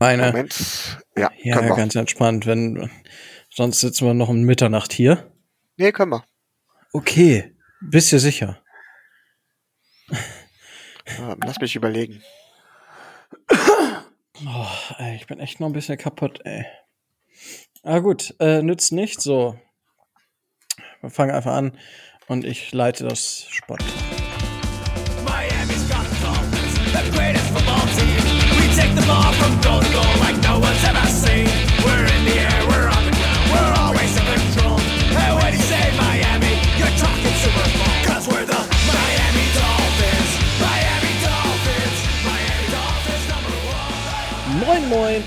Meine, Moment. Ja, ja, können wir. ganz entspannt. Wenn, sonst sitzen wir noch um Mitternacht hier. Nee, können wir. Okay, bist du sicher? Ja, lass mich überlegen. Oh, ey, ich bin echt noch ein bisschen kaputt, ey. Ah gut, äh, nützt nicht so. Wir fangen einfach an und ich leite das Sport.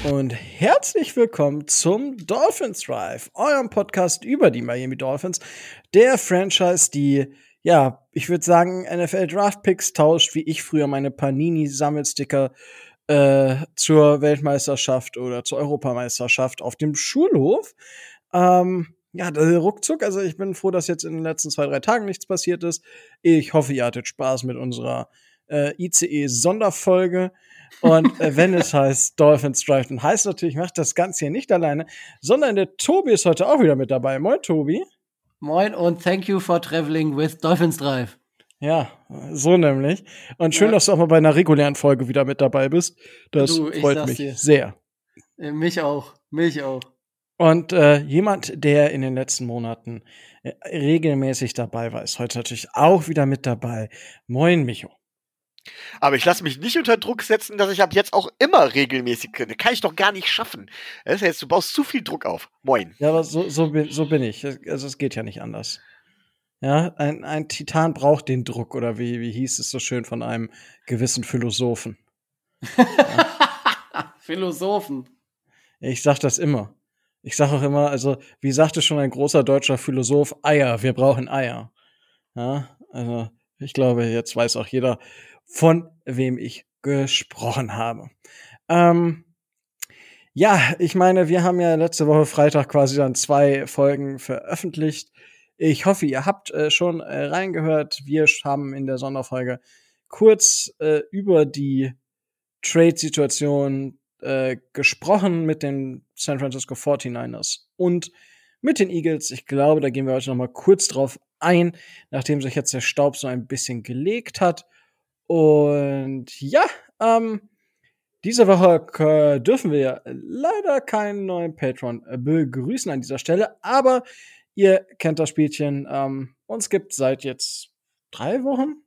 Und herzlich willkommen zum Dolphins Drive, eurem Podcast über die Miami Dolphins, der Franchise, die, ja, ich würde sagen, NFL Draft Picks tauscht, wie ich früher meine Panini-Sammelsticker äh, zur Weltmeisterschaft oder zur Europameisterschaft auf dem Schulhof. Ähm, ja, ruckzuck, also ich bin froh, dass jetzt in den letzten zwei, drei Tagen nichts passiert ist. Ich hoffe, ihr hattet Spaß mit unserer äh, ICE-Sonderfolge. Und äh, wenn es heißt Dolphins Drive, dann heißt natürlich, macht das Ganze hier nicht alleine, sondern der Tobi ist heute auch wieder mit dabei. Moin, Tobi. Moin und thank you for traveling with Dolphins Drive. Ja, so nämlich. Und schön, Ja. dass du auch mal bei einer regulären Folge wieder mit dabei bist. Das Du, freut mich dir. sehr. Äh, mich auch, mich auch. Und äh, jemand, der in den letzten Monaten äh, regelmäßig dabei war, ist heute natürlich auch wieder mit dabei. Moin, Micho. Aber ich lasse mich nicht unter Druck setzen, dass ich ab jetzt auch immer regelmäßig könnte. Kann ich doch gar nicht schaffen. Das jetzt, du baust zu viel Druck auf. Moin. Ja, aber so, so, bin, so bin ich. Also es geht ja nicht anders. Ja, ein, ein Titan braucht den Druck, oder wie, wie hieß es so schön von einem gewissen Philosophen. Philosophen. Ich sag das immer. Ich sag auch immer, also, wie sagte schon ein großer deutscher Philosoph, Eier, wir brauchen Eier. Ja, also, ich glaube, jetzt weiß auch jeder, von wem ich gesprochen habe. Ähm, ja, ich meine, wir haben ja letzte Woche Freitag quasi dann zwei Folgen veröffentlicht. Ich hoffe, ihr habt äh, schon äh, reingehört. Wir haben in der Sonderfolge kurz äh, über die Trade-Situation äh, gesprochen mit den San Francisco 49ers und mit den Eagles. Ich glaube, da gehen wir heute noch mal kurz drauf ein, nachdem sich jetzt der Staub so ein bisschen gelegt hat. Und ja, ähm, diese Woche dürfen wir leider keinen neuen Patron äh, begrüßen an dieser Stelle, aber ihr kennt das Spielchen. Ähm, uns gibt seit jetzt drei Wochen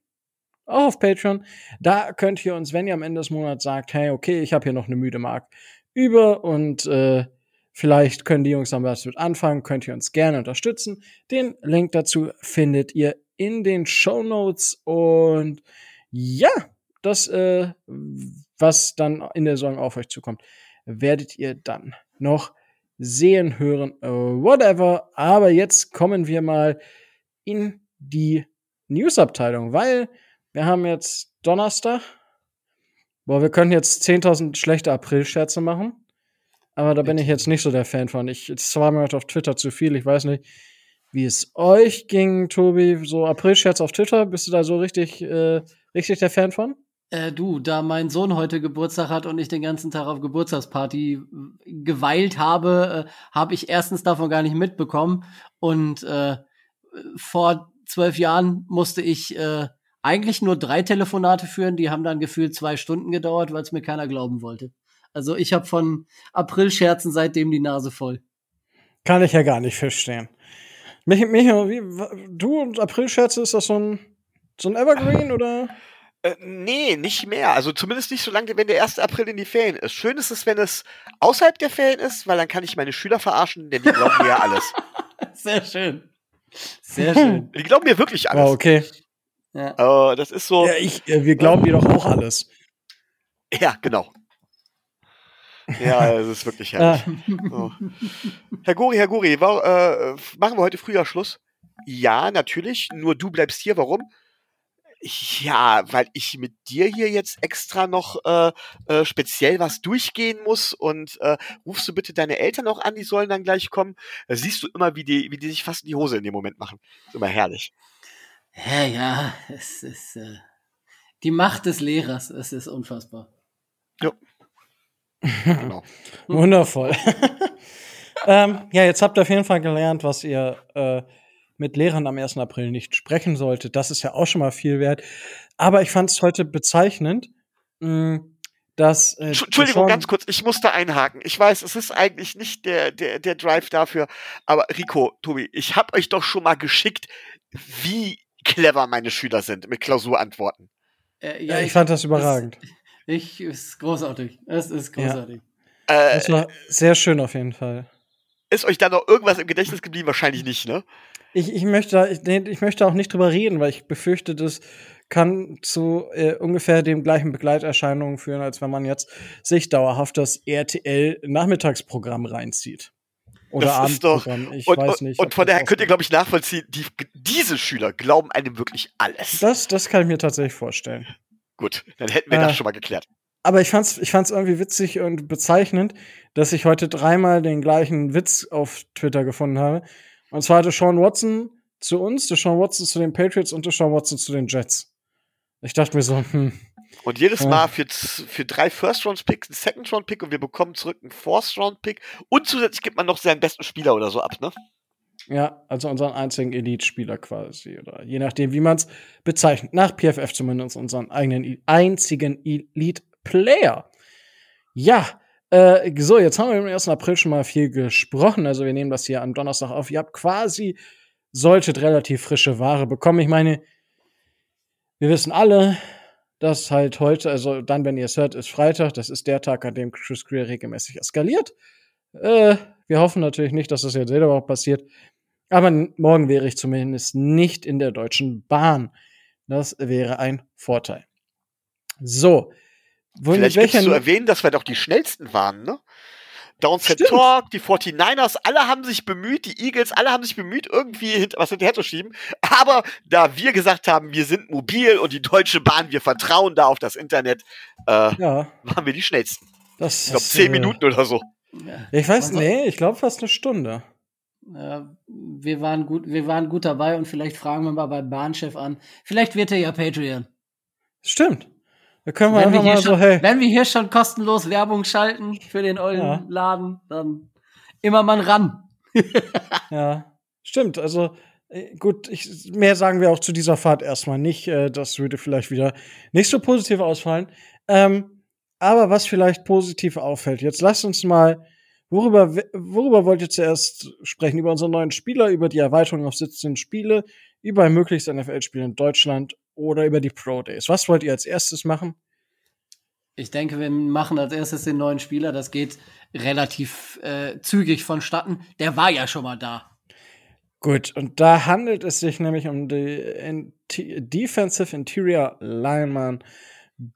auch auf Patreon. Da könnt ihr uns, wenn ihr am Ende des Monats sagt, hey, okay, ich habe hier noch eine müde Mark über und äh, vielleicht können die Jungs dann was mit anfangen, könnt ihr uns gerne unterstützen. Den Link dazu findet ihr in den Show Notes und ja, das, äh, was dann in der Saison auf euch zukommt, werdet ihr dann noch sehen, hören, äh, whatever. Aber jetzt kommen wir mal in die News-Abteilung, weil wir haben jetzt Donnerstag. Boah, wir können jetzt 10.000 schlechte April-Scherze machen. Aber da bin ich jetzt nicht so der Fan von. Ich, es war mir heute auf Twitter zu viel. Ich weiß nicht, wie es euch ging, Tobi. So April-Scherz auf Twitter. Bist du da so richtig, äh, richtig der Fan von? Äh, du, da mein Sohn heute Geburtstag hat und ich den ganzen Tag auf Geburtstagsparty äh, geweilt habe, äh, habe ich erstens davon gar nicht mitbekommen. Und äh, vor zwölf Jahren musste ich äh, eigentlich nur drei Telefonate führen. Die haben dann gefühlt zwei Stunden gedauert, weil es mir keiner glauben wollte. Also ich habe von April-Scherzen seitdem die Nase voll. Kann ich ja gar nicht verstehen. Mich, mich, wie, wa- du und April-Scherze, ist das so ein, so ein Evergreen oder? Äh, nee, nicht mehr. Also zumindest nicht so lange, wenn der 1. April in die Ferien ist. Schön ist es, wenn es außerhalb der Ferien ist, weil dann kann ich meine Schüler verarschen, denn die glauben mir ja alles. Sehr schön. Sehr schön. Die glauben mir wirklich alles. Oh, okay. Ja. Äh, das ist so. Ja, ich, äh, wir glauben dir doch auch alles. Ja, genau. Ja, es ist wirklich herrlich. Äh, So. Herr Gori, Herr Gori, wa- äh, machen wir heute früher Schluss? Ja, natürlich. Nur du bleibst hier. Warum? Ja, weil ich mit dir hier jetzt extra noch äh, äh, speziell was durchgehen muss und äh, rufst du bitte deine Eltern auch an, die sollen dann gleich kommen. Da siehst du immer, wie die, wie die sich fast in die Hose in dem Moment machen. ist immer herrlich. Ja, ja, es ist äh, die Macht des Lehrers. Es ist unfassbar. Genau. Wundervoll. ähm, ja, jetzt habt ihr auf jeden Fall gelernt, was ihr äh, mit Lehrern am 1. April nicht sprechen solltet. Das ist ja auch schon mal viel wert. Aber ich fand es heute bezeichnend, mh, dass. Äh, Entsch- Entschuldigung, ganz kurz, ich muss da einhaken. Ich weiß, es ist eigentlich nicht der, der, der Drive dafür, aber Rico, Tobi, ich habe euch doch schon mal geschickt, wie clever meine Schüler sind mit Klausurantworten. Äh, Ja, ich fand das überragend. Ich, ist großartig. Es ist Ja. großartig. Äh, Das war sehr schön auf jeden Fall. Ist euch da noch irgendwas im Gedächtnis geblieben? Wahrscheinlich nicht, ne? Ich, ich, möchte, ich, nee, ich möchte auch nicht drüber reden, weil ich befürchte, das kann zu äh, ungefähr den gleichen Begleiterscheinungen führen, als wenn man jetzt sich dauerhaft das RTL-Nachmittagsprogramm reinzieht. Oder Das ist doch- Abendprogramm. Ich und, weiß nicht. und von daher könnt ihr, glaube ich, nachvollziehen, die, diese Schüler glauben einem wirklich alles. das, das kann ich mir tatsächlich vorstellen. Gut, dann hätten wir Äh, das schon mal geklärt. Aber ich fand's, ich fand's irgendwie witzig und bezeichnend, dass ich heute dreimal den gleichen Witz auf Twitter gefunden habe. Und zwar hatte Sean Watson zu uns, der Sean Watson zu den Patriots und der Sean Watson zu den Jets. Ich dachte mir so, hm, Und jedes ja. Mal für, für drei First-Round-Picks, einen Second-Round-Pick und wir bekommen zurück einen Fourth-Round-Pick und zusätzlich gibt man noch seinen besten Spieler oder so ab, ne? ja, also unseren einzigen Elite-Spieler quasi. Oder je nachdem, wie man's bezeichnet. Nach PFF zumindest unseren eigenen einzigen Elite-Player. Ja, äh, so, jetzt haben wir im 1. April schon mal viel gesprochen. Also wir nehmen das hier am Donnerstag auf. Ihr habt quasi, solltet relativ frische Ware bekommen. Ich meine, wir wissen alle, dass halt heute, also dann, wenn ihr es hört, ist Freitag. Das ist der Tag, an dem Chris Greer regelmäßig eskaliert. Äh, wir hoffen natürlich nicht, dass das jetzt jede Woche passiert. Aber morgen wäre ich zumindest nicht in der Deutschen Bahn. Das wäre ein Vorteil. So. Wo, mit Vielleicht gibt's welcher zu erwähnen, dass wir doch die schnellsten waren, ne? Downset. Talk, die 49ers, alle haben sich bemüht, die Eagles, alle haben sich bemüht, irgendwie hint was hinterher zu schieben. Aber da wir gesagt haben, wir sind mobil und die Deutsche Bahn, wir vertrauen da auf das Internet, äh, ja, waren wir die schnellsten. das Ich glaube, zehn äh, Minuten oder so. Ja. Ich weiß, Also- nee, ich glaube fast eine Stunde. Äh, wir, waren gut, wir waren gut dabei und vielleicht fragen wir mal beim Bahnchef an. Vielleicht wird er ja Patreon. Stimmt. Da können wir Wenn wir, einfach hier mal so, schon, hey. wenn wir hier schon kostenlos Werbung schalten für den ollen Ja. Laden, dann immer mal ran. Ja, stimmt. Also äh, gut, ich, mehr sagen wir auch zu dieser Fahrt erstmal nicht. Äh, das würde vielleicht wieder nicht so positiv ausfallen. Ähm, aber was vielleicht positiv auffällt, jetzt lasst uns mal, worüber, worüber wollt ihr zuerst sprechen? Über unseren neuen Spieler, über die Erweiterung auf 17 Spiele, über ein mögliches NFL-Spiel in Deutschland oder über die Pro Days? Was wollt ihr als erstes machen? Ich denke, wir machen als erstes den neuen Spieler. Das geht relativ äh, zügig vonstatten. Der war ja schon mal da. Gut, und da handelt es sich nämlich um die Inti Defensive Interior Lineman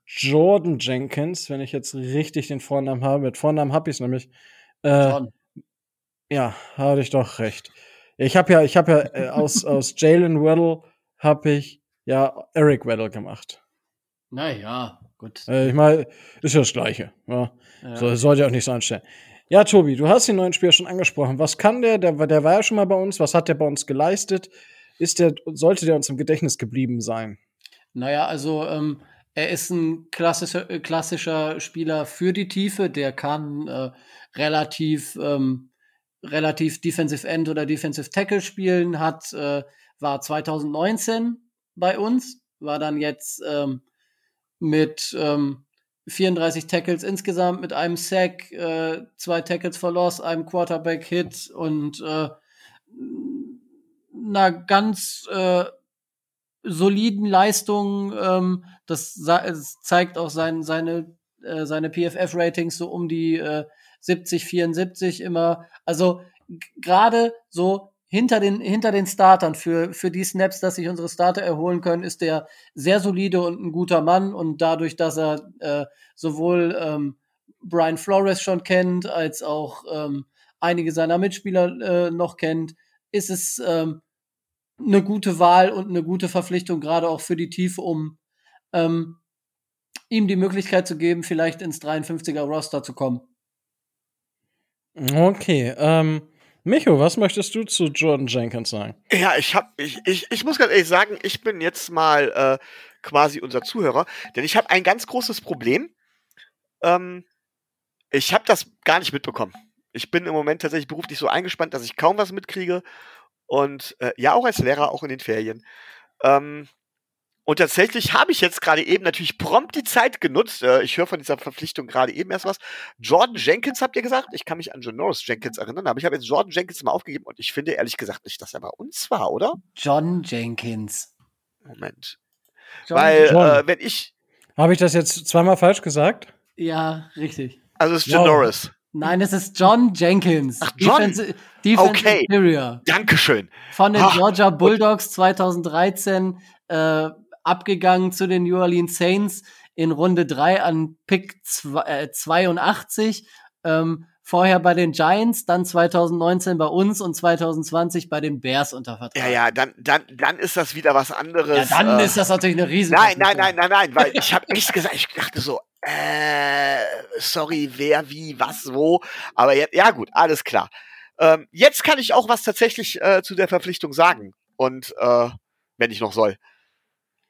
Jordan Jenkins, wenn ich jetzt richtig den Vornamen habe. Mit Vornamen habe ich es nämlich. Äh, ja, hatte ich doch recht. Ich habe ja, ich habe ja äh, aus, aus Jalen Weddle habe ich ja Eric Weddle gemacht. Naja, gut. Äh, ich meine, ist ja das Gleiche. Ja. Ja. So, sollte auch nicht so anstellen. Ja, Tobi, du hast den neuen Spieler schon angesprochen. Was kann der? Der, war- der war ja schon mal bei uns. Was hat der bei uns geleistet? Ist der, sollte der uns im Gedächtnis geblieben sein? Naja, also ähm, er ist ein klassischer, äh, klassischer Spieler für die Tiefe. Der kann äh, relativ, ähm, relativ Defensive End oder Defensive Tackle spielen. Hat, äh, war 2019 bei uns, war dann jetzt ähm, mit ähm, 34 Tackles insgesamt, mit einem Sack, äh, zwei Tackles for Loss, einem Quarterback-Hit und äh, einer ganz äh, soliden Leistung. Ähm, das zeigt auch sein, seine, äh, seine PFF-Ratings so um die äh, 70, 74 immer. Also gerade so hinter den, hinter den Startern für, für die Snaps, dass sich unsere Starter erholen können, ist der sehr solide und ein guter Mann. Und dadurch, dass er äh, sowohl ähm, Brian Flores schon kennt, als auch ähm, einige seiner Mitspieler äh, noch kennt, ist es ähm, eine gute Wahl und eine gute Verpflichtung, gerade auch für die Tiefe, um ähm, ihm die Möglichkeit zu geben, vielleicht ins 53er Roster zu kommen. Okay, ähm, Micho, was möchtest du zu Jordan Jenkins sagen? Ja, ich hab, ich, ich, ich muss ganz ehrlich sagen, ich bin jetzt mal äh, quasi unser Zuhörer, denn ich habe ein ganz großes Problem. Ähm, Ich habe das gar nicht mitbekommen. Ich bin im Moment tatsächlich beruflich so eingespannt, dass ich kaum was mitkriege. Und äh, ja, auch als Lehrer, auch in den Ferien. Ähm, und tatsächlich habe ich jetzt gerade eben natürlich prompt die Zeit genutzt. Äh, ich höre von dieser Verpflichtung gerade eben erst was. Jordan Jenkins habt ihr gesagt? Ich kann mich an John Norris Jenkins erinnern, aber ich habe jetzt Jordan Jenkins mal aufgegeben und ich finde ehrlich gesagt nicht, dass er bei uns war, oder? John Jenkins. Moment. John Weil, John. äh, wenn ich. Habe ich das jetzt zweimal falsch gesagt? ja, richtig. Also, es ist John Wow. Norris. Nein, es ist John Jenkins. Ach, John. Defense, Defense Okay. Interior. Dankeschön. Von den Ah, Georgia Bulldogs 2013 äh, abgegangen zu den New Orleans Saints in Runde 3 an Pick zwa- äh, 82. Ähm, vorher bei den Giants, dann 2019 bei uns und 2020 bei den Bears unter Vertrag. Ja, ja, dann, dann, dann ist das wieder was anderes. Ja, dann äh, ist das natürlich eine riesen Nein, nein, nein, nein, nein, weil ich habe echt gesagt, ich dachte so, äh, sorry, wer, wie, was, wo. Aber jetzt, ja gut, alles klar. Ähm, jetzt kann ich auch was tatsächlich äh, zu der Verpflichtung sagen. Und äh, wenn ich noch soll.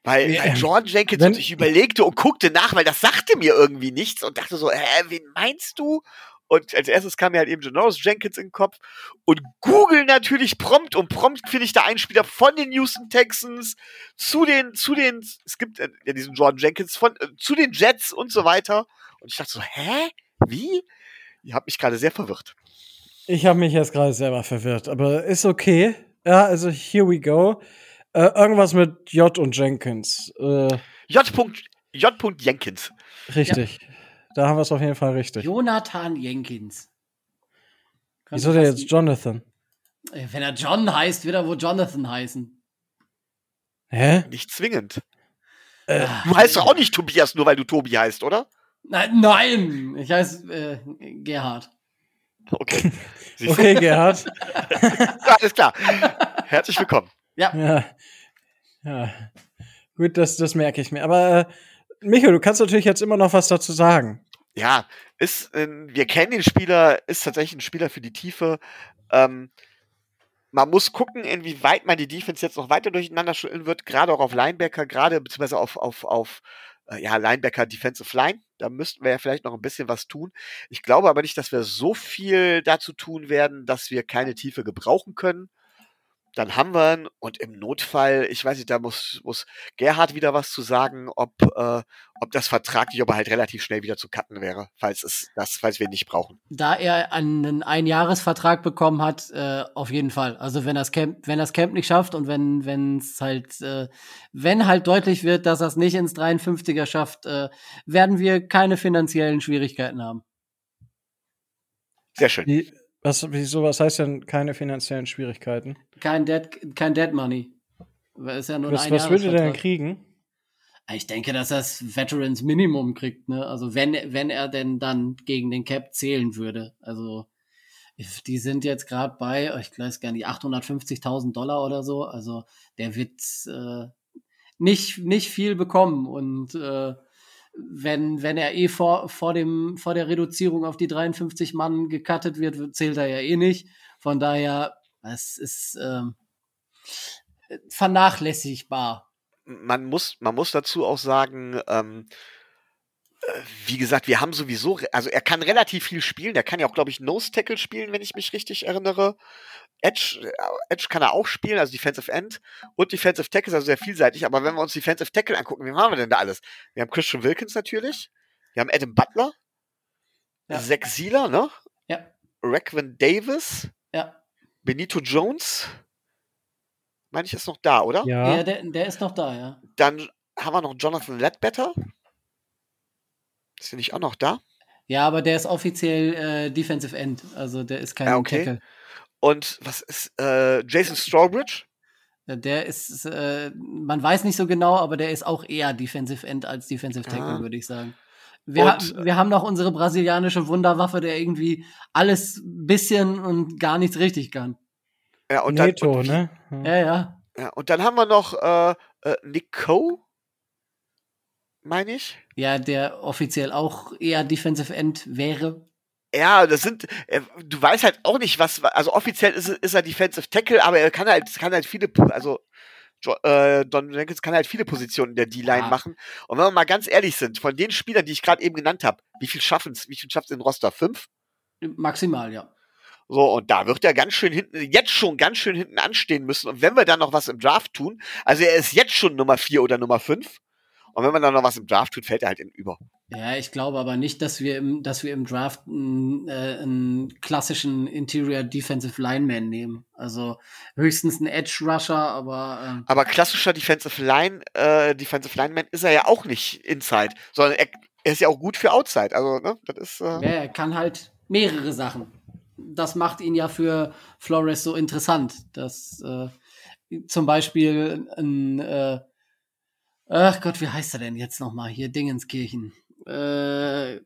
Weil, Ja, weil Jordan Jenkins wenn- und ich überlegte und guckte nach, weil das sagte mir irgendwie nichts und dachte so, hä, wen meinst du? Und als erstes kam mir halt eben Janoris Jenkins in den Kopf und Google natürlich prompt und prompt finde ich da einen Spieler von den Houston Texans zu den, zu den, es gibt äh, ja diesen Jordan Jenkins von, äh, zu den Jets und so weiter. Und ich dachte so, hä? Wie? Ihr habt mich gerade sehr verwirrt. Ich habe mich jetzt gerade selber verwirrt, aber ist okay. Ja, also here we go. Äh, irgendwas mit J und Jenkins. Äh, J. J. Jenkins. richtig. Da haben wir es auf jeden Fall richtig. Jonathan Jenkins. Wieso der jetzt Jonathan? Äh, Wenn er John heißt, wird er wohl Jonathan heißen. Hä? Nicht zwingend. Äh, Du heißt doch auch nicht Tobias, nur weil du Tobi heißt, oder? Nein, nein, ich heiße äh, Gerhard. Okay. Okay, Gerhard. Ja, alles klar. Herzlich willkommen. Ja, ja. ja. Gut, das, das merke ich mir. Aber äh, Michael, du kannst natürlich jetzt immer noch was dazu sagen. Ja, ist, äh, wir kennen den Spieler, ist tatsächlich ein Spieler für die Tiefe. Ähm, man muss gucken, inwieweit man die Defense jetzt noch weiter durcheinander schütteln wird, gerade auch auf Linebacker, gerade beziehungsweise auf, auf, auf äh, ja, Linebacker Defensive Line. Da müssten wir ja vielleicht noch ein bisschen was tun. Ich glaube aber nicht, dass wir so viel dazu tun werden, dass wir keine Tiefe gebrauchen können. Dann haben wir ihn und im Notfall, ich weiß nicht, da muss, muss Gerhard wieder was zu sagen, ob, äh, ob das vertraglich aber halt relativ schnell wieder zu cutten wäre, falls es das, falls wir ihn nicht brauchen. da er einen Einjahresvertrag bekommen hat, äh, auf jeden Fall. Also wenn das Camp, wenn das Camp nicht schafft und wenn wenn es halt, äh, wenn halt deutlich wird, dass er es nicht ins 53er schafft, äh, werden wir keine finanziellen Schwierigkeiten haben. Sehr schön. Wie, was, wieso, was heißt denn keine finanziellen Schwierigkeiten? Kein Dead, kein Dead Money. Ist ja nur Was, ein was würde der denn kriegen? Ich denke, dass er das Veterans Minimum kriegt, ne? Also wenn, wenn er denn dann gegen den Cap zählen würde. Also die sind jetzt gerade bei, ich weiß gar nicht, 850.000 Dollar oder so. Also der wird äh, nicht, nicht viel bekommen. Und äh, wenn, wenn er eh vor, vor, dem, vor der Reduzierung auf die 53 Mann gecuttet wird, zählt er ja eh nicht. Von daher, es ist ähm, vernachlässigbar. Man muss, man muss dazu auch sagen, ähm, äh, wie gesagt, wir haben sowieso, also er kann relativ viel spielen. Der kann ja auch, glaube ich, Nose Tackle spielen, wenn ich mich richtig erinnere. Edge, äh, Edge kann er auch spielen, also Defensive End und Defensive Tackle ist also sehr vielseitig. Aber wenn wir uns Defensive Tackle angucken, wie haben wir denn da alles? Wir haben Christian Wilkins natürlich. Wir haben Adam Butler. Ja. Zach Sealer, ne? Ja, Raquan Davis. ja. Benito Jones. Meine ich, ist noch da, oder? Ja. Ja, der, der ist noch da, ja. Dann haben wir noch Jonathan Ledbetter. Ist der nicht auch noch da? Ja, aber der ist offiziell äh, Defensive End. Also der ist kein Ja, okay. Tackle. Und was ist äh, Jason Strawbridge? Äh, Der ist, äh, man weiß nicht so genau, aber der ist auch eher Defensive End als Defensive Tackle, Ah. würde ich sagen. Wir, ha Und- wir haben noch unsere brasilianische Wunderwaffe, der irgendwie alles ein bisschen und gar nichts richtig kann. Ja, und dann, Neto, und, ne? Ja, ja. Ja, und dann haben wir noch äh, äh, Nick Coe, meine ich. Ja, der offiziell auch eher Defensive End wäre. Ja, das sind, äh, du weißt halt auch nicht, was, also offiziell ist, er- ist er Defensive Tackle, aber er kann halt, kann halt viele, also Jo äh, Don Jenkins kann halt viele Positionen in der D-Line Ja. machen. Und wenn wir mal ganz ehrlich sind, von den Spielern, die ich gerade eben genannt habe, wie viel schaffen's? Wie viel schafft's in den Roster? Fünf? Maximal, ja. So, und da wird er ganz schön hinten, jetzt schon ganz schön hinten anstehen müssen. Und wenn wir dann noch was im Draft tun, also er ist jetzt schon Nummer vier oder Nummer fünf. Und wenn man dann noch was im Draft tut, fällt er halt in über. Ja, ich glaube aber nicht, dass wir im, dass wir im Draft einen, äh, einen klassischen Interior Defensive Lineman nehmen. Also höchstens ein Edge Rusher, aber Aber klassischer Defensive Line, äh, Defensive Lineman ist er ja auch nicht Inside, sondern er, er ist ja auch gut für Outside. Also, ne, das ist, äh, äh, ja, er kann halt mehrere Sachen. Das macht ihn ja für Flores so interessant, dass äh, zum Beispiel ein äh, Ach Gott, wie heißt er denn jetzt nochmal? Hier Dingenskirchen. Äh, äh,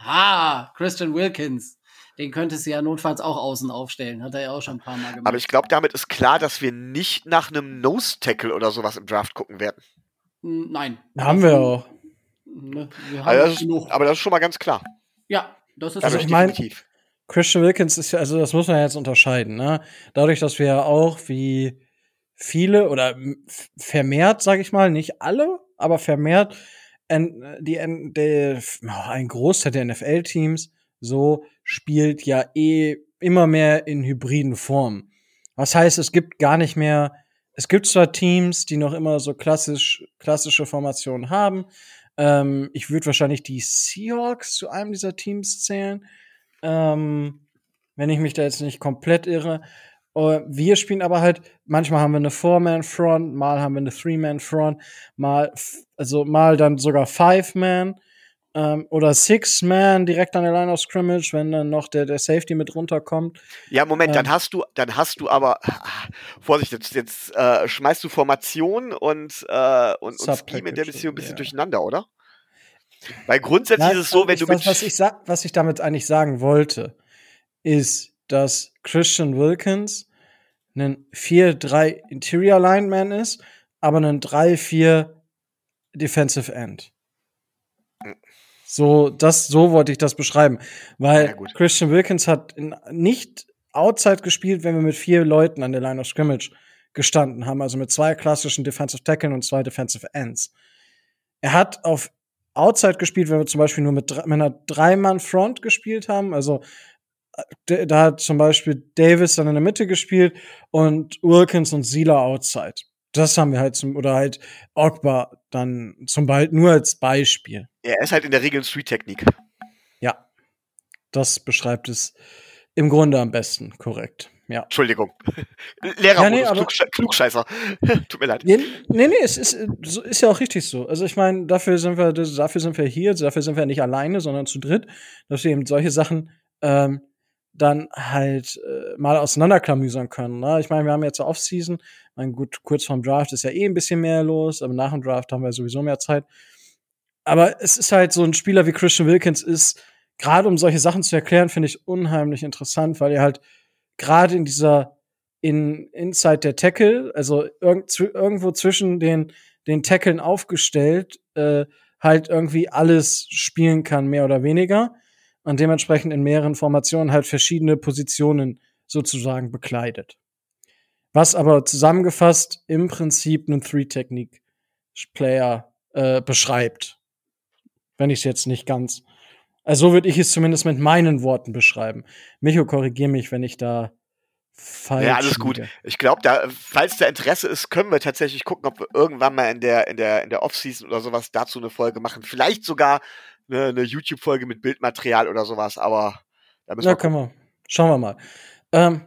ah, Christian Wilkins. Den könntest du ja notfalls auch außen aufstellen. Hat er ja auch schon ein paar Mal gemacht. aber ich glaube, damit ist klar, dass wir nicht nach einem Nose-Tackle oder sowas im Draft gucken werden. Hm, Nein. Haben wir auch. Ne, wir haben Also das ist, genug. aber das ist schon mal ganz klar. ja, das ist Also ich mein- definitiv. Christian Wilkins ist ja, also das muss man jetzt unterscheiden, ne? Dadurch, dass wir ja auch wie viele oder vermehrt, sage ich mal, nicht alle, aber vermehrt die, der, oh, ein Großteil der NFL-Teams so spielt ja eh immer mehr in hybriden Formen. Was heißt, es gibt gar nicht mehr, es gibt zwar Teams, die noch immer so klassisch, klassische Formationen haben. Ähm, ich würde wahrscheinlich die Seahawks zu einem dieser Teams zählen. Ähm, wenn ich mich da jetzt nicht komplett irre. Wir spielen aber halt, manchmal haben wir eine Four-Man-Front, mal haben wir eine Three-Man-Front, mal, also mal dann sogar Five-Man ähm, oder Six-Man direkt an der Line of Scrimmage, wenn dann noch der, der Safety mit runterkommt. Ja, Moment, dann Ähm. hast du, dann hast du aber, ah, Vorsicht, jetzt, jetzt äh, schmeißt du Formation und, äh, und, und Scheme in der Beziehung ein bisschen ja. durcheinander, oder? Weil grundsätzlich Nein, ist es so, wenn du mit was, ich was ich damit eigentlich sagen wollte, ist, dass Christian Wilkins ein 4-3 Interior Lineman ist, aber ein 3-4 Defensive End. So, das, so wollte ich das beschreiben. Weil Ja. Christian Wilkins hat nicht Outside gespielt, wenn wir mit vier Leuten an der Line of Scrimmage gestanden haben, also mit zwei klassischen Defensive Tacklen und zwei Defensive Ends. Er hat auf Outside gespielt, wenn wir zum Beispiel nur mit, drei- mit einer Dreimann-Front gespielt haben. Also da hat zum Beispiel Davis dann in der Mitte gespielt und Wilkins und Sila Outside. Das haben wir halt zum, oder halt Ogba dann zum Beispiel nur als Beispiel. er ist halt in der Regel ein Street-Technik. Ja. Das beschreibt es im Grunde am besten, korrekt. Ja. Entschuldigung. Lehrer, Ja, nee, Klugsche Klugscheißer. Tut mir leid. Nee, nee, nee, es ist, ist ja auch richtig so. Also ich meine, dafür sind wir, dafür sind wir hier, dafür sind wir nicht alleine, sondern zu dritt, dass wir eben solche Sachen ähm, dann halt äh, mal auseinanderklamüsern können. Ne? Ich meine, wir haben jetzt Offseason, mein gut, kurz vorm Draft ist ja eh ein bisschen mehr los, aber nach dem Draft haben wir sowieso mehr Zeit. Aber es ist halt so ein Spieler wie Christian Wilkins ist, gerade um solche Sachen zu erklären, finde ich unheimlich interessant, weil er halt gerade in dieser in Inside der Tackle, also irgendwo zwischen den den Tackeln aufgestellt, äh, halt irgendwie alles spielen kann, mehr oder weniger. Und dementsprechend in mehreren Formationen halt verschiedene Positionen sozusagen bekleidet. Was aber zusammengefasst im Prinzip einen Three-Technique-Player äh, beschreibt. Wenn ich es jetzt nicht ganz. Also so würde ich es zumindest mit meinen Worten beschreiben. Micho, korrigier mich, wenn ich da falsch Ja, alles gut. liege. Ich glaube, da, falls da Interesse ist, können wir tatsächlich gucken, ob wir irgendwann mal in der, in der, in der Offseason oder sowas dazu eine Folge machen. Vielleicht sogar eine, eine YouTube-Folge mit Bildmaterial oder sowas, aber da müssen Ja, wir gucken. können wir. Schauen wir mal. Ähm,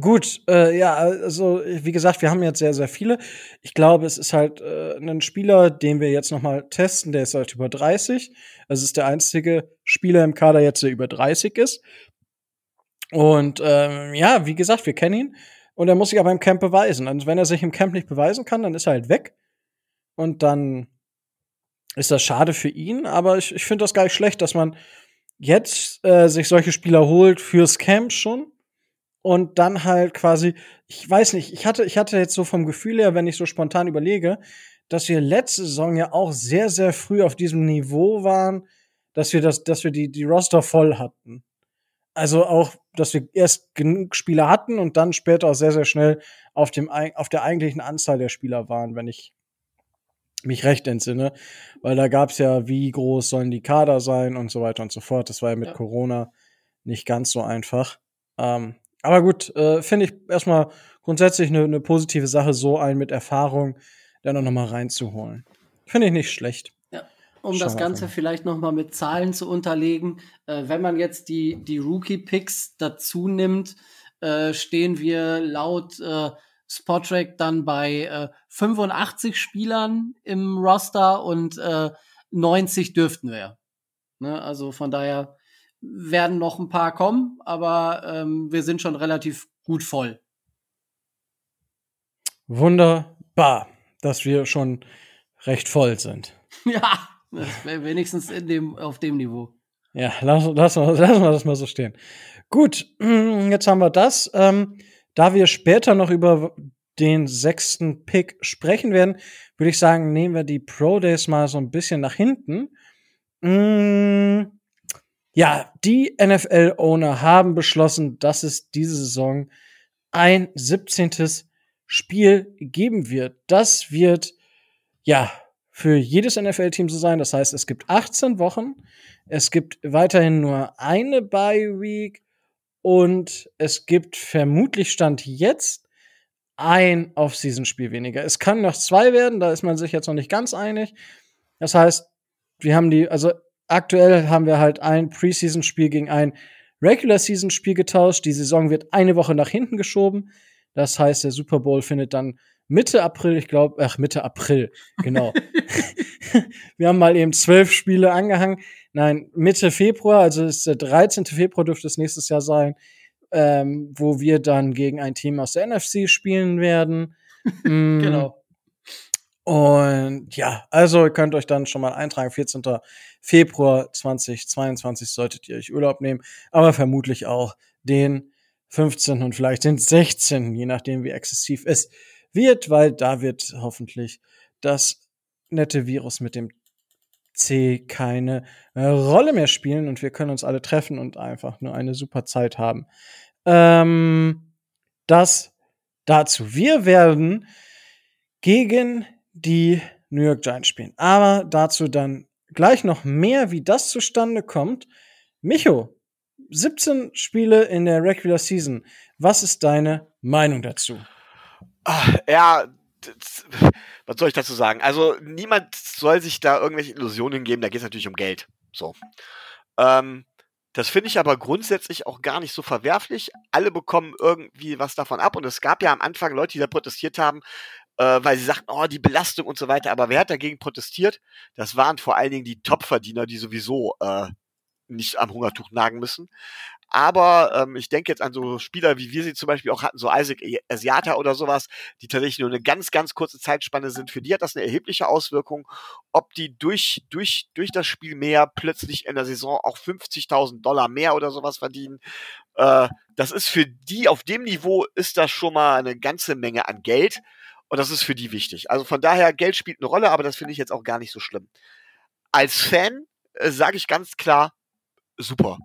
gut, äh, ja, also wie gesagt, wir haben jetzt sehr, sehr viele. Ich glaube, es ist halt äh, ein Spieler, den wir jetzt noch mal testen, der ist halt über 30. Also es ist der einzige Spieler im Kader jetzt, der über 30 ist. Und ähm, ja, wie gesagt, wir kennen ihn. Und er muss sich aber im Camp beweisen. Und wenn er sich im Camp nicht beweisen kann, dann ist er halt weg. Und dann ist das schade für ihn. Aber ich, ich finde das gar nicht schlecht, dass man jetzt äh, sich solche Spieler holt fürs Camp schon und dann halt quasi, ich weiß nicht, ich hatte, ich hatte jetzt so vom Gefühl her, wenn ich so spontan überlege, dass wir letzte Saison ja auch sehr, sehr früh auf diesem Niveau waren, dass wir das, dass wir die, die Roster voll hatten. also auch, dass wir erst genug Spieler hatten und dann später auch sehr, sehr schnell auf, dem, auf der eigentlichen Anzahl der Spieler waren, wenn ich mich recht entsinne. Weil da gab es ja, wie groß sollen die Kader sein und so weiter und so fort. Das war ja mit Ja. Corona nicht ganz so einfach. Ähm, aber gut, äh, finde ich erstmal grundsätzlich eine ne positive Sache, so einen mit Erfahrung dann auch noch mal reinzuholen. Finde ich nicht schlecht. Um Schauen das Ganze mal. vielleicht noch mal mit Zahlen zu unterlegen, äh, wenn man jetzt die, die Rookie-Picks dazu nimmt, äh, stehen wir laut äh, Spotrack dann bei äh, 85 Spielern im Roster und äh, 90 dürften wir. Ne? Also von daher werden noch ein paar kommen, aber ähm, wir sind schon relativ gut voll. Wunderbar, dass wir schon recht voll sind. ja, wenigstens in dem, auf dem Niveau. Ja, lassen, lassen, wir, lassen wir das mal so stehen. Gut, jetzt haben wir das. Ähm, da wir später noch über den sechsten Pick sprechen werden, würde ich sagen, nehmen wir die Pro Days mal so ein bisschen nach hinten. Mm, ja, die NFL-Owner haben beschlossen, dass es diese Saison ein 17. Spiel geben wird. Das wird, ja, für jedes NFL-Team so sein. Das heißt, es gibt 18 Wochen. Es gibt weiterhin nur eine Bye Week und es gibt vermutlich Stand jetzt ein Off-Season-Spiel weniger. Es kann noch zwei werden, da ist man sich jetzt noch nicht ganz einig. Das heißt, wir haben die, also aktuell haben wir halt ein Preseason-Spiel gegen ein Regular-Season-Spiel getauscht. Die Saison wird eine Woche nach hinten geschoben. Das heißt, der Super Bowl findet dann Mitte April, ich glaube, ach, Mitte April, genau. wir haben mal eben zwölf Spiele angehangen. Nein, Mitte Februar, also ist der 13. Februar dürfte es nächstes Jahr sein, ähm, wo wir dann gegen ein Team aus der NFC spielen werden. Mm, Genau. Und ja, also ihr könnt euch dann schon mal eintragen. 14. Februar 2022 solltet ihr euch Urlaub nehmen, aber vermutlich auch den 15. und vielleicht den 16., je nachdem wie exzessiv es wird, weil da wird hoffentlich das nette Virus mit dem C keine äh, Rolle mehr spielen und wir können uns alle treffen und einfach nur eine super Zeit haben. Ähm, das dazu. Wir werden gegen die New York Giants spielen. Aber dazu dann gleich noch mehr, wie das zustande kommt. Micho, 17 Spiele in der Regular Season. Was ist deine Meinung dazu? Ah, ja, was soll ich dazu sagen? Also niemand soll sich da irgendwelche Illusionen geben, da geht es natürlich um Geld. So. Ähm, das finde ich aber grundsätzlich auch gar nicht so verwerflich. Alle bekommen irgendwie was davon ab. Und es gab ja am Anfang Leute, die da protestiert haben, äh, weil sie sagten, oh, die Belastung und so weiter. Aber wer hat dagegen protestiert? Das waren vor allen Dingen die Topverdiener, die sowieso äh, nicht am Hungertuch nagen müssen. Aber ähm, ich denke jetzt an so Spieler, wie wir sie zum Beispiel auch hatten, so Isaac Asiata oder sowas, die tatsächlich nur eine ganz, ganz kurze Zeitspanne sind. Für die hat das eine erhebliche Auswirkung, ob die durch, durch, durch das Spiel mehr plötzlich in der Saison auch 50.000 Dollar mehr oder sowas verdienen. Äh, das ist für die, auf dem Niveau ist das schon mal eine ganze Menge an Geld. Und das ist für die wichtig. Also von daher, Geld spielt eine Rolle, aber das finde ich jetzt auch gar nicht so schlimm. Als Fan äh, sage ich ganz klar, super.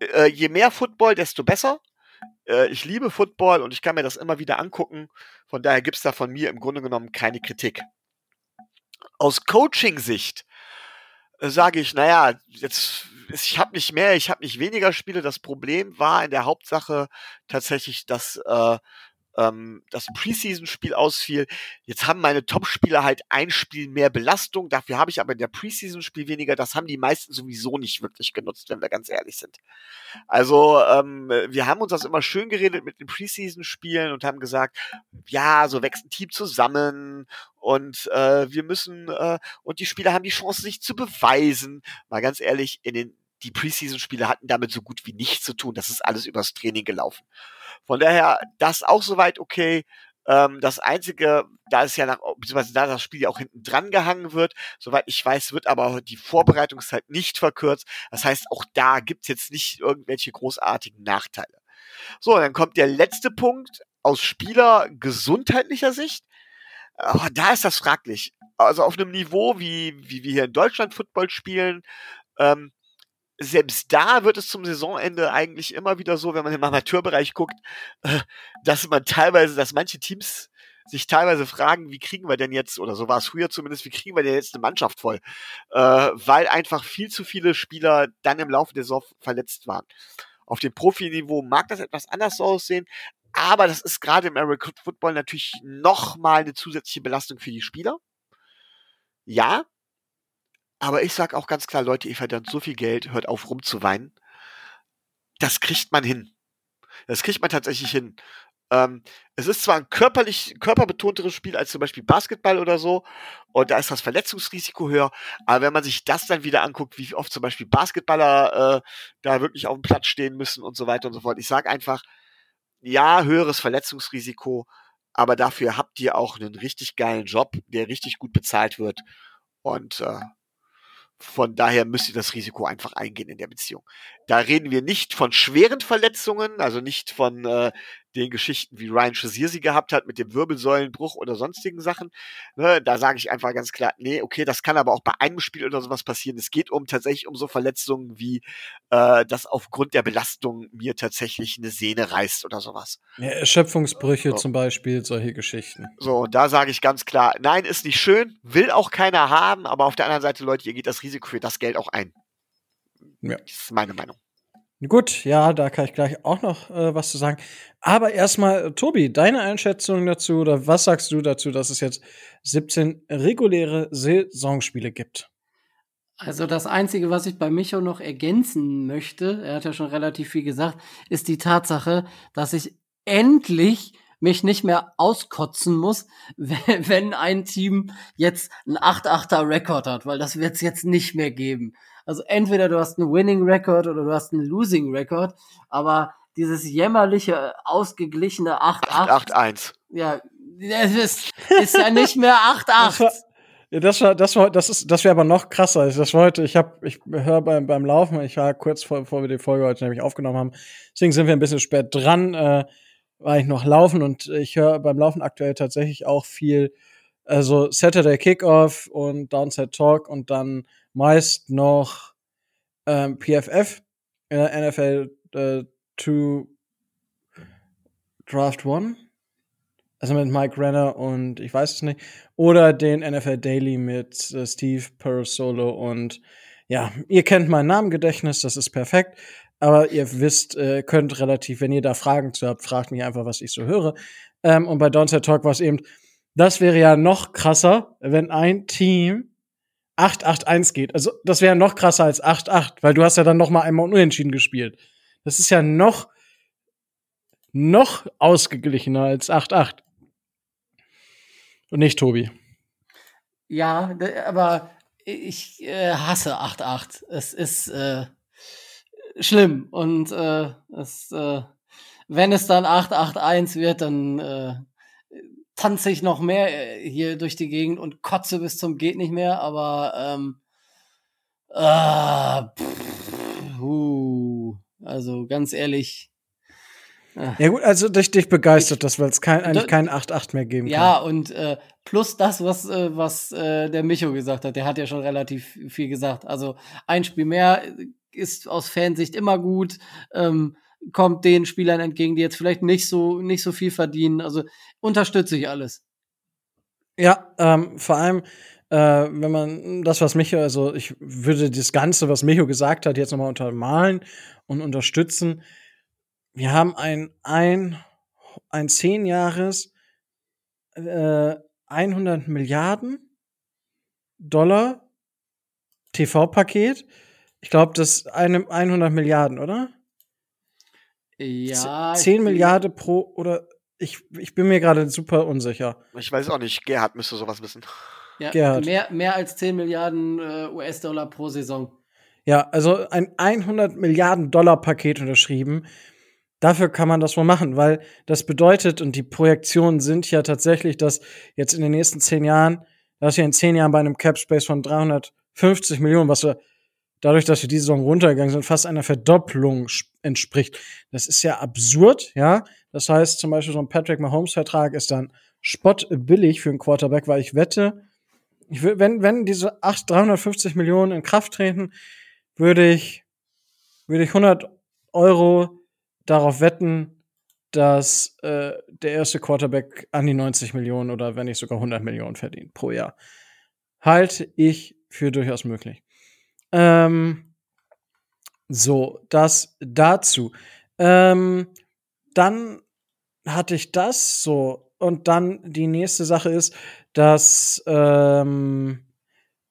Äh, je mehr Football, desto besser. Äh, ich liebe Football und ich kann mir das immer wieder angucken. Von daher gibt's da von mir im Grunde genommen keine Kritik. Aus Coaching-Sicht äh, sage ich, naja, jetzt ich habe nicht mehr, ich habe nicht weniger Spiele. Das Problem war in der Hauptsache tatsächlich, dass äh, ähm, das Preseason-Spiel ausfiel. Jetzt haben meine Top-Spieler halt ein Spiel mehr Belastung. Dafür habe ich aber in der Preseason-Spiel weniger. Das haben die meisten sowieso nicht wirklich genutzt, wenn wir ganz ehrlich sind. Also ähm, wir haben uns das immer schön geredet mit den Preseason-Spielen und haben gesagt, ja, so wächst ein Team zusammen und äh, wir müssen äh, und die Spieler haben die Chance, sich zu beweisen. Mal ganz ehrlich, in den die Preseason-Spiele hatten damit so gut wie nichts zu tun. Das ist alles übers Training gelaufen. Von daher, das auch soweit okay. Ähm, das Einzige, da ist ja nach, beziehungsweise da das Spiel ja auch hinten dran gehangen wird, soweit ich weiß, wird aber die Vorbereitungszeit nicht verkürzt. Das heißt, auch da gibt's jetzt nicht irgendwelche großartigen Nachteile. So, dann kommt der letzte Punkt aus Spieler gesundheitlicher Sicht. Oh, da ist das fraglich. Also auf einem Niveau, wie, wie wir hier in Deutschland Football spielen, ähm, selbst da wird es zum Saisonende eigentlich immer wieder so, wenn man im Amateurbereich guckt, äh, dass man teilweise, dass manche Teams sich teilweise fragen, wie kriegen wir denn jetzt, oder so war es früher zumindest, wie kriegen wir denn jetzt eine Mannschaft voll? Äh, weil einfach viel zu viele Spieler dann im Laufe der Saison verletzt waren. Auf dem Profiniveau mag das etwas anders aussehen, aber das ist gerade im American Football natürlich nochmal eine zusätzliche Belastung für die Spieler. Ja, aber ich sag auch ganz klar, Leute, ihr verdammt so viel Geld, hört auf rumzuweinen. Das kriegt man hin. Das kriegt man tatsächlich hin. Ähm, es ist zwar ein körperlich, körperbetonteres Spiel als zum Beispiel Basketball oder so, und da ist das Verletzungsrisiko höher, aber wenn man sich das dann wieder anguckt, wie oft zum Beispiel Basketballer äh, da wirklich auf dem Platz stehen müssen und so weiter und so fort, ich sage einfach, ja, höheres Verletzungsrisiko, aber dafür habt ihr auch einen richtig geilen Job, der richtig gut bezahlt wird. Und äh, von daher müsst ihr das Risiko einfach eingehen in der Beziehung. Da reden wir nicht von schweren Verletzungen, also nicht von äh, den Geschichten, wie Ryan Shazier sie gehabt hat mit dem Wirbelsäulenbruch oder sonstigen Sachen. Ne, da sage ich einfach ganz klar, nee, okay, das kann aber auch bei einem Spiel oder sowas passieren. Es geht um tatsächlich um so Verletzungen wie, äh, dass aufgrund der Belastung mir tatsächlich eine Sehne reißt oder sowas. Ja, Erschöpfungsbrüche So. zum Beispiel, solche Geschichten. So, und da sage ich ganz klar, nein, ist nicht schön, will auch keiner haben, aber auf der anderen Seite, Leute, ihr geht das Risiko für das Geld auch ein. Ja. Das ist meine Meinung. Gut, ja, da kann ich gleich auch noch äh, was zu sagen. Aber erstmal, äh, Tobi, deine Einschätzung dazu oder was sagst du dazu, dass es jetzt 17 reguläre Saisonspiele gibt? Also das Einzige, was ich bei Micho noch ergänzen möchte, er hat ja schon relativ viel gesagt, ist die Tatsache, dass ich endlich mich nicht mehr auskotzen muss, wenn ein Team jetzt einen 8-8er Rekord hat, weil das wird es jetzt nicht mehr geben. Also entweder du hast einen Winning Record oder du hast einen Losing Record, aber dieses jämmerliche, ausgeglichene 8-8, 8-1. ja, das ist, ist ja nicht mehr 8-8. Ja, das war, das war, das ist, das wäre aber noch krasser. Also das war heute, ich habe, ich höre beim, beim Laufen, ich war kurz vor, bevor wir die Folge heute nämlich aufgenommen haben. Deswegen sind wir ein bisschen spät dran, äh, war ich noch laufen und ich höre beim Laufen aktuell tatsächlich auch viel, also Saturday Kickoff und Downside Talk und dann meist noch ähm, PFF, äh, NFL äh, 2 Draft One. Also mit Mike Renner und ich weiß es nicht. Oder den NFL Daily mit äh, Steve Parasolo und ja, ihr kennt mein Namengedächtnis, das ist perfekt. Aber ihr wisst, äh, könnt relativ, wenn ihr da Fragen zu habt, fragt mich einfach, was ich so höre. Ähm, und bei Downside Talk war es eben, das wäre ja noch krasser, wenn ein Team 8-8-1 geht. Also das wäre noch krasser als 8-8, weil du hast ja dann noch mal einmal unentschieden gespielt. Das ist ja noch noch ausgeglichener als 8-8. Und nicht Tobi. Ja, aber ich äh, hasse 8-8. Es ist äh, schlimm. Und äh, es, äh, wenn es dann 8-8-1 wird, dann äh, tanze ich noch mehr äh, hier durch die Gegend und kotze bis zum geht nicht mehr. Aber ähm, ah, pff, huh, also ganz ehrlich. Ja gut, also dich, dich begeistert das, weil es kein, eigentlich kein 8-8 mehr geben Ja, kann. und äh, plus das, was, äh, was äh, der Micho gesagt hat, der hat ja schon relativ viel gesagt. Also ein Spiel mehr ist aus Fansicht immer gut, ähm, kommt den Spielern entgegen, die jetzt vielleicht nicht so, nicht so viel verdienen. Also unterstütze ich alles. Ja, ähm, vor allem, äh, wenn man das, was Micho, also ich würde das Ganze, was Micho gesagt hat, jetzt nochmal untermalen und unterstützen. Wir haben ein, ein, ein 10 Jahres, äh, 100 Milliarden Dollar TV-Paket. Ich glaube, das eine 100 Milliarden, oder? Ja. ich 10 bin- Milliarden pro, oder ich, ich bin mir gerade super unsicher. Ich weiß auch nicht, Gerhard müsste sowas wissen. Ja, Gerhard. mehr, mehr als 10 Milliarden äh, US-Dollar pro Saison. Ja, also ein 100 Milliarden Dollar Paket unterschrieben. Dafür kann man das wohl machen, weil das bedeutet, und die Projektionen sind ja tatsächlich, dass jetzt in den nächsten zehn Jahren, dass wir in zehn Jahren bei einem Cap Space von 350 Millionen, was wir dadurch, dass wir diese Saison runtergegangen sind, fast einer Verdopplung entspricht. Das ist ja absurd, ja. Das heißt, zum Beispiel so ein Patrick Mahomes Vertrag ist dann spottbillig für einen Quarterback, weil ich wette, ich will, wenn, wenn diese 8, 350 Millionen in Kraft treten, würde ich würde ich 100 Euro darauf wetten, dass äh, der erste Quarterback an die 90 Millionen oder wenn nicht sogar 100 Millionen verdient pro Jahr. Halte ich für durchaus möglich. Ähm, so, das dazu. Ähm, dann hatte ich das so. Und dann die nächste Sache ist, dass ähm,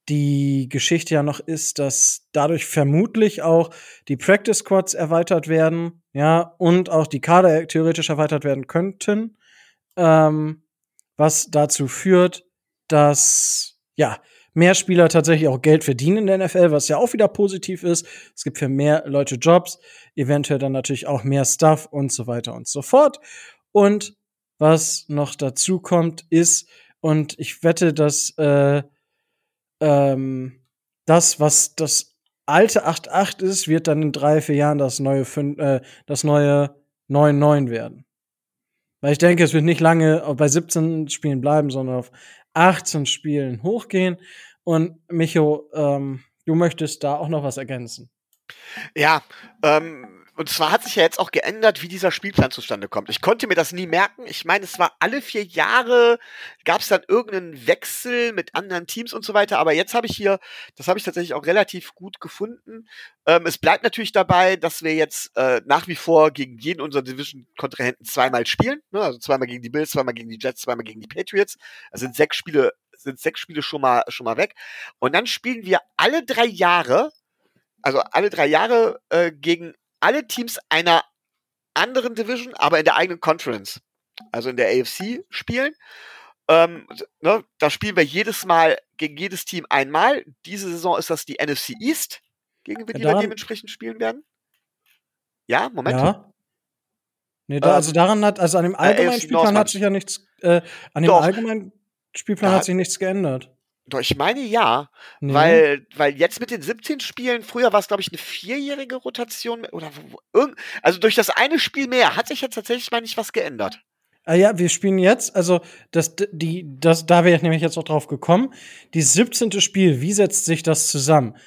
die Geschichte ja noch ist, dass dadurch vermutlich auch die Practice Squads erweitert werden, ja, und auch die Kader theoretisch erweitert werden könnten, ähm, was dazu führt, dass ja mehr Spieler tatsächlich auch Geld verdienen in der NFL, was ja auch wieder positiv ist. Es gibt für mehr Leute Jobs, eventuell dann natürlich auch mehr Stuff und so weiter und so fort. Und was noch dazu kommt, ist, und ich wette, dass äh, ähm, das, was das alte 8.8 ist, wird dann in drei, vier Jahren das neue, 5, äh, das neue 9.9 werden. Weil ich denke, es wird nicht lange bei 17 Spielen bleiben, sondern auf 18 Spielen hochgehen. Und Micho, ähm, du möchtest da auch noch was ergänzen. Ja, ähm, und zwar hat sich ja jetzt auch geändert, wie dieser Spielplan zustande kommt. Ich konnte mir das nie merken. Ich meine, es war alle vier Jahre, gab es dann irgendeinen Wechsel mit anderen Teams und so weiter. Aber jetzt habe ich hier, das habe ich tatsächlich auch relativ gut gefunden. Ähm, es bleibt natürlich dabei, dass wir jetzt äh, nach wie vor gegen jeden unserer Division-Kontrahenten zweimal spielen. Ne? Also zweimal gegen die Bills, zweimal gegen die Jets, zweimal gegen die Patriots. Das sind sechs Spiele, sind sechs Spiele schon mal, schon mal weg. Und dann spielen wir alle drei Jahre also alle drei Jahre äh, gegen alle Teams einer anderen Division, aber in der eigenen Conference, also in der AFC spielen. Ähm, ne, da spielen wir jedes Mal gegen jedes Team einmal. Diese Saison ist das die NFC East, gegen die wir dementsprechend spielen werden. Ja, Moment. Ja. Nee, da, also ähm, daran hat, also an dem allgemeinen Spielplan hat sich ja nichts, äh, an dem Doch. allgemeinen Spielplan da, hat sich nichts geändert. Doch, ich meine ja, nee. weil, weil jetzt mit den 17 Spielen, früher war es, glaube ich, eine vierjährige Rotation oder also durch das eine Spiel mehr hat sich jetzt tatsächlich mal nicht was geändert. Ah ja, wir spielen jetzt, also das, die, das, da wäre ich nämlich jetzt auch drauf gekommen. Die 17. Spiel, wie setzt sich das zusammen?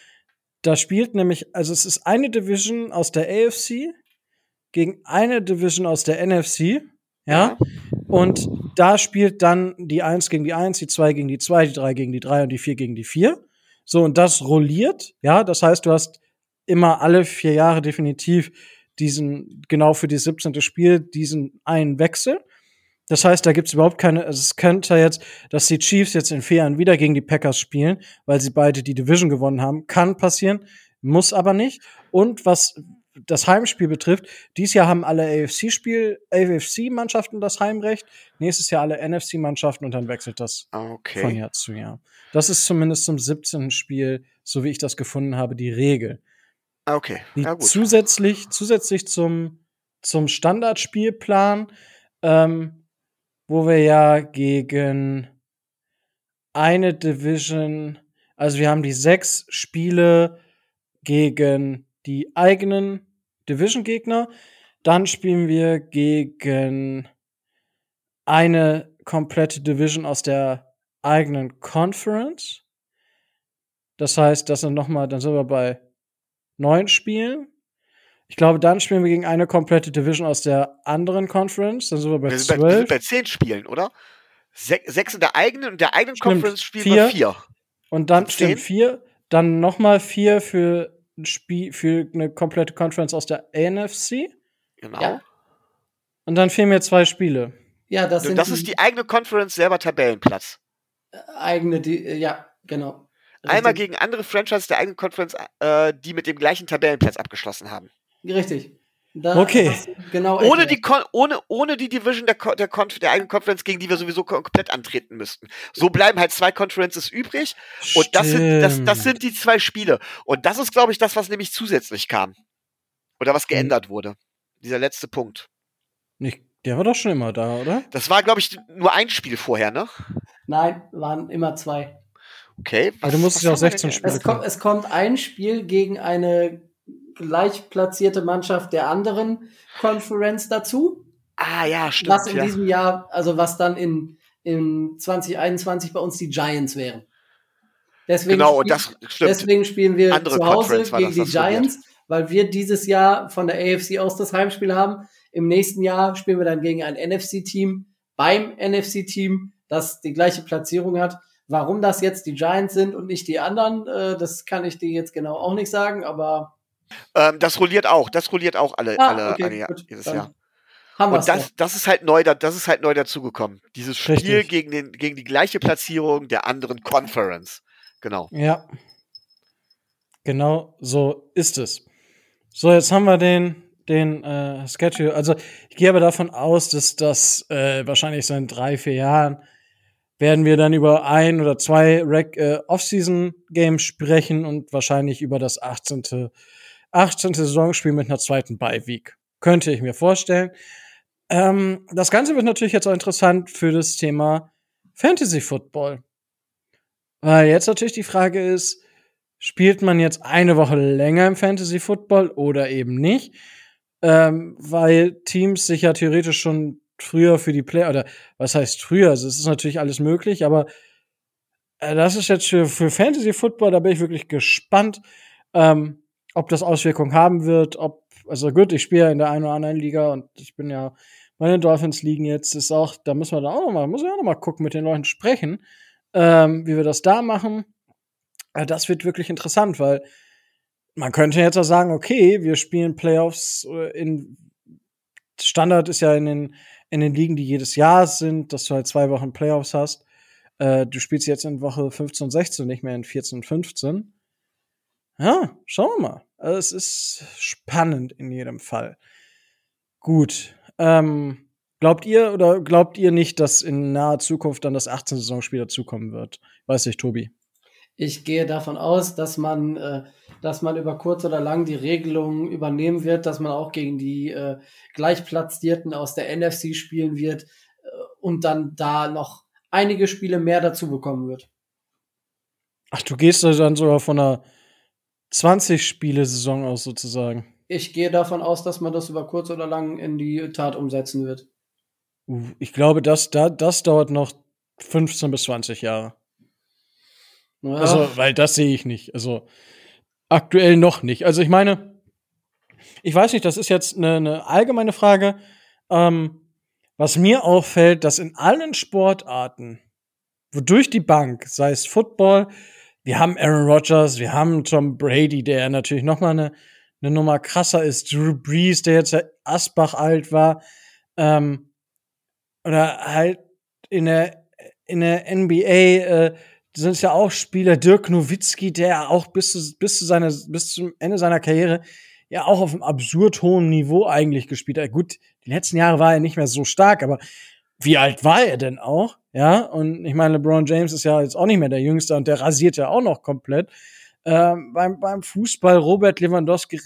Da spielt nämlich, also es ist eine Division aus der AFC gegen eine Division aus der NFC, ja. ja. Und da spielt dann die 1 gegen die 1, die 2 gegen die 2, die 3 gegen die 3 und die 4 gegen die 4. So, und das rolliert, ja, das heißt, du hast immer alle vier Jahre definitiv diesen, genau für die 17. Spiel, diesen einen Wechsel. Das heißt, da gibt's überhaupt keine, also es könnte jetzt, dass die Chiefs jetzt in vier Jahren wieder gegen die Packers spielen, weil sie beide die Division gewonnen haben. Kann passieren, muss aber nicht. Und was das Heimspiel betrifft, dieses Jahr haben alle AFC-Spiel, AFC-Mannschaften das Heimrecht, nächstes Jahr alle NFC-Mannschaften und dann wechselt das okay. von Jahr zu Jahr. Das ist zumindest zum 17. Spiel, so wie ich das gefunden habe, die Regel. Okay. Die ja, zusätzlich, zusätzlich zum, zum Standardspielplan, ähm, wo wir ja gegen eine Division, also wir haben die sechs Spiele gegen die eigenen Division-Gegner. Dann spielen wir gegen eine komplette Division aus der eigenen Conference. Das heißt, das sind noch mal, dann sind wir bei neun Spielen. Ich glaube, dann spielen wir gegen eine komplette Division aus der anderen Conference. Dann sind wir bei wir zwölf. Bei, wir sind bei zehn Spielen, oder? Se sechs in der eigenen und der eigenen stimmt, Conference spielen vier. wir vier. Und dann stimmt vier. Dann noch mal vier für ein Spiel für eine komplette Conference aus der NFC. Genau. Ja. Und dann fehlen mir zwei Spiele. Ja, das, sind das die, ist die eigene Conference selber Tabellenplatz. Äh, eigene, die, äh, ja, genau. Richtig. Einmal gegen andere Franchises der eigenen Conference, äh, die mit dem gleichen Tabellenplatz abgeschlossen haben. Richtig. Da okay. Genau ohne, die ohne, ohne die Division der, der, der eigenen Conference, gegen die wir sowieso komplett antreten müssten. So bleiben halt zwei Conferences übrig. Und das sind, das, das sind die zwei Spiele. Und das ist, glaube ich, das, was nämlich zusätzlich kam. Oder was geändert wurde. Dieser letzte Punkt. Nicht, der war doch schon immer da, oder? Das war, glaube ich, nur ein Spiel vorher, ne? Nein, waren immer zwei. Okay. Was, du musst ja auch 16 Spiele. Es kommt, es kommt ein Spiel gegen eine gleich platzierte Mannschaft der anderen Conference dazu. Ah ja, stimmt. Was in ja. diesem Jahr, also was dann in, in 2021 bei uns die Giants wären. Deswegen genau, und das stimmt. Deswegen spielen wir Andere zu Hause gegen die Giants. weil wir dieses Jahr von der AFC aus das Heimspiel haben. Im nächsten Jahr spielen wir dann gegen ein NFC-Team beim NFC-Team, das die gleiche Platzierung hat. Warum das jetzt die Giants sind und nicht die anderen, äh, das kann ich dir jetzt genau auch nicht sagen, aber Ähm, das rolliert auch, das rolliert auch alle, Ah, alle, okay, alle gut, jedes Jahr. Und das, das ist halt neu, da- das ist halt neu dazugekommen. Dieses Spiel Richtig. gegen, den, gegen die gleiche Platzierung der anderen Conference. Genau. Ja. Genau so ist es. So, jetzt haben wir den, den äh, Schedule. Also ich gehe aber davon aus, dass das äh, wahrscheinlich so in drei, vier Jahren werden wir dann über ein oder zwei Rec äh, Off-Season-Games sprechen und wahrscheinlich über das 18. 18. Saisonspiel mit einer zweiten Bye-Week. Könnte ich mir vorstellen. Ähm, das Ganze wird natürlich jetzt auch interessant für das Thema Fantasy Football. Weil jetzt natürlich die Frage ist, spielt man jetzt eine Woche länger im Fantasy Football oder eben nicht? Ähm, weil Teams sich ja theoretisch schon früher für die Play oder was heißt früher? Also es ist natürlich alles möglich, aber äh, das ist jetzt für, für Fantasy Football, da bin ich wirklich gespannt, ähm, ob das Auswirkungen haben wird, ob, also gut, ich spiele ja in der einen oder anderen Liga und ich bin ja, meine Dolphins liegen jetzt, ist auch, da müssen wir da auch noch mal, muss ich auch noch mal gucken, mit den Leuten sprechen, ähm, wie wir das da machen. Äh, das wird wirklich interessant, weil man könnte jetzt auch sagen, okay, wir spielen Playoffs äh, in Standard ist ja in den, in den Ligen, die jedes Jahr sind, dass du halt zwei Wochen Playoffs hast. Äh, du spielst jetzt in Woche 15 und 16, nicht mehr in 14 und 15. Ja, schauen wir mal. Also, es ist spannend in jedem Fall. Gut. Ähm, glaubt ihr oder glaubt ihr nicht, dass in naher Zukunft dann das 18. Saisonspiel dazukommen wird? Weiß ich, Tobi. Ich gehe davon aus, dass man, äh, dass man über kurz oder lang die Regelungen übernehmen wird, dass man auch gegen die äh, Gleichplatzierten aus der NFC spielen wird äh, und dann da noch einige Spiele mehr dazu bekommen wird. Ach, du gehst also dann sogar von einer 20-Spiele-Saison aus sozusagen. Ich gehe davon aus, dass man das über kurz oder lang in die Tat umsetzen wird. Uh, Ich glaube, das, da, das dauert noch 15 bis 20 Jahre. Ja, Also, weil das sehe ich nicht. Also, aktuell noch nicht. Also, ich meine, ich weiß nicht, das ist jetzt eine, eine allgemeine Frage. Ähm, was mir auffällt, dass in allen Sportarten, wodurch die Bank, sei es Football, wir haben Aaron Rodgers, wir haben Tom Brady, der natürlich noch mal eine, eine Nummer krasser ist, Drew Brees, der jetzt Asbach alt war, ähm, oder halt in der in der NBA äh, sind es ja auch Spieler, Dirk Nowitzki, der auch bis zu, bis zu seiner, bis zum Ende seiner Karriere ja auch auf einem absurd hohen Niveau eigentlich gespielt hat. Gut, die letzten Jahre war er nicht mehr so stark, aber wie alt war er denn auch? Ja, und ich meine, LeBron James ist ja jetzt auch nicht mehr der Jüngste und der rasiert ja auch noch komplett. Ähm, beim, beim Fußball Robert Lewandowski,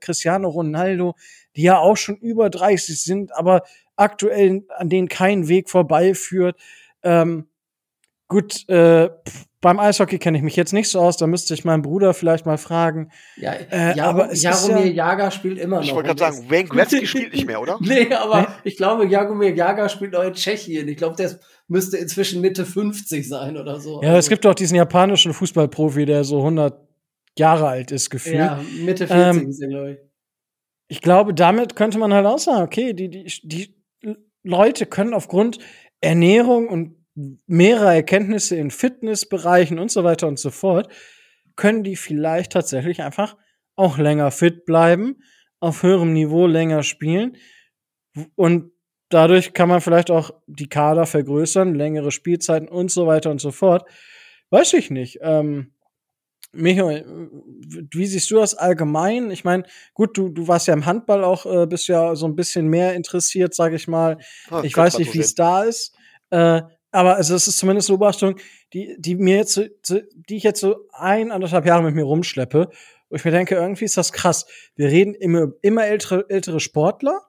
Cristiano Ronaldo, die ja auch schon über 30 sind, aber aktuell an denen kein Weg vorbeiführt. Ähm, gut, äh, beim Eishockey kenne ich mich jetzt nicht so aus, da müsste ich meinen Bruder vielleicht mal fragen. ja, äh, Jaro, aber es ist Jaromir ja- Jager spielt immer noch. Ich wollte gerade sagen, Wayne Gretzky spielt nicht mehr, oder? Nee, aber ich glaube, Jaromir Jager spielt noch in Tschechien. Ich glaube, der müsste inzwischen Mitte 50 sein oder so. Ja, es gibt auch diesen japanischen Fußballprofi, der so 100 Jahre alt ist, gefühlt. Ja, Mitte 40 Ähm, ist er, glaube ich. ich glaube, damit könnte man halt auch sagen, okay, die, die, die Leute können aufgrund Ernährung und mehrerer Erkenntnisse in Fitnessbereichen und so weiter und so fort, können die vielleicht tatsächlich einfach auch länger fit bleiben, auf höherem Niveau länger spielen und dadurch kann man vielleicht auch die Kader vergrößern, längere Spielzeiten und so weiter und so fort. Weiß ich nicht. Ähm, Micho, äh, wie siehst du das allgemein? Ich meine, gut, du, du warst ja im Handball auch, äh, bist ja so ein bisschen mehr interessiert, sage ich mal. Ah, ich weiß nicht, wie es da ist. Äh, aber also es ist zumindest eine Beobachtung, die, die mir jetzt, so, die ich jetzt so ein, anderthalb Jahre mit mir rumschleppe, wo ich mir denke, irgendwie ist das krass. Wir reden immer, immer ältere, ältere Sportler,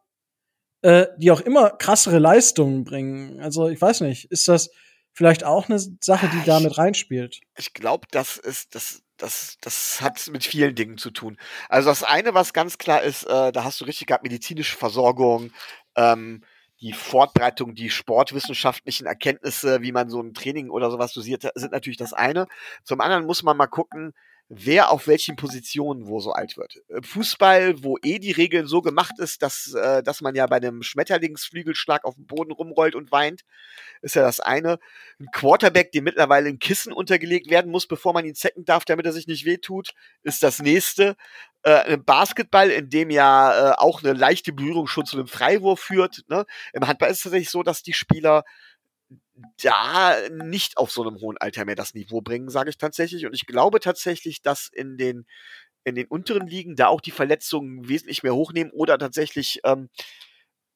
äh, die auch immer krassere Leistungen bringen. Also ich weiß nicht, ist das vielleicht auch eine Sache, die da mit reinspielt? ich glaube, das ist, das, das, das hat mit vielen Dingen zu tun. Also das eine, was ganz klar ist, äh, da hast du richtig gehabt, medizinische Versorgung, ähm, die Fortbreitung, die sportwissenschaftlichen Erkenntnisse, wie man so ein Training oder sowas dosiert, sind natürlich das eine. Zum anderen muss man mal gucken, wer auf welchen Positionen wo so alt wird. Äh, Fußball, wo eh die Regeln so gemacht ist, dass, äh, dass man ja bei einem Schmetterlingsflügelschlag auf dem Boden rumrollt und weint, ist ja das eine. Ein Quarterback, dem mittlerweile ein Kissen untergelegt werden muss, bevor man ihn zecken darf, damit er sich nicht wehtut, ist das nächste. Äh, ein Basketball, in dem ja äh, auch eine leichte Berührung schon zu einem Freiwurf führt. Ne? Im Handball ist es tatsächlich so, dass die Spieler da nicht auf so einem hohen Alter mehr das Niveau bringen, sage ich tatsächlich. Und ich glaube tatsächlich, dass in den, in den unteren Ligen da auch die Verletzungen wesentlich mehr hochnehmen oder tatsächlich, ähm,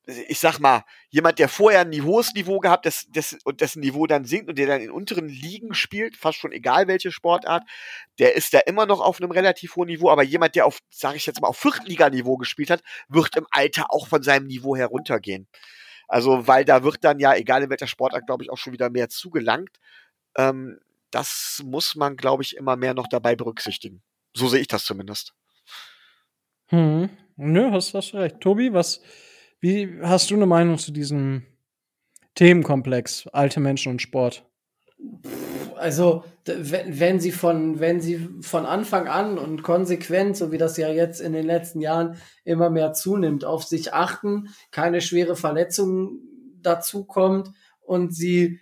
ich sag mal, jemand, der vorher ein hohes Niveau gehabt des, des, und dessen Niveau dann sinkt und der dann in unteren Ligen spielt, fast schon egal welche Sportart, der ist da immer noch auf einem relativ hohen Niveau, aber jemand, der auf, sage ich jetzt mal, auf Viertliganiveau gespielt hat, wird im Alter auch von seinem Niveau heruntergehen. Also, weil da wird dann ja, egal in welcher Sportart, glaube ich, auch schon wieder mehr zugelangt. Ähm, das muss man, glaube ich, immer mehr noch dabei berücksichtigen. So sehe ich das zumindest. Hm. Nö, hast, hast recht. Tobi, was, wie hast du eine Meinung zu diesem Themenkomplex, alte Menschen und Sport? Also, wenn, sie von, wenn sie von Anfang an und konsequent, so wie das ja jetzt in den letzten Jahren immer mehr zunimmt, auf sich achten, keine schwere Verletzung dazu kommt und sie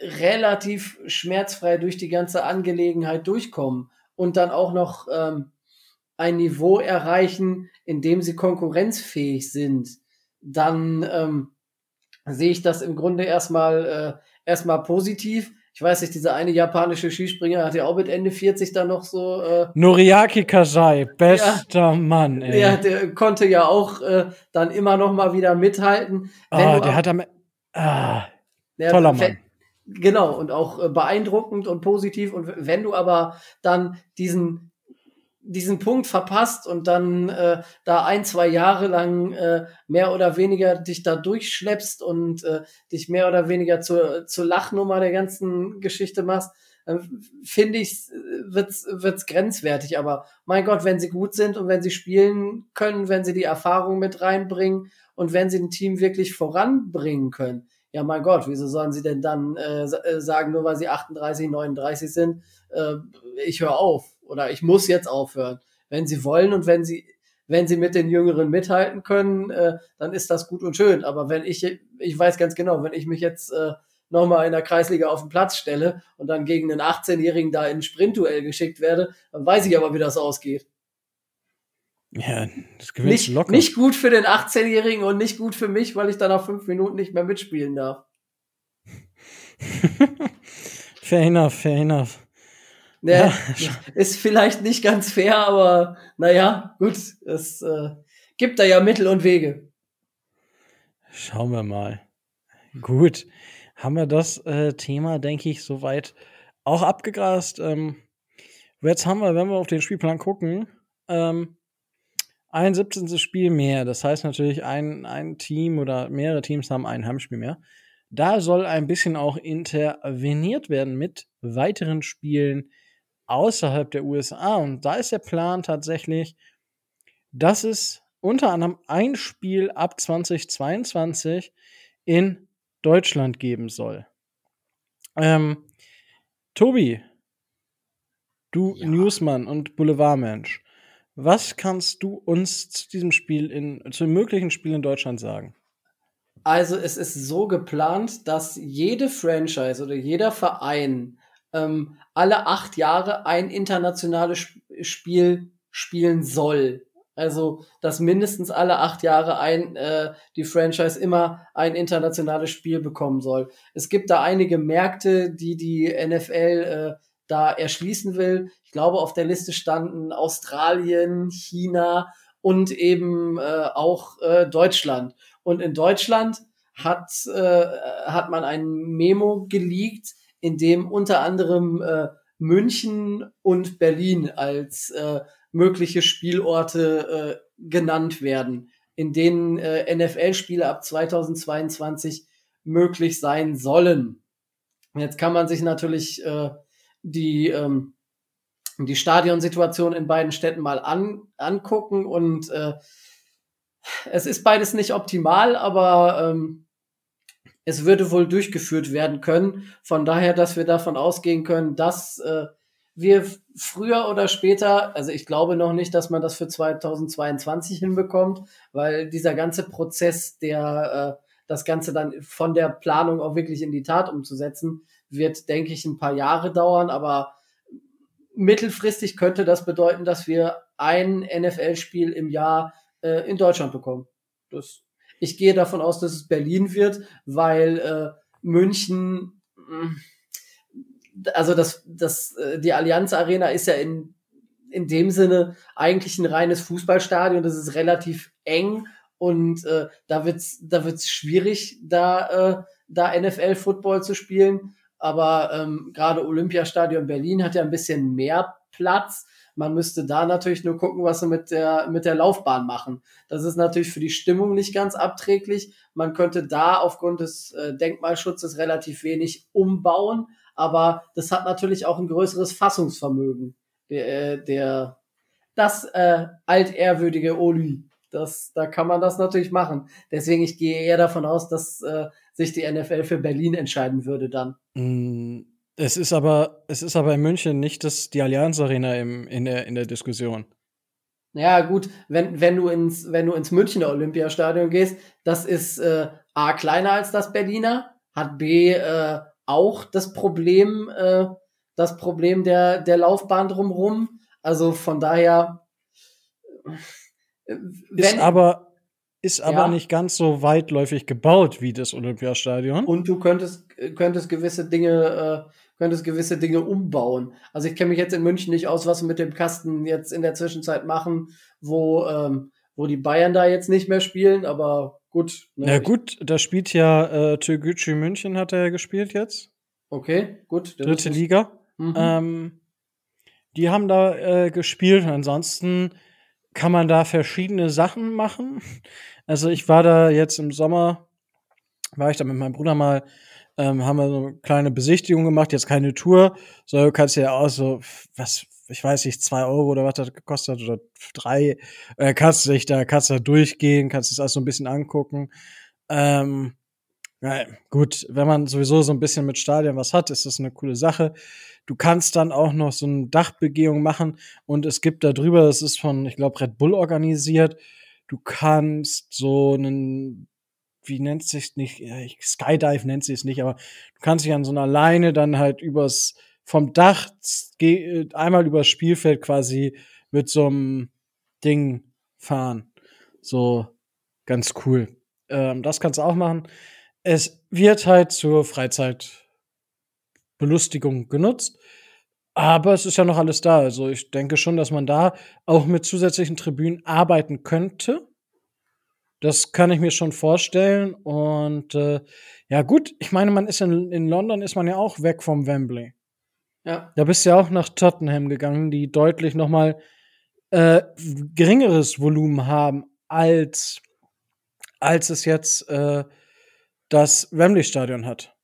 relativ schmerzfrei durch die ganze Angelegenheit durchkommen und dann auch noch ähm, ein Niveau erreichen, in dem sie konkurrenzfähig sind, dann ähm, sehe ich das im Grunde erstmal äh, erstmal positiv ich weiß nicht, dieser eine japanische Skispringer hat ja auch mit Ende 40 dann noch so. Äh, Noriaki Kasai, bester ja, Mann, ey. Der, der konnte ja auch äh, dann immer noch mal wieder mithalten. Ah, oh, der hat am. Ah, der, toller Mann. Genau, und auch äh, beeindruckend und positiv. Und wenn du aber dann diesen diesen Punkt verpasst und dann äh, da ein, zwei Jahre lang äh, mehr oder weniger dich da durchschleppst und äh, dich mehr oder weniger zur, zur Lachnummer der ganzen Geschichte machst, dann finde ich, wird's, wird's grenzwertig. Aber mein Gott, wenn sie gut sind und wenn sie spielen können, wenn sie die Erfahrung mit reinbringen und wenn sie ein Team wirklich voranbringen können, ja mein Gott, wieso sollen sie denn dann äh, äh sagen, nur weil sie 38, 39 sind, äh, ich höre auf oder ich muss jetzt aufhören. Wenn sie wollen und wenn sie, wenn sie mit den Jüngeren mithalten können, äh, dann ist das gut und schön. Aber wenn ich, ich weiß ganz genau, wenn ich mich jetzt äh, nochmal in der Kreisliga auf den Platz stelle und dann gegen einen 18-Jährigen da in ein Sprintduell geschickt werde, dann weiß ich aber, wie das ausgeht. Ja, das gewinnt nicht, locker. Nicht gut für den 18-Jährigen und nicht gut für mich, weil ich dann nach fünf Minuten nicht mehr mitspielen darf. fair enough, fair enough. Ne, ja. Ist vielleicht nicht ganz fair, aber naja, gut, es äh, gibt da ja Mittel und Wege. Schauen wir mal. Gut, haben wir das äh, Thema, denke ich, soweit auch abgegrast. Ähm, jetzt haben wir, wenn wir auf den Spielplan gucken, ähm, ein 17. Spiel mehr. Das heißt natürlich, ein, ein Team oder mehrere Teams haben ein Heimspiel mehr. Da soll ein bisschen auch interveniert werden mit weiteren Spielen außerhalb der USA. Und da ist der Plan tatsächlich, dass es unter anderem ein Spiel ab 2022 in Deutschland geben soll. Ähm, Tobi, du ja. Newsmann und Boulevardmensch, was kannst du uns zu diesem Spiel in, zu dem möglichen Spiel in Deutschland sagen? Also es ist so geplant, dass jede Franchise oder jeder Verein ähm, alle acht Jahre ein internationales Spiel spielen soll. Also, dass mindestens alle acht Jahre ein, äh, die Franchise immer ein internationales Spiel bekommen soll. Es gibt da einige Märkte, die die NFL äh, da erschließen will. Ich glaube, auf der Liste standen Australien, China und eben äh, auch äh, Deutschland. Und in Deutschland hat, äh, hat man ein Memo geleakt, in dem unter anderem äh, München und Berlin als äh, mögliche Spielorte äh, genannt werden, in denen äh, NFL-Spiele ab 2022 möglich sein sollen. Jetzt kann man sich natürlich äh, die, ähm, die Stadionsituation in beiden Städten mal an, angucken und äh, es ist beides nicht optimal, aber ähm, es würde wohl durchgeführt werden können. Von daher, dass wir davon ausgehen können, dass äh, wir früher oder später, also ich glaube noch nicht, dass man das für 2022 hinbekommt, weil dieser ganze Prozess, der äh, das Ganze dann von der Planung auch wirklich in die Tat umzusetzen, wird, denke ich, ein paar Jahre dauern, aber mittelfristig könnte das bedeuten, dass wir ein NFL-Spiel im Jahr äh, in Deutschland bekommen. Das, ich gehe davon aus, dass es Berlin wird, weil äh, München, mh, also das, das, äh, die Allianz Arena ist ja in, in dem Sinne eigentlich ein reines Fußballstadion. Das ist relativ eng und äh, da wird's, da wird's schwierig, da, äh, da NFL-Football zu spielen. Aber ähm, gerade Olympiastadion Berlin hat ja ein bisschen mehr Platz. Man müsste da natürlich nur gucken, was sie mit der, mit der Laufbahn machen. Das ist natürlich für die Stimmung nicht ganz abträglich. Man könnte da aufgrund des äh, Denkmalschutzes relativ wenig umbauen aber das hat natürlich auch ein größeres Fassungsvermögen. Der, äh, der das äh, altehrwürdige Oli. Das, da kann man das natürlich machen. Deswegen, ich gehe eher davon aus, dass äh, sich die NFL für Berlin entscheiden würde dann. Es ist aber, es ist aber in München nicht das, die Allianz Arena im, in, der, in der Diskussion. Ja, gut, wenn, wenn du ins, wenn du ins Münchner Olympiastadion gehst, das ist äh, A kleiner als das Berliner, hat B äh, auch das Problem, äh, das Problem der, der Laufbahn drumherum. Also von daher. Äh, ist aber, ist aber ja. nicht ganz so weitläufig gebaut wie das Olympiastadion. Und du könntest, könntest gewisse Dinge, äh, könntest gewisse Dinge umbauen. Also ich kenne mich jetzt in München nicht aus, was wir mit dem Kasten jetzt in der Zwischenzeit machen, wo, ähm, wo die Bayern da jetzt nicht mehr spielen, aber gut. Ne, ja, gut, da spielt ja äh, Türkgücü München hat er ja gespielt jetzt. Okay, gut. Dritte Liga. Mhm. Ähm, die haben da äh, gespielt. Ansonsten kann man da verschiedene Sachen machen. Also ich war da jetzt im Sommer, war ich da mit meinem Bruder mal, ähm, haben wir so eine kleine Besichtigung gemacht, jetzt keine Tour, so du kannst ja auch so, was, ich weiß nicht, zwei Euro oder was das gekostet hat oder drei, äh, kannst dich da, kannst da durchgehen, kannst das alles so ein bisschen angucken. Ähm, ja, gut, wenn man sowieso so ein bisschen mit Stadion was hat, ist das eine coole Sache. Du kannst dann auch noch so eine Dachbegehung machen und es gibt da drüber, das ist von, ich glaube, Red Bull organisiert. Du kannst so einen, wie nennt sich nicht, Skydive nennt sich es nicht, aber du kannst dich an so einer Leine dann halt übers, vom Dach einmal übers Spielfeld quasi mit so einem Ding fahren. So ganz cool. Ähm, das kannst du auch machen. Es wird halt zur Freizeitbelustigung genutzt. Aber es ist ja noch alles da. Also ich denke schon, dass man da auch mit zusätzlichen Tribünen arbeiten könnte. Das kann ich mir schon vorstellen. Und äh, ja, gut, ich meine, man ist in, in London ist man ja auch weg vom Wembley. Ja. Da bist du ja auch nach Tottenham gegangen, die deutlich noch mal äh, geringeres Volumen haben als als es jetzt äh, das Wembley-Stadion hat.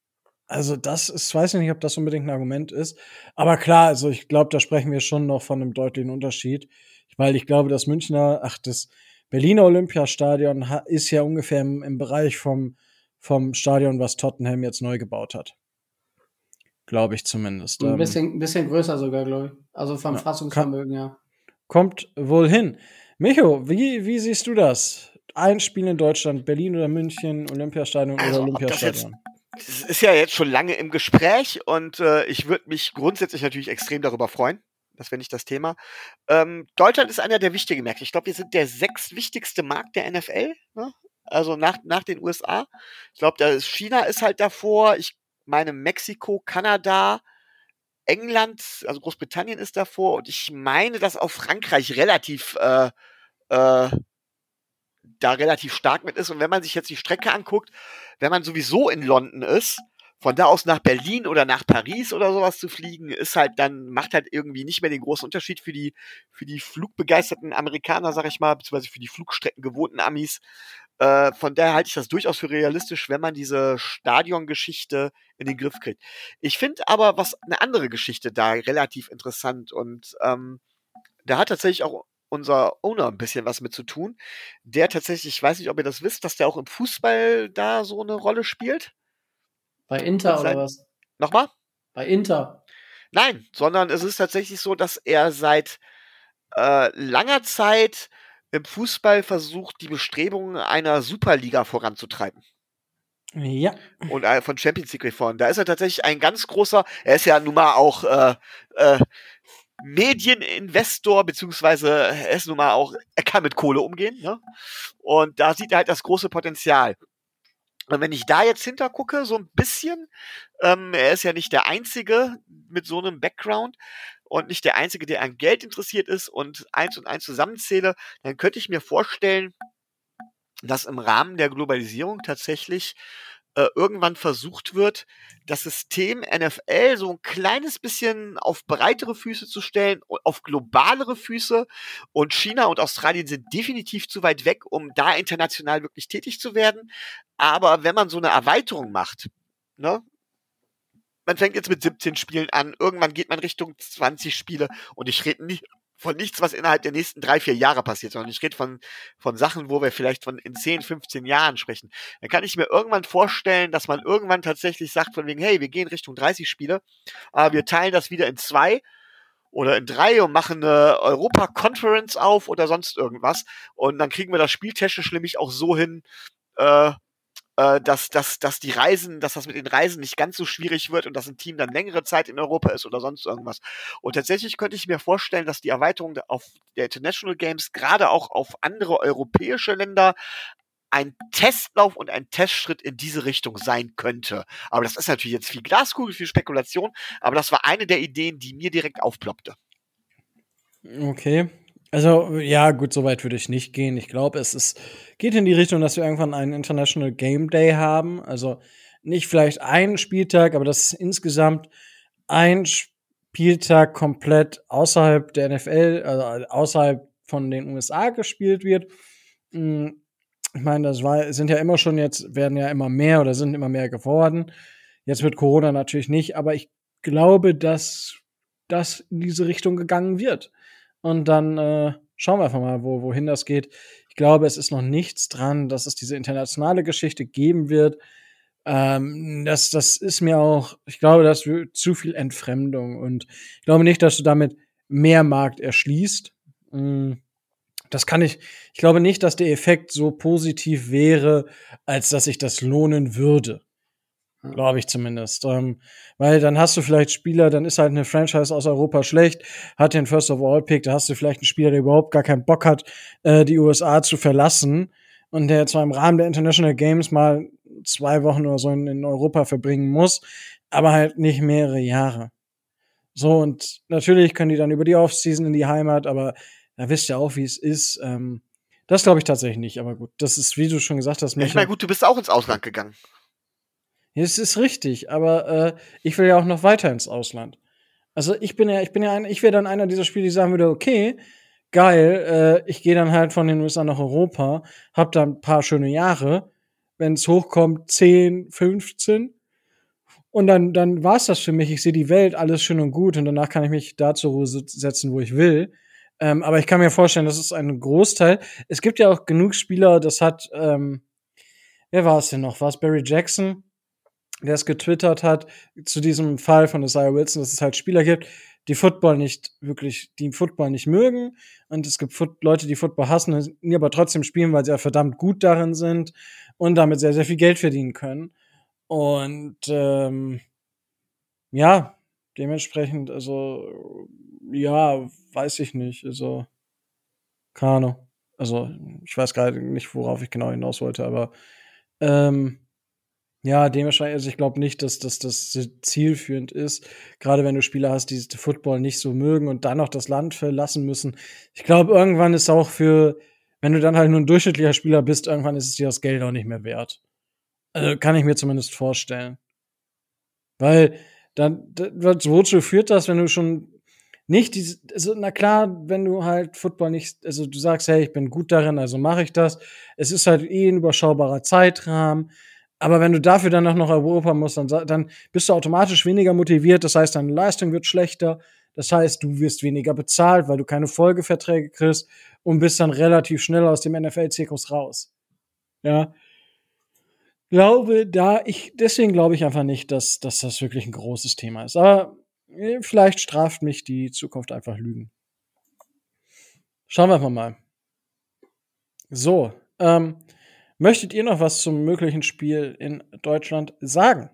Also das ist, weiß ich nicht, ob das unbedingt ein Argument ist. Aber klar, also ich glaube, da sprechen wir schon noch von einem deutlichen Unterschied. Weil ich glaube, das Münchner, ach, das Berliner Olympiastadion ist ja ungefähr im, im Bereich vom, vom Stadion, was Tottenham jetzt neu gebaut hat. Glaube ich zumindest. Ein ähm, bisschen, ein bisschen größer sogar, glaube ich. Also vom ja, Fassungsvermögen, ja. Kommt wohl hin. Micho, wie, wie siehst du das? ein Spiel in Deutschland, Berlin oder München, Olympiastadion also, oder Olympiastadion? Das ist ja jetzt schon lange im Gespräch und äh, ich würde mich grundsätzlich natürlich extrem darüber freuen. Das wäre nicht das Thema. Ähm, Deutschland ist einer der wichtigen Märkte. Ich glaube, wir sind der sechstwichtigste Markt der NFL. Ne? Also nach, nach den USA. Ich glaube, China ist halt davor. Ich meine Mexiko, Kanada, England, also Großbritannien ist davor. Und ich meine, dass auch Frankreich relativ äh, äh, da relativ stark mit ist. Und wenn man sich jetzt die Strecke anguckt, wenn man sowieso in London ist, von da aus nach Berlin oder nach Paris oder sowas zu fliegen, ist halt dann, macht halt irgendwie nicht mehr den großen Unterschied für die, für die flugbegeisterten Amerikaner, sag ich mal, beziehungsweise für die Flugstrecken gewohnten Amis. Äh, von daher halte ich das durchaus für realistisch, wenn man diese Stadiongeschichte in den Griff kriegt. Ich finde aber was eine andere Geschichte da relativ interessant und ähm, da hat tatsächlich auch unser Owner ein bisschen was mit zu tun. Der tatsächlich, ich weiß nicht, ob ihr das wisst, dass der auch im Fußball da so eine Rolle spielt. Bei Inter oder was? Nochmal? Bei Inter. Nein, sondern es ist tatsächlich so, dass er seit äh, langer Zeit im Fußball versucht, die Bestrebungen einer Superliga voranzutreiben. Ja. Und äh, von Champions League Reformen. Da ist er tatsächlich ein ganz großer, er ist ja nun mal auch äh, äh, Medieninvestor, beziehungsweise er ist nun mal auch, er kann mit Kohle umgehen, ne? Und da sieht er halt das große Potenzial. Und wenn ich da jetzt hintergucke, so ein bisschen, ähm, er ist ja nicht der Einzige mit so einem Background und nicht der Einzige, der an Geld interessiert ist und eins und eins zusammenzähle, dann könnte ich mir vorstellen, dass im Rahmen der Globalisierung tatsächlich äh, irgendwann versucht wird, das System NFL so ein kleines bisschen auf breitere Füße zu stellen, auf globalere Füße. Und China und Australien sind definitiv zu weit weg, um da international wirklich tätig zu werden. Aber wenn man so eine Erweiterung macht, ne, man fängt jetzt mit 17 Spielen an, irgendwann geht man Richtung 20 Spiele und ich rede nicht von nichts, was innerhalb der nächsten drei, vier Jahre passiert, sondern ich rede von, von Sachen, wo wir vielleicht von in 10, 15 Jahren sprechen. Dann kann ich mir irgendwann vorstellen, dass man irgendwann tatsächlich sagt von wegen, hey, wir gehen Richtung 30 Spiele, aber wir teilen das wieder in zwei oder in drei und machen eine Europa Conference auf oder sonst irgendwas. Und dann kriegen wir das spieltechnisch nämlich auch so hin, äh, äh, dass, dass, dass die Reisen, dass das mit den Reisen nicht ganz so schwierig wird und dass ein Team dann längere Zeit in Europa ist oder sonst irgendwas. Und tatsächlich könnte ich mir vorstellen, dass die Erweiterung auf der International Games gerade auch auf andere europäische Länder ein Testlauf und ein Testschritt in diese Richtung sein könnte. Aber das ist natürlich jetzt viel Glaskugel, viel Spekulation, aber das war eine der Ideen, die mir direkt aufploppte. Okay. Also, ja, gut, so weit würde ich nicht gehen. Ich glaube, es ist, geht in die Richtung, dass wir irgendwann einen International Game Day haben. Also nicht vielleicht einen Spieltag, aber das ist insgesamt ein Spieltag komplett außerhalb der NFL, also außerhalb von den USA gespielt wird. Hm, ich meine, das war, sind ja immer schon jetzt, werden ja immer mehr oder sind immer mehr geworden. Jetzt wird Corona natürlich nicht, aber ich glaube, dass das in diese Richtung gegangen wird. Und dann äh, schauen wir einfach mal, wo, wohin das geht. Ich glaube, es ist noch nichts dran, dass es diese internationale Geschichte geben wird. Ähm, das, das ist mir auch, ich glaube, das zu viel Entfremdung. Und ich glaube nicht, dass du damit mehr Markt erschließt. Mm, das kann ich, ich glaube nicht, dass der Effekt so positiv wäre, als dass sich das lohnen würde. Glaube ich zumindest. Ähm, weil dann hast du vielleicht Spieler, dann ist halt eine Franchise aus Europa schlecht, hat den First of All Pick, da hast du vielleicht einen Spieler, der überhaupt gar keinen Bock hat, äh, die USA zu verlassen und der zwar im Rahmen der International Games mal zwei Wochen oder so in, in Europa verbringen muss, aber halt nicht mehrere Jahre. So, und natürlich können die dann über die Offseason in die Heimat, aber da wisst ihr auch, wie es ist. Ähm, das glaube ich tatsächlich nicht, aber gut, das ist, wie du schon gesagt hast. Ich meine, gut, du bist auch ins Ausland gegangen. Es ist richtig, aber äh, ich will ja auch noch weiter ins Ausland. Also ich bin ja, ich bin ja ein, ich wäre dann einer dieser Spiele, die sagen würde, okay, geil, äh, ich gehe dann halt von den USA nach Europa, hab da ein paar schöne Jahre, wenn es hochkommt, 10, 15. Und dann, dann war's das für mich. Ich sehe die Welt, alles schön und gut, und danach kann ich mich da zur Ruhe setzen, wo ich will. Ähm, aber ich kann mir vorstellen, das ist ein Großteil. Es gibt ja auch genug Spieler, das hat, ähm, wer war es denn noch? War es Barry Jackson? Der es getwittert hat zu diesem Fall von Isaiah Wilson, dass es halt Spieler gibt, die Football nicht wirklich, die Football nicht mögen. Und es gibt Foot Leute, die Football hassen, die aber trotzdem spielen, weil sie ja verdammt gut darin sind und damit sehr, sehr viel Geld verdienen können. Und ähm, ja, dementsprechend, also ja, weiß ich nicht. Also, keine Ahnung. Also, ich weiß gerade nicht, worauf ich genau hinaus wollte, aber ähm, ja, dementsprechend, also ich glaube nicht, dass, dass das zielführend ist. Gerade wenn du Spieler hast, die Football nicht so mögen und dann noch das Land verlassen müssen. Ich glaube, irgendwann ist auch für, wenn du dann halt nur ein durchschnittlicher Spieler bist, irgendwann ist es dir das Geld auch nicht mehr wert. Also kann ich mir zumindest vorstellen. Weil dann, wozu führt das, wenn du schon nicht diese, also na klar, wenn du halt Football nicht, also du sagst, hey, ich bin gut darin, also mache ich das. Es ist halt eh ein überschaubarer Zeitrahmen aber wenn du dafür dann noch Europa musst, dann, dann bist du automatisch weniger motiviert. Das heißt, deine Leistung wird schlechter. Das heißt, du wirst weniger bezahlt, weil du keine Folgeverträge kriegst und bist dann relativ schnell aus dem NFL-Zirkus raus. Ja. Glaube da, ich, deswegen glaube ich einfach nicht, dass, dass das wirklich ein großes Thema ist. Aber äh, vielleicht straft mich die Zukunft einfach Lügen. Schauen wir einfach mal. So, ähm, möchtet ihr noch was zum möglichen Spiel in Deutschland sagen?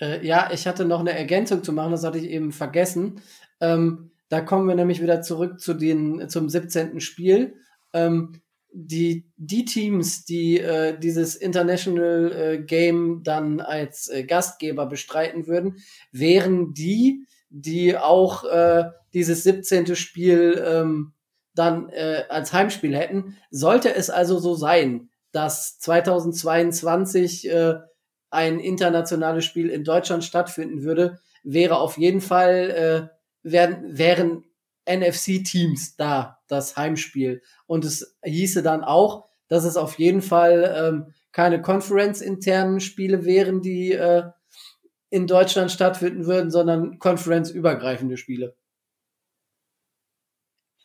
Äh, ja, ich hatte noch eine Ergänzung zu machen, das hatte ich eben vergessen. Ähm, da kommen wir nämlich wieder zurück zu den, zum 17. Spiel. Ähm, die, die Teams, die äh, dieses International äh, Game dann als äh, Gastgeber bestreiten würden, wären die, die auch äh, dieses 17. Spiel ähm, dann äh, als Heimspiel hätten. Sollte es also so sein, dass 2022 äh, ein internationales Spiel in Deutschland stattfinden würde, wäre auf jeden Fall äh, wären, wären NFC-Teams da, das Heimspiel. Und es hieße dann auch, dass es auf jeden Fall ähm, keine Conference-internen Spiele wären, die äh, in Deutschland stattfinden würden, sondern Conference-übergreifende Spiele.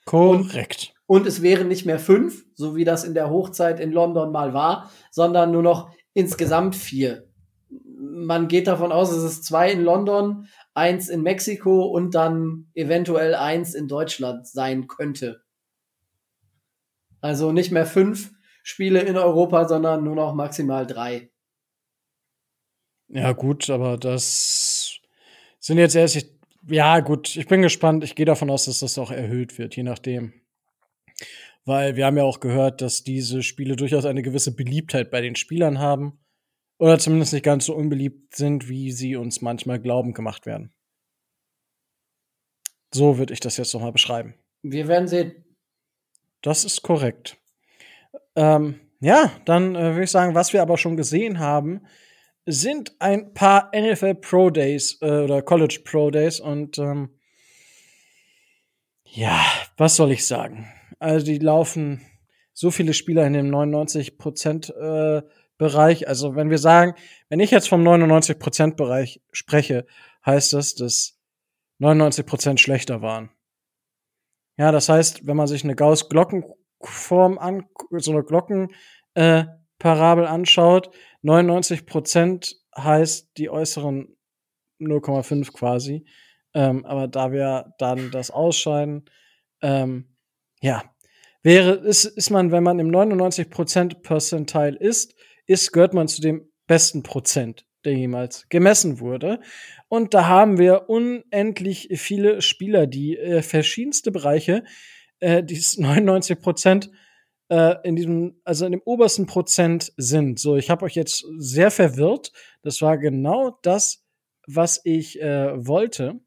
Korrekt. Und es wären nicht mehr fünf, so wie das in der Hochzeit in London mal war, sondern nur noch insgesamt vier. Man geht davon aus, es zwei in London, eins in Mexiko und dann eventuell eins in Deutschland sein könnte. Also nicht mehr fünf Spiele in Europa, sondern nur noch maximal drei. Ja, gut, aber das sind jetzt erst. Ja, gut, ich bin gespannt. Ich gehe davon aus, dass das auch erhöht wird, je nachdem. Weil wir haben ja auch gehört, dass diese Spiele durchaus eine gewisse Beliebtheit bei den Spielern haben. Oder zumindest nicht ganz so unbeliebt sind, wie sie uns manchmal glauben gemacht werden. So würde ich das jetzt nochmal beschreiben. Wir werden sehen. Das ist korrekt. Ähm, ja, dann äh, würde ich sagen, was wir aber schon gesehen haben, sind ein paar NFL Pro Days äh, oder College Pro Days und ähm, ja, was soll ich sagen? Also die laufen so viele Spieler in dem 99% äh, Bereich. Also wenn wir sagen, wenn ich jetzt vom 99% Bereich spreche, heißt das, dass 99% schlechter waren. Ja, das heißt, wenn man sich eine Gauss-Glockenform an, so eine Glockenparabel äh, anschaut, 99% heißt die äußeren 0,5 quasi. Ähm, aber da wir dann das ausscheiden, ähm, ja, wäre, ist, ist man, wenn man im 99% Percentile ist, ist, gehört man zu dem besten Prozent, der jemals gemessen wurde. Und da haben wir unendlich viele Spieler, die äh, verschiedenste Bereiche, äh, dieses 99% äh, in diesem, also in dem obersten Prozent sind. So, ich habe euch jetzt sehr verwirrt. Das war genau das, was ich äh, wollte.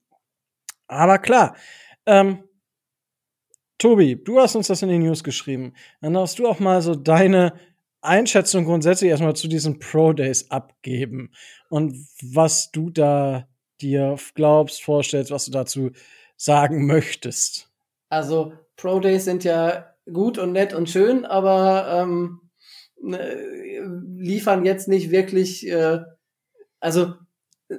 Aber klar, ähm, Tobi, du hast uns das in die News geschrieben. Dann darfst du auch mal so deine Einschätzung grundsätzlich erstmal zu diesen Pro Days abgeben und was du da dir glaubst, vorstellst, was du dazu sagen möchtest. Also Pro Days sind ja gut und nett und schön, aber ähm, ne, liefern jetzt nicht wirklich, äh, also äh,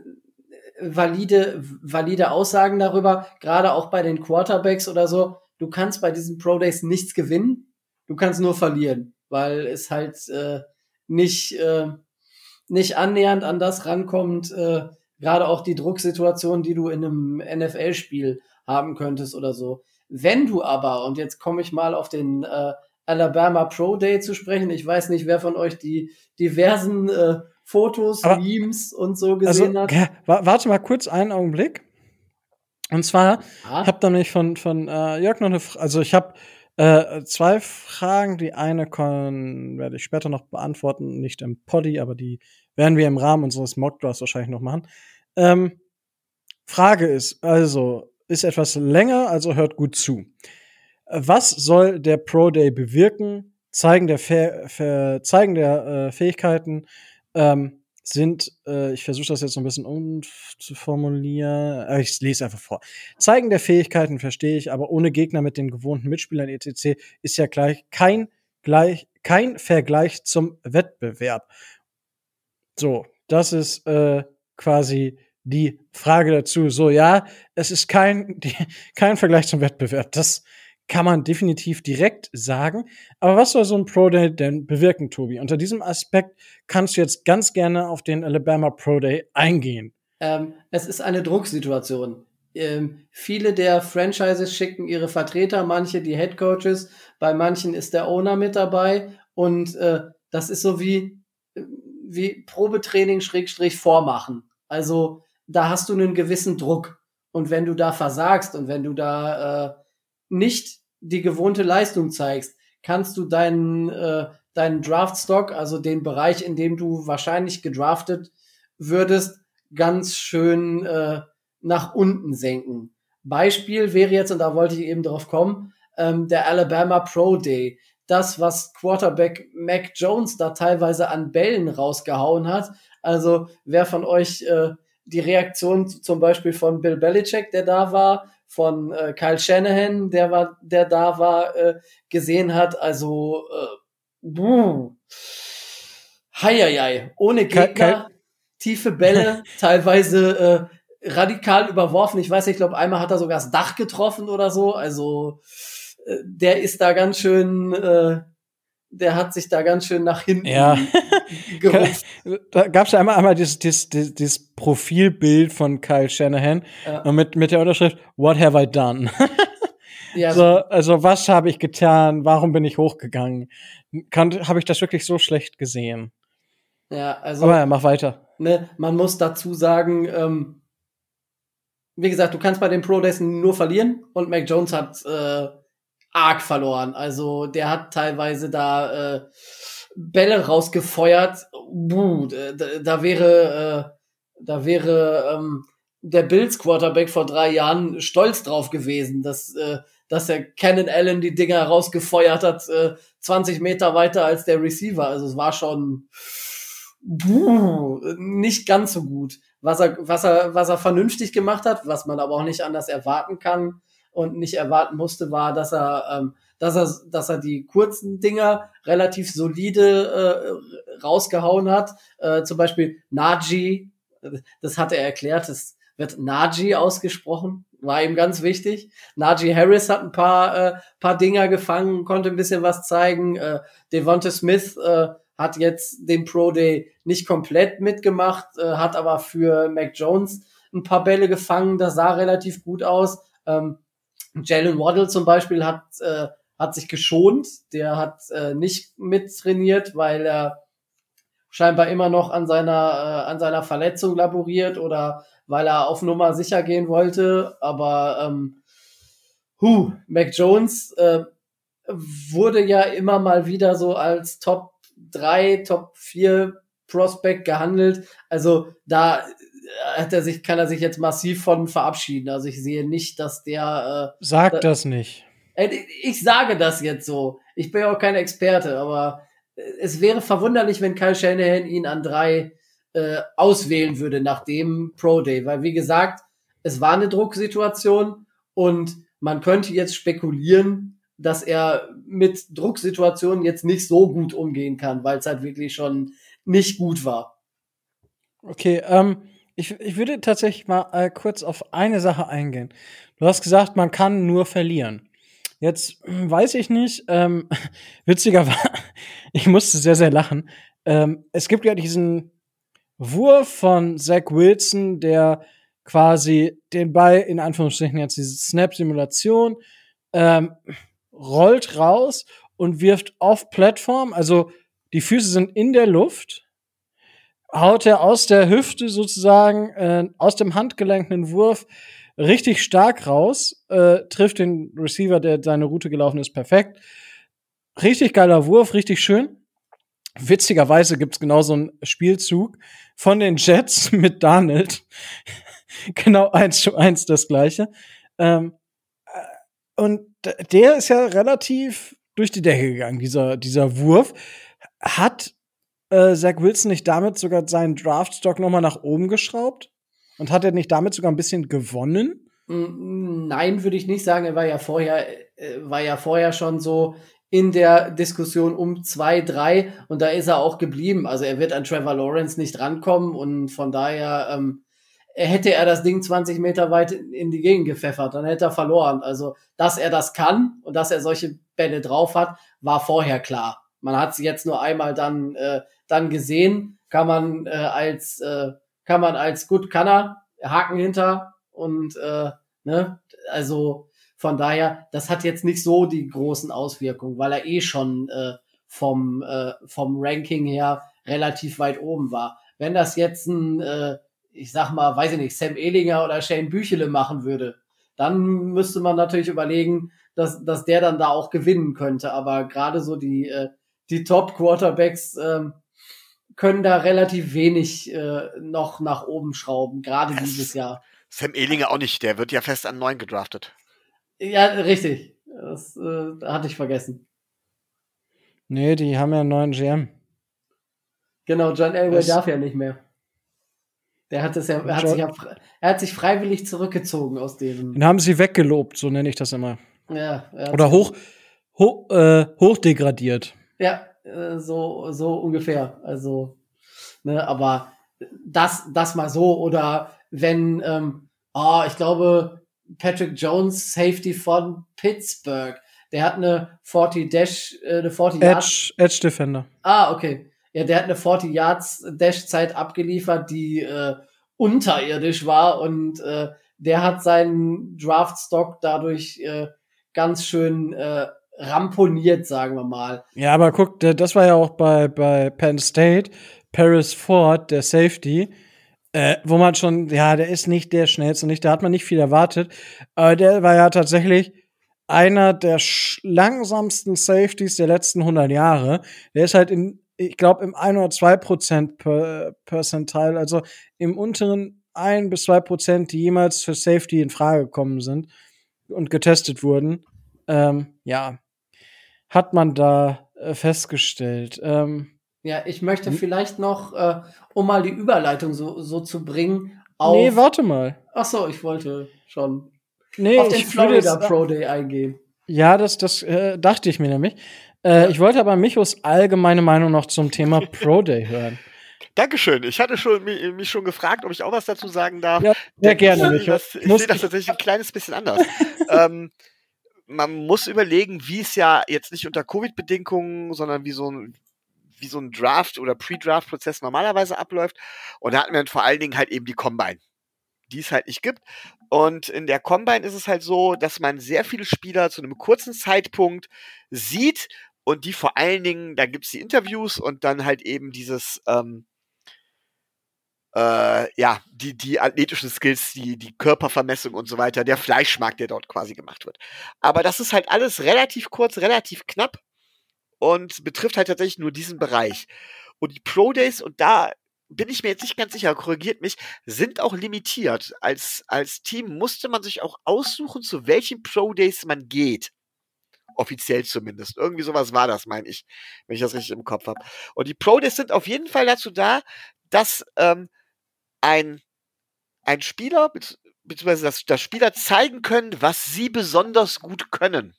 valide, valide Aussagen darüber, gerade auch bei den Quarterbacks oder so, du kannst bei diesen Pro Days nichts gewinnen, du kannst nur verlieren, weil es halt äh, nicht, äh, nicht annähernd an das rankommt, äh, gerade auch die Drucksituation, die du in einem NFL-Spiel haben könntest oder so. Wenn du aber, und jetzt komme ich mal auf den äh, Alabama Pro Day zu sprechen, ich weiß nicht, wer von euch die diversen äh, Fotos, aber, Memes und so gesehen also, hat. Warte mal kurz einen Augenblick. Und zwar, ah. ich habe da nämlich von, von äh, Jörg noch eine, Frage, also ich habe äh, zwei Fragen. Die eine werde ich später noch beantworten, nicht im Poddy, aber die werden wir im Rahmen unseres Mockdrafts wahrscheinlich noch machen. Ähm, Frage ist also, ist etwas länger, also hört gut zu. Was soll der Pro Day bewirken? Zeigen der, Fe Zeigen der äh, Fähigkeiten, ähm, sind, äh, ich versuche das jetzt so ein bisschen umzuformulieren, äh, ich lese einfach vor. Zeigen der Fähigkeiten verstehe ich, aber ohne Gegner mit den gewohnten Mitspielern etc. ist ja gleich kein, gleich, kein Vergleich zum Wettbewerb. So, das ist äh, quasi die Frage dazu. So, ja, es ist kein, die, kein Vergleich zum Wettbewerb. Das kann man definitiv direkt sagen. Aber was soll so ein Pro Day denn bewirken, Tobi? Unter diesem Aspekt kannst du jetzt ganz gerne auf den Alabama Pro Day eingehen. Ähm, es ist eine Drucksituation. ähm, viele der Franchises schicken ihre Vertreter, manche die Head Coaches, bei manchen ist der Owner mit dabei und äh, das ist so wie, wie Probetraining Schrägstrich vormachen. Also da hast du einen gewissen Druck und wenn du da versagst und wenn du da äh, nicht die gewohnte Leistung zeigst, kannst du deinen äh, deinen Draftstock, also den Bereich, in dem du wahrscheinlich gedraftet würdest, ganz schön äh, nach unten senken. Beispiel wäre jetzt, und da wollte ich eben drauf kommen, ähm, der Alabama Pro Day. Das, was Quarterback Mac Jones da teilweise an Bällen rausgehauen hat. Also wer von euch äh, die Reaktion zum Beispiel von Bill Belichick, der da war, von äh, Kyle Shanahan, der war, der da war, äh, gesehen hat, also äh, buh. Heieiei, ohne Gegner, Ka- tiefe Bälle, teilweise äh, radikal überworfen. Ich weiß nicht, ich glaube, einmal hat er sogar das Dach getroffen oder so. Also äh, der ist da ganz schön, äh, der hat sich da ganz schön nach hinten Ja. gerupft. Da gab es ja einmal, einmal dieses, dieses, dieses, Profilbild von Kyle Shanahan Ja. und mit, mit der Unterschrift What have I done? Ja, so, also was habe ich getan? Warum bin ich hochgegangen? Habe ich das wirklich so schlecht gesehen? ja, also Aber ja, mach weiter. ne, man muss dazu sagen, ähm, wie gesagt, du kannst bei den Pro Days nur verlieren und Mac Jones hat äh, arg verloren. Also der hat teilweise da äh, Bälle rausgefeuert. Buh, da, da wäre, äh, da wäre ähm, der Bills Quarterback vor drei Jahren stolz drauf gewesen, dass, äh, dass er Cannon Allen die Dinger rausgefeuert hat, äh, 20 Meter weiter als der Receiver. Also es war schon buh, nicht ganz so gut. Was er, was er, was er vernünftig gemacht hat, was man aber auch nicht anders erwarten kann und nicht erwarten musste, war, dass er, ähm, dass er, dass er die kurzen Dinger relativ solide äh, rausgehauen hat. Äh, zum Beispiel Najee, das hat er erklärt, es wird Najee ausgesprochen, war ihm ganz wichtig. Najee Harris hat ein paar, äh, paar Dinger gefangen, konnte ein bisschen was zeigen. Äh, Devonta Smith äh, hat jetzt den Pro Day nicht komplett mitgemacht, äh, hat aber für Mac Jones ein paar Bälle gefangen, das sah relativ gut aus. Ähm, Jalen Waddle zum Beispiel hat, äh, hat sich geschont, der hat äh, nicht mittrainiert, weil er scheinbar immer noch an seiner, äh, an seiner Verletzung laboriert oder weil er auf Nummer sicher gehen wollte. Aber ähm, hu, Mac Jones äh, wurde ja immer mal wieder so als Top 3, Top 4 Prospect gehandelt. Also da hat er sich, kann er sich jetzt massiv von verabschieden. Also ich sehe nicht, dass der Sag Da- das nicht. äh, ich sage das jetzt so. Ich bin ja auch kein Experte, aber äh, es wäre verwunderlich, wenn Kyle Shanahan ihn an drei äh, auswählen würde nach dem Pro Day, weil wie gesagt, es war eine Drucksituation und man könnte jetzt spekulieren, dass er mit Drucksituationen jetzt nicht so gut umgehen kann, weil es halt wirklich schon nicht gut war. Okay, ähm, ich, ich würde tatsächlich mal äh, kurz auf eine Sache eingehen. Du hast gesagt, man kann nur verlieren. Jetzt hm, weiß ich nicht, ähm, witziger war, ich musste sehr, sehr lachen. Ähm, es gibt ja diesen Wurf von Zach Wilson, der quasi den Ball, in Anführungsstrichen jetzt diese Snap-Simulation, ähm, rollt raus und wirft auf Plattform, also die Füße sind in der Luft, haut er aus der Hüfte sozusagen, äh, aus dem Handgelenk einen Wurf richtig stark raus, äh, trifft den Receiver, der seine Route gelaufen ist, perfekt. Richtig geiler Wurf, richtig schön. Witzigerweise gibt's genau so einen Spielzug von den Jets mit Darnold. genau eins zu eins das gleiche. Ähm, äh, und der ist ja relativ durch die Decke gegangen, dieser, dieser Wurf. Hat äh, Zach Wilson nicht damit sogar seinen Draftstock nochmal nach oben geschraubt? Und hat er nicht damit sogar ein bisschen gewonnen? Mm, Nein, würde ich nicht sagen. Er war ja vorher, äh, war ja vorher schon so in der Diskussion um zwei, drei und da ist er auch geblieben. Also er wird an Trevor Lawrence nicht rankommen und von daher ähm, hätte er das Ding 20 Meter weit in die Gegend gepfeffert, dann hätte er verloren. Also, dass er das kann und dass er solche Bälle drauf hat, war vorher klar. Man hat sie jetzt nur einmal dann, äh, dann gesehen, kann man äh, als äh, kann man als gut Kanner Haken hinter und äh, Ne? Also von daher, das hat jetzt nicht so die großen Auswirkungen, weil er eh schon äh, vom, äh, vom Ranking her relativ weit oben war. Wenn das jetzt ein, äh, ich sag mal, weiß ich nicht, Sam Ehlinger oder Shane Büchele machen würde, dann müsste man natürlich überlegen, dass, dass der dann da auch gewinnen könnte. Aber gerade so die, äh, die Top-Quarterbacks ähm, können da relativ wenig äh, noch nach oben schrauben, gerade dieses Jahr. Sam Ehlinger auch nicht, der wird ja fest an neun gedraftet. Ja, richtig. Das äh, hatte ich vergessen. Nee, die haben ja einen neuen GM. Genau, John Elway Das- darf ja nicht mehr. Der hat es ja, er hat, sich ja, er hat sich freiwillig zurückgezogen aus dem. Den haben sie weggelobt, so nenne ich das immer. Ja, er Oder hoch, hoch, äh, hochdegradiert. Ja, äh, so, so ungefähr. Also, ne, aber das, das mal so. Oder wenn, ähm, oh, ich glaube, Patrick Jones, Safety von Pittsburgh, der hat eine 40 Dash, äh, eine 40 Yards. Edge, Edge Defender. Ah, okay. Ja, der hat eine 40 Yards Dash-Zeit abgeliefert, die äh, unterirdisch war und äh, der hat seinen Draftstock dadurch äh, ganz schön äh, ramponiert, sagen wir mal. Ja, aber guck, das war ja auch bei, bei Penn State. Paris Ford, der Safety, äh, wo man schon, ja, der ist nicht der schnellste, nicht, da hat man nicht viel erwartet. Aber der war ja tatsächlich einer der langsamsten Safeties der letzten 100 Jahre. Der ist halt in, ich glaube, im 1 oder 2 Prozent per, Percentile, also im unteren 1 bis 2 Prozent, die jemals für Safety in Frage gekommen sind und getestet wurden. Ähm, ja, hat man da äh, festgestellt. Ähm, Ja, ich möchte Hm? vielleicht noch, äh, um mal die Überleitung so, so zu bringen, auf. nee, warte mal. Ach so, ich wollte schon Nee, auf den ich würde Florida jetzt, Pro Day eingehen. Ja, das, das äh, dachte ich mir nämlich. Äh, ich wollte aber Michos allgemeine Meinung noch zum Thema Pro Day hören. Dankeschön. Ich hatte schon, mich, mich schon gefragt, ob ich auch was dazu sagen darf. Ja, sehr gerne, Ich, Micho. das, ich sehe das tatsächlich ein kleines bisschen anders. ähm, man muss überlegen, wie es ja jetzt nicht unter Covid-Bedingungen, sondern wie so ein wie so ein Draft- oder Pre-Draft-Prozess normalerweise abläuft. Und da hatten wir dann vor allen Dingen halt eben die Combine, die es halt nicht gibt. Und in der Combine ist es halt so, dass man sehr viele Spieler zu einem kurzen Zeitpunkt sieht und die vor allen Dingen, da gibt's die Interviews und dann halt eben dieses, ähm, äh, ja, die, die athletischen Skills, die, die Körpervermessung und so weiter, der Fleischmarkt, der dort quasi gemacht wird. Aber das ist halt alles relativ kurz, relativ knapp und betrifft halt tatsächlich nur diesen Bereich. Und die Pro Days, und da bin ich mir jetzt nicht ganz sicher, korrigiert mich, sind auch limitiert. Als, als Team musste man sich auch aussuchen, zu welchen Pro Days man geht. Offiziell zumindest. Irgendwie sowas war das, meine ich, wenn ich das richtig im Kopf habe. Und die Pro Days sind auf jeden Fall dazu da, dass ähm, ein, ein Spieler, bezieh- beziehungsweise dass, dass Spieler zeigen können, was sie besonders gut können.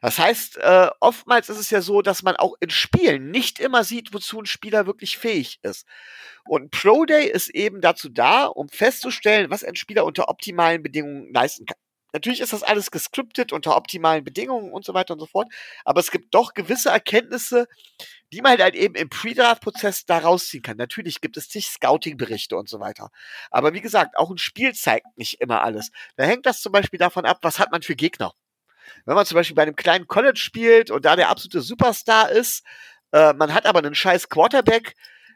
Das heißt, äh, oftmals ist es ja so, dass man auch in Spielen nicht immer sieht, wozu ein Spieler wirklich fähig ist. Und ein Pro Day ist eben dazu da, um festzustellen, was ein Spieler unter optimalen Bedingungen leisten kann. Natürlich ist das alles gescriptet unter optimalen Bedingungen und so weiter und so fort, aber es gibt doch gewisse Erkenntnisse, die man halt eben im Pre-Draft-Prozess da rausziehen kann. Natürlich gibt es zig Scouting-Berichte und so weiter. Aber wie gesagt, auch ein Spiel zeigt nicht immer alles. Da hängt das zum Beispiel davon ab, was hat man für Gegner. Wenn man zum Beispiel bei einem kleinen College spielt und da der absolute Superstar ist, äh, man hat aber einen scheiß Quarterback,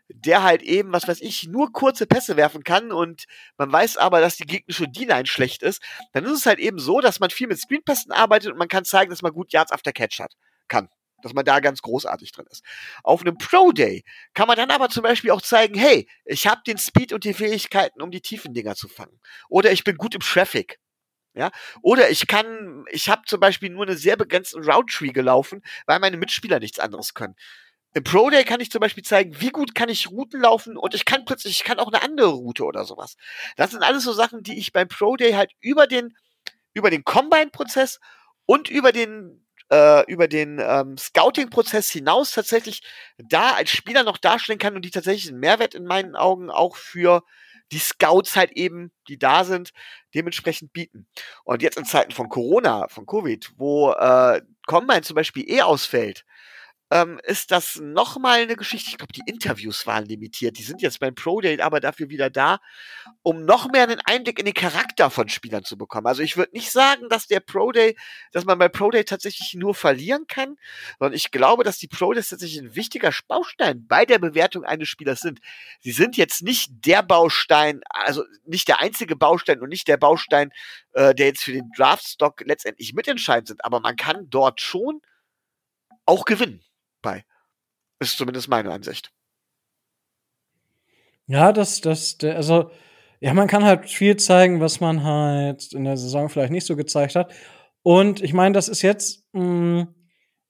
der halt eben, was weiß ich, nur kurze Pässe werfen kann und man weiß aber, dass die gegnerische D-Line schlecht ist, dann ist es halt eben so, dass man viel mit Screenpässen arbeitet und man kann zeigen, dass man gut Yards after Catch hat. Kann. Dass man da ganz großartig drin ist. Auf einem Pro Day kann man dann aber zum Beispiel auch zeigen, hey, ich habe den Speed und die Fähigkeiten, um die tiefen Dinger zu fangen. Oder ich bin gut im Traffic. Ja, oder ich kann, ich habe zum Beispiel nur einen sehr begrenzten Route Tree gelaufen, weil meine Mitspieler nichts anderes können. Im Pro Day kann ich zum Beispiel zeigen, wie gut kann ich Routen laufen und ich kann plötzlich, ich kann auch eine andere Route oder sowas. Das sind alles so Sachen, die ich beim Pro Day halt über den, über den Combine-Prozess und über den, äh, über den ähm, Scouting-Prozess hinaus tatsächlich da als Spieler noch darstellen kann und die tatsächlich einen Mehrwert in meinen Augen auch für die Scouts halt eben, die da sind, dementsprechend bieten. Und jetzt in Zeiten von Corona, von Covid, wo äh, Combine zum Beispiel eh ausfällt, ähm, ist das nochmal eine Geschichte. Ich glaube, die Interviews waren limitiert. Die sind jetzt beim Pro Day aber dafür wieder da, um noch mehr einen Einblick in den Charakter von Spielern zu bekommen. Also ich würde nicht sagen, dass der Pro Day, dass man bei Pro Day tatsächlich nur verlieren kann, sondern ich glaube, dass die Pro Days tatsächlich ein wichtiger Baustein bei der Bewertung eines Spielers sind. Sie sind jetzt nicht der Baustein, also nicht der einzige Baustein und nicht der Baustein, äh, der jetzt für den Draftstock letztendlich mitentscheidend sind, aber man kann dort schon auch gewinnen bei. Ist zumindest meine Ansicht. Ja, das, das, also, ja, man kann halt viel zeigen, was man halt in der Saison vielleicht nicht so gezeigt hat. Und ich meine, das ist jetzt, mh,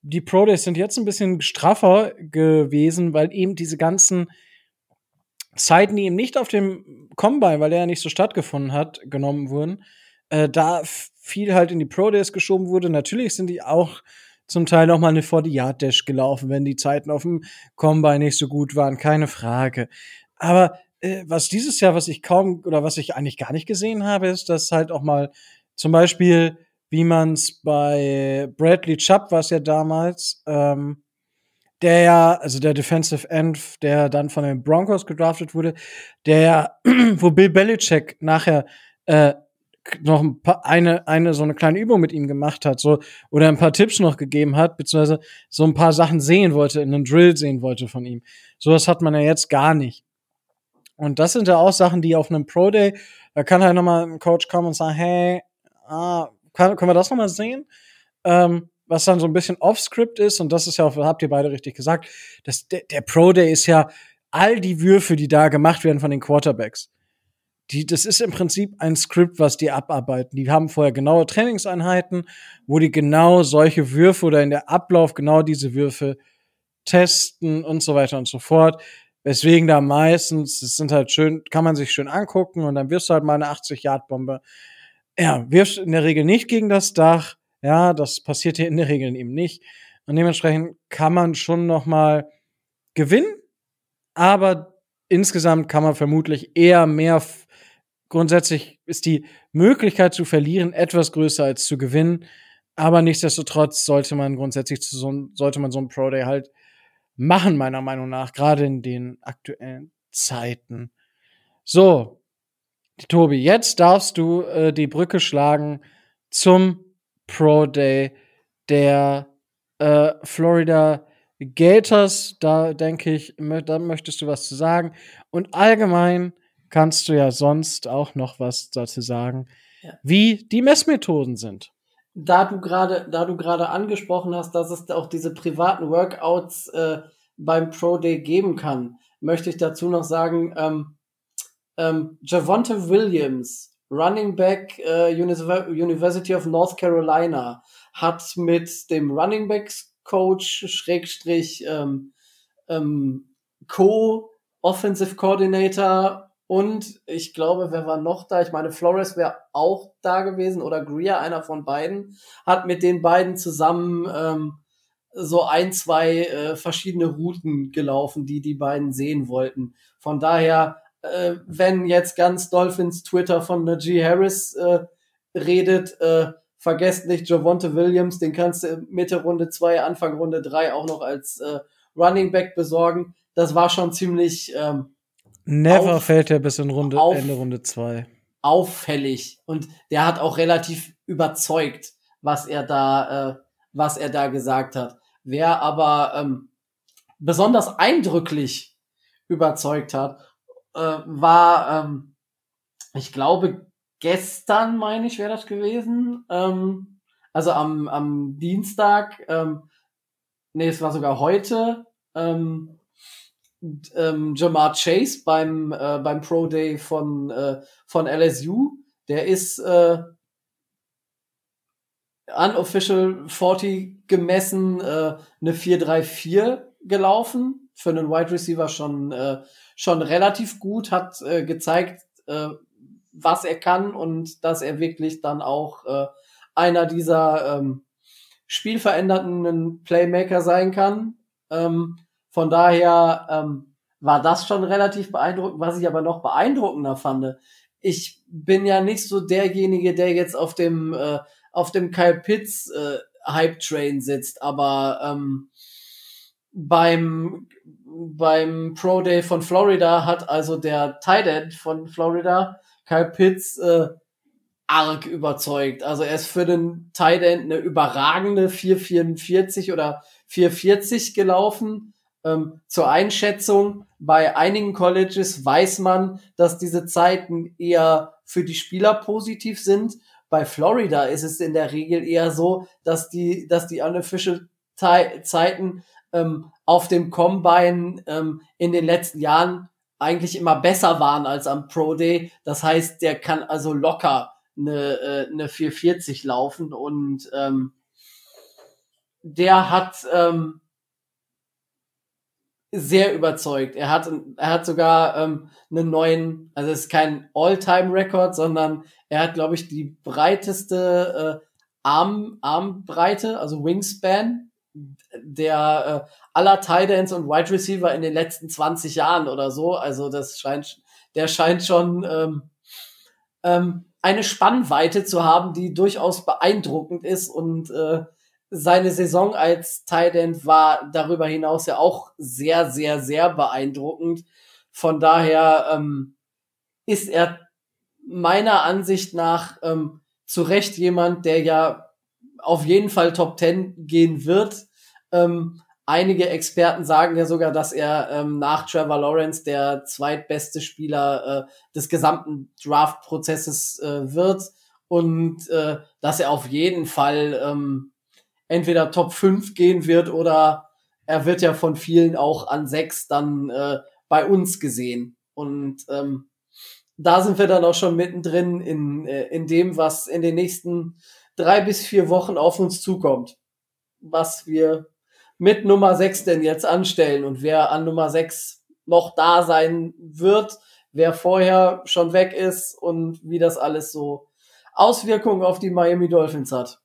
die Pro Days sind jetzt ein bisschen straffer gewesen, weil eben diese ganzen Zeiten, die eben nicht auf dem Combine, weil der ja nicht so stattgefunden hat, genommen wurden, äh, da viel halt in die Pro Days geschoben wurde. Natürlich sind die auch zum Teil noch mal eine 40 Yard Dash gelaufen, wenn die Zeiten auf dem Combine nicht so gut waren, keine Frage. Aber äh, was dieses Jahr, was ich kaum oder was ich eigentlich gar nicht gesehen habe, ist, dass halt auch mal zum Beispiel, wie man es bei Bradley Chubb war es ja damals, ähm, der ja, also der Defensive End, der dann von den Broncos gedraftet wurde, der ja, wo Bill Belichick nachher äh, noch ein paar, eine, eine so eine kleine Übung mit ihm gemacht hat, so, oder ein paar Tipps noch gegeben hat, beziehungsweise so ein paar Sachen sehen wollte, in einem Drill sehen wollte von ihm. Sowas hat man ja jetzt gar nicht. Und das sind ja auch Sachen, die auf einem Pro Day, da kann halt nochmal ein Coach kommen und sagen, hey, ah, kann, können wir das nochmal sehen? Ähm, was dann so ein bisschen off-script ist, und das ist ja auch, habt ihr beide richtig gesagt, das, der, der Pro Day ist ja all die Würfe, die da gemacht werden von den Quarterbacks die, das ist im Prinzip ein Skript, was die abarbeiten. Die haben vorher genaue Trainingseinheiten, wo die genau solche Würfe oder in der Ablauf genau diese Würfe testen und so weiter und so fort. Weswegen da meistens, es sind halt schön, kann man sich schön angucken und dann wirst du halt mal eine 80-Yard-Bombe. Ja, wirfst in der Regel nicht gegen das Dach. Ja, das passiert hier in der Regel eben nicht. Und dementsprechend kann man schon noch mal gewinnen, aber insgesamt kann man vermutlich eher mehr grundsätzlich ist die Möglichkeit zu verlieren etwas größer als zu gewinnen. Aber nichtsdestotrotz sollte man grundsätzlich zu so, sollte man so ein Pro Day halt machen, meiner Meinung nach, gerade in den aktuellen Zeiten. So, Tobi, jetzt darfst du äh, die Brücke schlagen zum Pro Day der äh, Florida Gators. Da denke ich, da möchtest du was zu sagen. Und allgemein kannst du ja sonst auch noch was dazu sagen, ja. wie die Messmethoden sind. Da du gerade, da du gerade angesprochen hast, dass es auch diese privaten Workouts äh, beim Pro Day geben kann, möchte ich dazu noch sagen, ähm, ähm, Javonte Williams, Running Back äh, University of North Carolina, hat mit dem Running Backs Coach Schrägstrich ähm, ähm, Co Offensive Coordinator und ich glaube, wer war noch da? Ich meine, Flores wäre auch da gewesen oder Greer, einer von beiden, hat mit den beiden zusammen ähm, so ein, zwei äh, verschiedene Routen gelaufen, die die beiden sehen wollten. Von daher, äh, wenn jetzt ganz Dolphins Twitter von Najee Harris äh, redet, äh, vergesst nicht Javonte Williams, den kannst du Mitte Runde zwei, Anfang Runde drei auch noch als äh, Running Back besorgen. Das war schon ziemlich ähm, Never auf, fällt er bis in Runde, auf, Ende Runde 2. Auffällig. Und der hat auch relativ überzeugt, was er da, äh, was er da gesagt hat. Wer aber ähm, besonders eindrücklich überzeugt hat, äh, war, ähm, ich glaube, gestern, meine ich, wäre das gewesen. Ähm, also am, am Dienstag, ähm, nee, es war sogar heute, ähm, ähm, Jamar Chase beim, äh, beim Pro Day von, äh, von LSU. Der ist äh, unofficial 40 gemessen äh, eine 4-3-4 gelaufen. Für einen Wide Receiver schon, äh, schon relativ gut, hat äh, gezeigt, äh, was er kann und dass er wirklich dann auch äh, einer dieser ähm, spielverändernden Playmaker sein kann. Ähm, von daher ähm, war das schon relativ beeindruckend. Was ich aber noch beeindruckender fand, ich bin ja nicht so derjenige, der jetzt auf dem äh, auf dem Kyle Pitts äh, Hype Train sitzt, aber ähm, beim, beim Pro Day von Florida hat also der Tight End von Florida, Kyle Pitts, äh, arg überzeugt. Also er ist für den Tight End eine überragende 444 oder 440 gelaufen. Ähm, zur Einschätzung, bei einigen Colleges weiß man, dass diese Zeiten eher für die Spieler positiv sind. Bei Florida ist es in der Regel eher so, dass die, dass die unofficial Zeiten ähm, auf dem Combine ähm, in den letzten Jahren eigentlich immer besser waren als am Pro Day. Das heißt, der kann also locker eine, äh, eine 440 laufen und ähm, der hat ähm, sehr überzeugt. Er hat, er hat sogar ähm, einen neuen, also es ist kein All-Time-Record, sondern er hat, glaube ich, die breiteste äh, Arm, Armbreite, also Wingspan der äh, aller Titans und Wide Receiver in den letzten 20 Jahren oder so. Also das scheint, der scheint schon ähm, ähm, eine Spannweite zu haben, die durchaus beeindruckend ist und äh, seine Saison als Titan war darüber hinaus ja auch sehr, sehr, sehr beeindruckend. Von daher ähm, ist er meiner Ansicht nach ähm, zu Recht jemand, der ja auf jeden Fall Top 10 gehen wird. Ähm, einige Experten sagen ja sogar, dass er ähm, nach Trevor Lawrence der zweitbeste Spieler äh, des gesamten Draft-Prozesses äh, wird und äh, dass er auf jeden Fall ähm, entweder Top 5 gehen wird oder er wird ja von vielen auch an 6 dann äh, bei uns gesehen. Und ähm, da sind wir dann auch schon mittendrin in, äh, in dem, was in den nächsten drei bis vier Wochen auf uns zukommt. Was wir mit Nummer 6 denn jetzt anstellen und wer an Nummer 6 noch da sein wird, wer vorher schon weg ist und wie das alles so Auswirkungen auf die Miami Dolphins hat.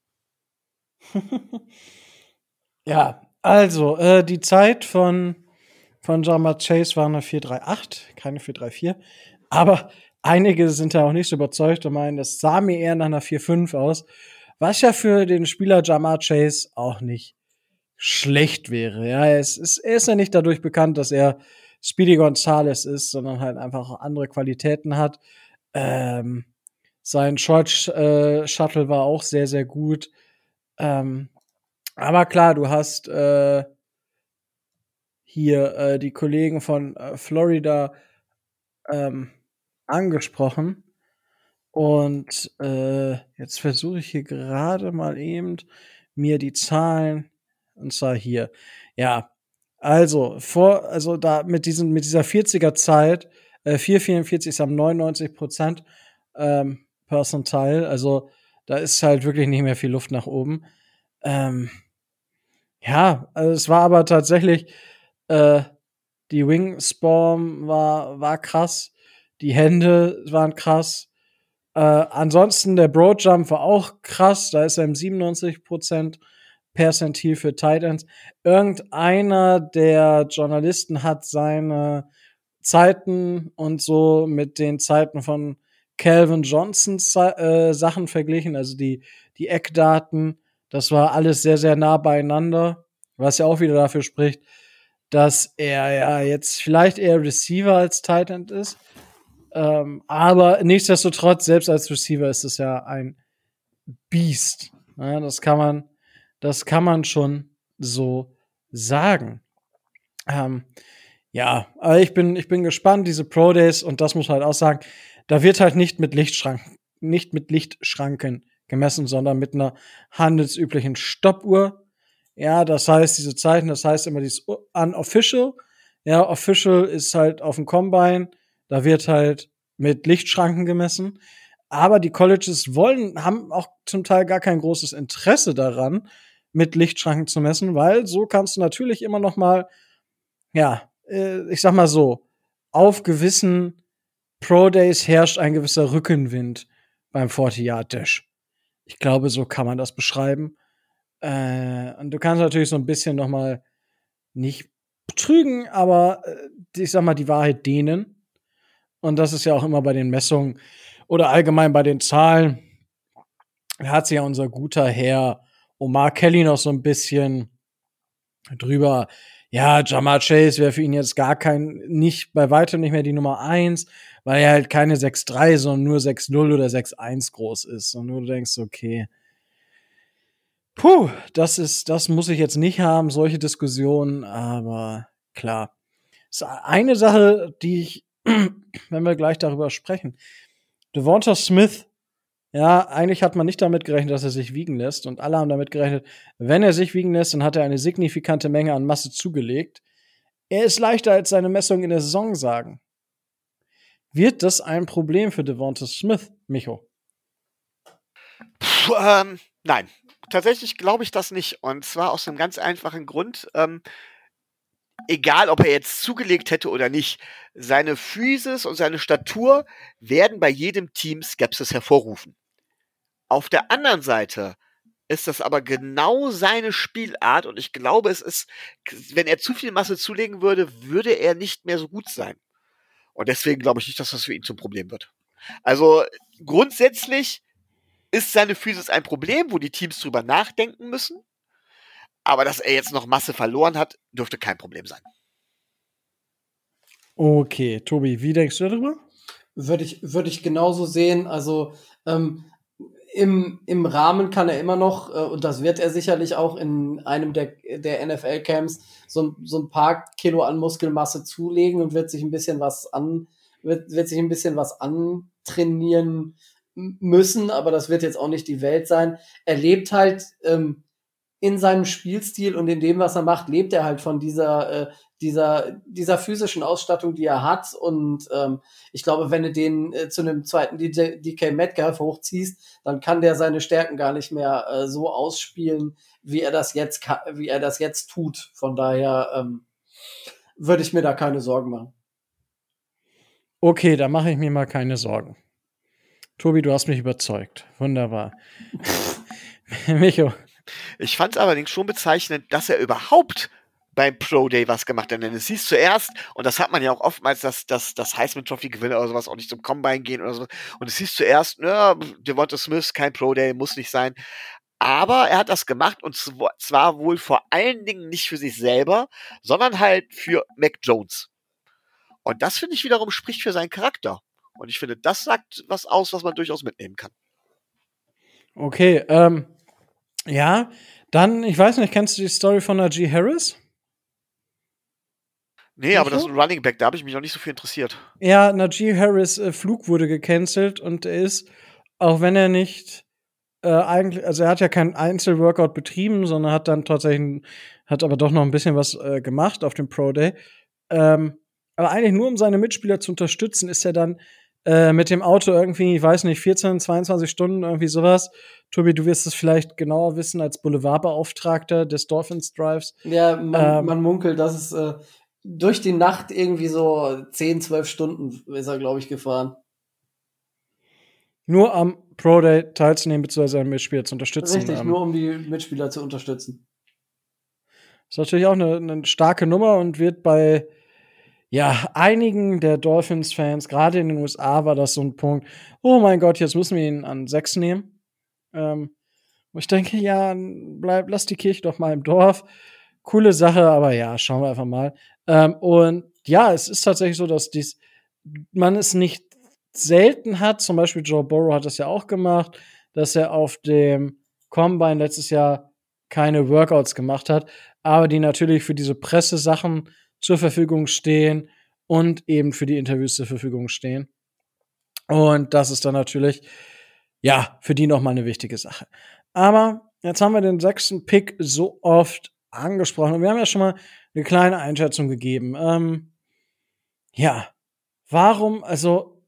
ja, also äh, die Zeit von, von Jama Chase war eine 438, keine 434. Aber einige sind da auch nicht so überzeugt und meinen, das sah mir eher nach einer 4-5 aus. Was ja für den Spieler Jamar Chase auch nicht schlecht wäre. Ja, er ist, er ist ja nicht dadurch bekannt, dass er Speedy Gonzales ist, sondern halt einfach andere Qualitäten hat. Ähm, sein Short äh, Shuttle war auch sehr, sehr gut. Ähm, aber klar, du hast äh, hier äh, die Kollegen von äh, Florida ähm, angesprochen. Und äh, jetzt versuche ich hier gerade mal eben mir die Zahlen, und zwar hier. Ja, also vor, also da mit diesen, mit dieser 40er Zeit, äh, 444 ist am 99 Prozent ähm, Percentile, also da ist halt wirklich nicht mehr viel Luft nach oben. Ähm, ja, also es war aber tatsächlich, äh, die Wingspawn war, war krass, die Hände waren krass. Äh, ansonsten der Broadjump war auch krass, da ist er im 97 Prozent Percentil für Titans. Irgendeiner der Journalisten hat seine Zeiten und so mit den Zeiten von Calvin Johnsons äh, Sachen verglichen, also die, die Eckdaten. Das war alles sehr, sehr nah beieinander, was ja auch wieder dafür spricht, dass er ja jetzt vielleicht eher Receiver als Titan ist. Ähm, aber nichtsdestotrotz, selbst als Receiver ist es ja ein Beast. Ja, das kann man, das kann man schon so sagen. Ähm, ja, ich bin, ich bin gespannt, diese Pro Days, und das muss man halt auch sagen, da wird halt nicht mit Lichtschranken, nicht mit Lichtschranken gemessen, sondern mit einer handelsüblichen Stoppuhr. Ja, das heißt, diese Zeiten, das heißt immer dieses unofficial. Ja, official ist halt auf dem Combine, da wird halt mit Lichtschranken gemessen. Aber die Colleges wollen, haben auch zum Teil gar kein großes Interesse daran, mit Lichtschranken zu messen, weil so kannst du natürlich immer noch mal, ja, äh, ich sag mal so, auf gewissen Pro Days herrscht ein gewisser Rückenwind beim 40-Yard-Dash. Ich glaube, so kann man das beschreiben. Äh, und du kannst natürlich so ein bisschen noch mal nicht betrügen, aber äh, ich sag mal die Wahrheit dehnen. Und das ist ja auch immer bei den Messungen oder allgemein bei den Zahlen. Da hat sich ja unser guter Herr Omar Kelly noch so ein bisschen drüber ja, Jamar Chase wäre für ihn jetzt gar kein, nicht, bei weitem nicht mehr die Nummer eins, weil er halt keine 6'3, sondern nur 6'0 oder 6'1 groß ist. Und du denkst, okay, puh, das ist, das muss ich jetzt nicht haben, solche Diskussionen, aber klar. ist eine Sache, die ich, wenn wir gleich darüber sprechen. Devonta Smith ja, eigentlich hat man nicht damit gerechnet, dass er sich wiegen lässt. Und alle haben damit gerechnet, wenn er sich wiegen lässt, dann hat er eine signifikante Menge an Masse zugelegt. Er ist leichter, als seine Messungen in der Saison sagen. Wird das ein Problem für Devonta Smith, Micho? Puh, ähm, nein, tatsächlich glaube ich das nicht. Und zwar aus einem ganz einfachen Grund. Ähm, egal, ob er jetzt zugelegt hätte oder nicht, seine Physis und seine Statur werden bei jedem Team Skepsis hervorrufen. Auf der anderen Seite ist das aber genau seine Spielart und ich glaube, es ist, wenn er zu viel Masse zulegen würde, würde er nicht mehr so gut sein. Und deswegen glaube ich nicht, dass das für ihn zum Problem wird. Also grundsätzlich ist seine Physis ein Problem, wo die Teams drüber nachdenken müssen. Aber dass er jetzt noch Masse verloren hat, dürfte kein Problem sein. Okay, Tobi, wie denkst du darüber? Würde ich, würde ich genauso sehen. Also ähm, im, im Rahmen kann er immer noch, äh, und das wird er sicherlich auch in einem der, der NFL-Camps, so, so ein paar Kilo an Muskelmasse zulegen und wird sich ein bisschen was an, wird, wird sich ein bisschen was antrainieren müssen, aber das wird jetzt auch nicht die Welt sein. Er lebt halt ähm, in seinem Spielstil und in dem, was er macht, lebt er halt von dieser, äh, dieser, dieser physischen Ausstattung, die er hat. Und ähm, ich glaube, wenn du den äh, zu einem zweiten DJ, DK Metcalf hochziehst, dann kann der seine Stärken gar nicht mehr äh, so ausspielen, wie er das jetzt, wie er das jetzt tut. Von daher ähm, würde ich mir da keine Sorgen machen. Okay, da mache ich mir mal keine Sorgen. Tobi, du hast mich überzeugt. Wunderbar. Micho. Ich fand es allerdings schon bezeichnend, dass er überhaupt beim Pro Day was gemacht hat. Denn es hieß zuerst, und das hat man ja auch oftmals, dass, dass das Heisman Trophy Gewinner oder sowas auch nicht zum Combine gehen oder sowas. Und es hieß zuerst, ne, Devonta Smith, kein Pro Day, muss nicht sein. Aber er hat das gemacht und zwar wohl vor allen Dingen nicht für sich selber, sondern halt für Mac Jones. Und das finde ich wiederum spricht für seinen Charakter. Und ich finde, das sagt was aus, was man durchaus mitnehmen kann. Okay, ähm, ja, dann, ich weiß nicht, kennst du die Story von Najee Harris? Nee, aber das ist ein Running Back, da habe ich mich noch nicht so viel interessiert. Ja, Najee Harris äh, Flug wurde gecancelt und er ist, auch wenn er nicht äh, eigentlich, also er hat ja kein Einzelworkout betrieben, sondern hat dann tatsächlich, hat aber doch noch ein bisschen was äh, gemacht auf dem Pro Day. Ähm, aber eigentlich nur um seine Mitspieler zu unterstützen, ist er dann äh, mit dem Auto irgendwie, ich weiß nicht, 14, 22 Stunden, irgendwie sowas. Tobi, du wirst es vielleicht genauer wissen als Boulevardbeauftragter des Dolphins Drives. Ja, man, ähm, man munkelt, dass es äh, durch die Nacht irgendwie so 10, 12 Stunden ist er, glaube ich, gefahren. Nur am Pro Day teilzunehmen, beziehungsweise seine Mitspieler zu unterstützen. Richtig, ähm, nur um die Mitspieler zu unterstützen. Ist natürlich auch eine, eine starke Nummer und wird bei ja, einigen der Dolphins-Fans, gerade in den USA, war das so ein Punkt, oh mein Gott, jetzt müssen wir ihn an sechs nehmen. Ähm, wo ich denke, ja, bleib, lass die Kirche doch mal im Dorf. Coole Sache, aber ja, schauen wir einfach mal. Ähm, und ja, es ist tatsächlich so, dass dies, man es nicht selten hat, zum Beispiel Joe Burrow hat das ja auch gemacht, dass er auf dem Combine letztes Jahr keine Workouts gemacht hat, aber die natürlich für diese Pressesachen zur Verfügung stehen und eben für die Interviews zur Verfügung stehen. Und das ist dann natürlich, ja, für die nochmal eine wichtige Sache. Aber jetzt haben wir den sechsten Pick so oft angesprochen und wir haben ja schon mal eine kleine Einschätzung gegeben. Ähm, ja, warum, also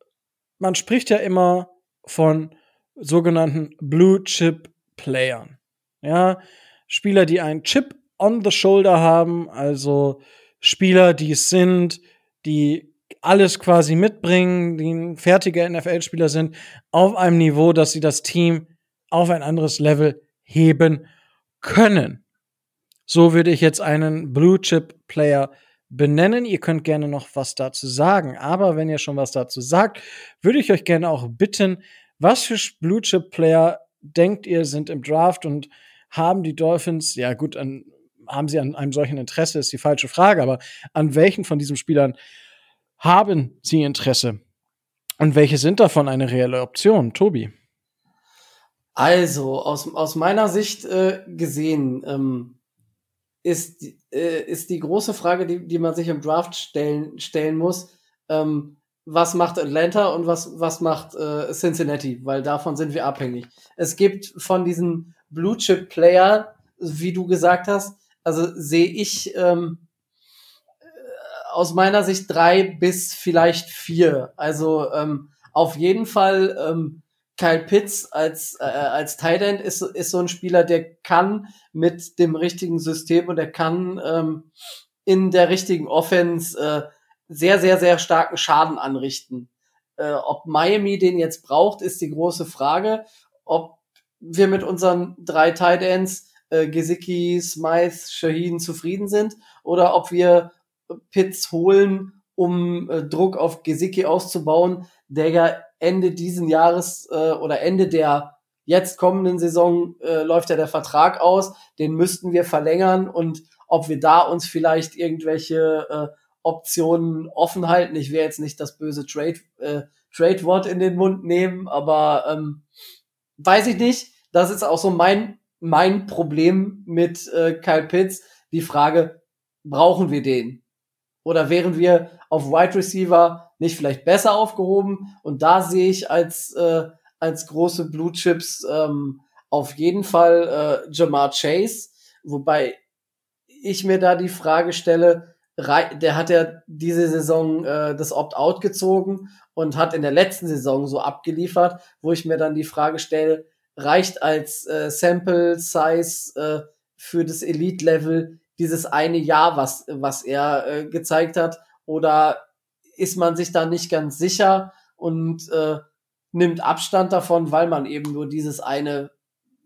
man spricht ja immer von sogenannten Blue Chip Playern. Ja, Spieler, die einen Chip on the Shoulder haben, also Spieler, die es sind, die alles quasi mitbringen, die ein fertiger NFL-Spieler sind, auf einem Niveau, dass sie das Team auf ein anderes Level heben können. So würde ich jetzt einen Blue Chip Player benennen. Ihr könnt gerne noch was dazu sagen. Aber wenn ihr schon was dazu sagt, würde ich euch gerne auch bitten, was für Blue Chip Player denkt ihr sind im Draft und haben die Dolphins, ja gut, an haben sie an einem solchen Interesse, ist die falsche Frage, aber an welchen von diesen Spielern haben sie Interesse? Und welche sind davon eine reelle Option? Tobi? Also, aus, aus meiner Sicht äh, gesehen, ähm, ist, äh, ist die große Frage, die, die man sich im Draft stellen, stellen muss, ähm, was macht Atlanta und was, was macht äh, Cincinnati, weil davon sind wir abhängig. Es gibt von diesen Blue Chip Player, wie du gesagt hast, also sehe ich ähm, äh, aus meiner Sicht drei bis vielleicht vier. Also ähm, auf jeden Fall ähm, Kyle Pitts als, äh, als Tight End ist, ist so ein Spieler, der kann mit dem richtigen System und der kann ähm, in der richtigen Offense äh, sehr, sehr, sehr starken Schaden anrichten. Äh, ob Miami den jetzt braucht, ist die große Frage. Ob wir mit unseren drei Tight Ends, äh, Gesicki, Smythe, Shaheen zufrieden sind oder ob wir Pitts holen, um äh, Druck auf Gesicki auszubauen, der ja Ende diesen Jahres äh, oder Ende der jetzt kommenden Saison äh, läuft ja der Vertrag aus, den müssten wir verlängern und ob wir da uns vielleicht irgendwelche äh, Optionen offen halten. Ich will jetzt nicht das böse Trade äh, Trade Wort in den Mund nehmen, aber ähm, weiß ich nicht. Das ist auch so mein mein Problem mit äh, Kyle Pitts. Die Frage, brauchen wir den? Oder wären wir auf Wide Receiver nicht vielleicht besser aufgehoben? Und da sehe ich als, äh, als große Blue Chips ähm, auf jeden Fall äh, Jamar Chase, wobei ich mir da die Frage stelle, der hat ja diese Saison äh, das Opt-out gezogen und hat in der letzten Saison so abgeliefert, wo ich mir dann die Frage stelle, reicht als äh, Sample Size äh, für das Elite Level dieses eine Jahr, was, was er äh, gezeigt hat? Oder ist man sich da nicht ganz sicher und äh, nimmt Abstand davon, weil man eben nur dieses eine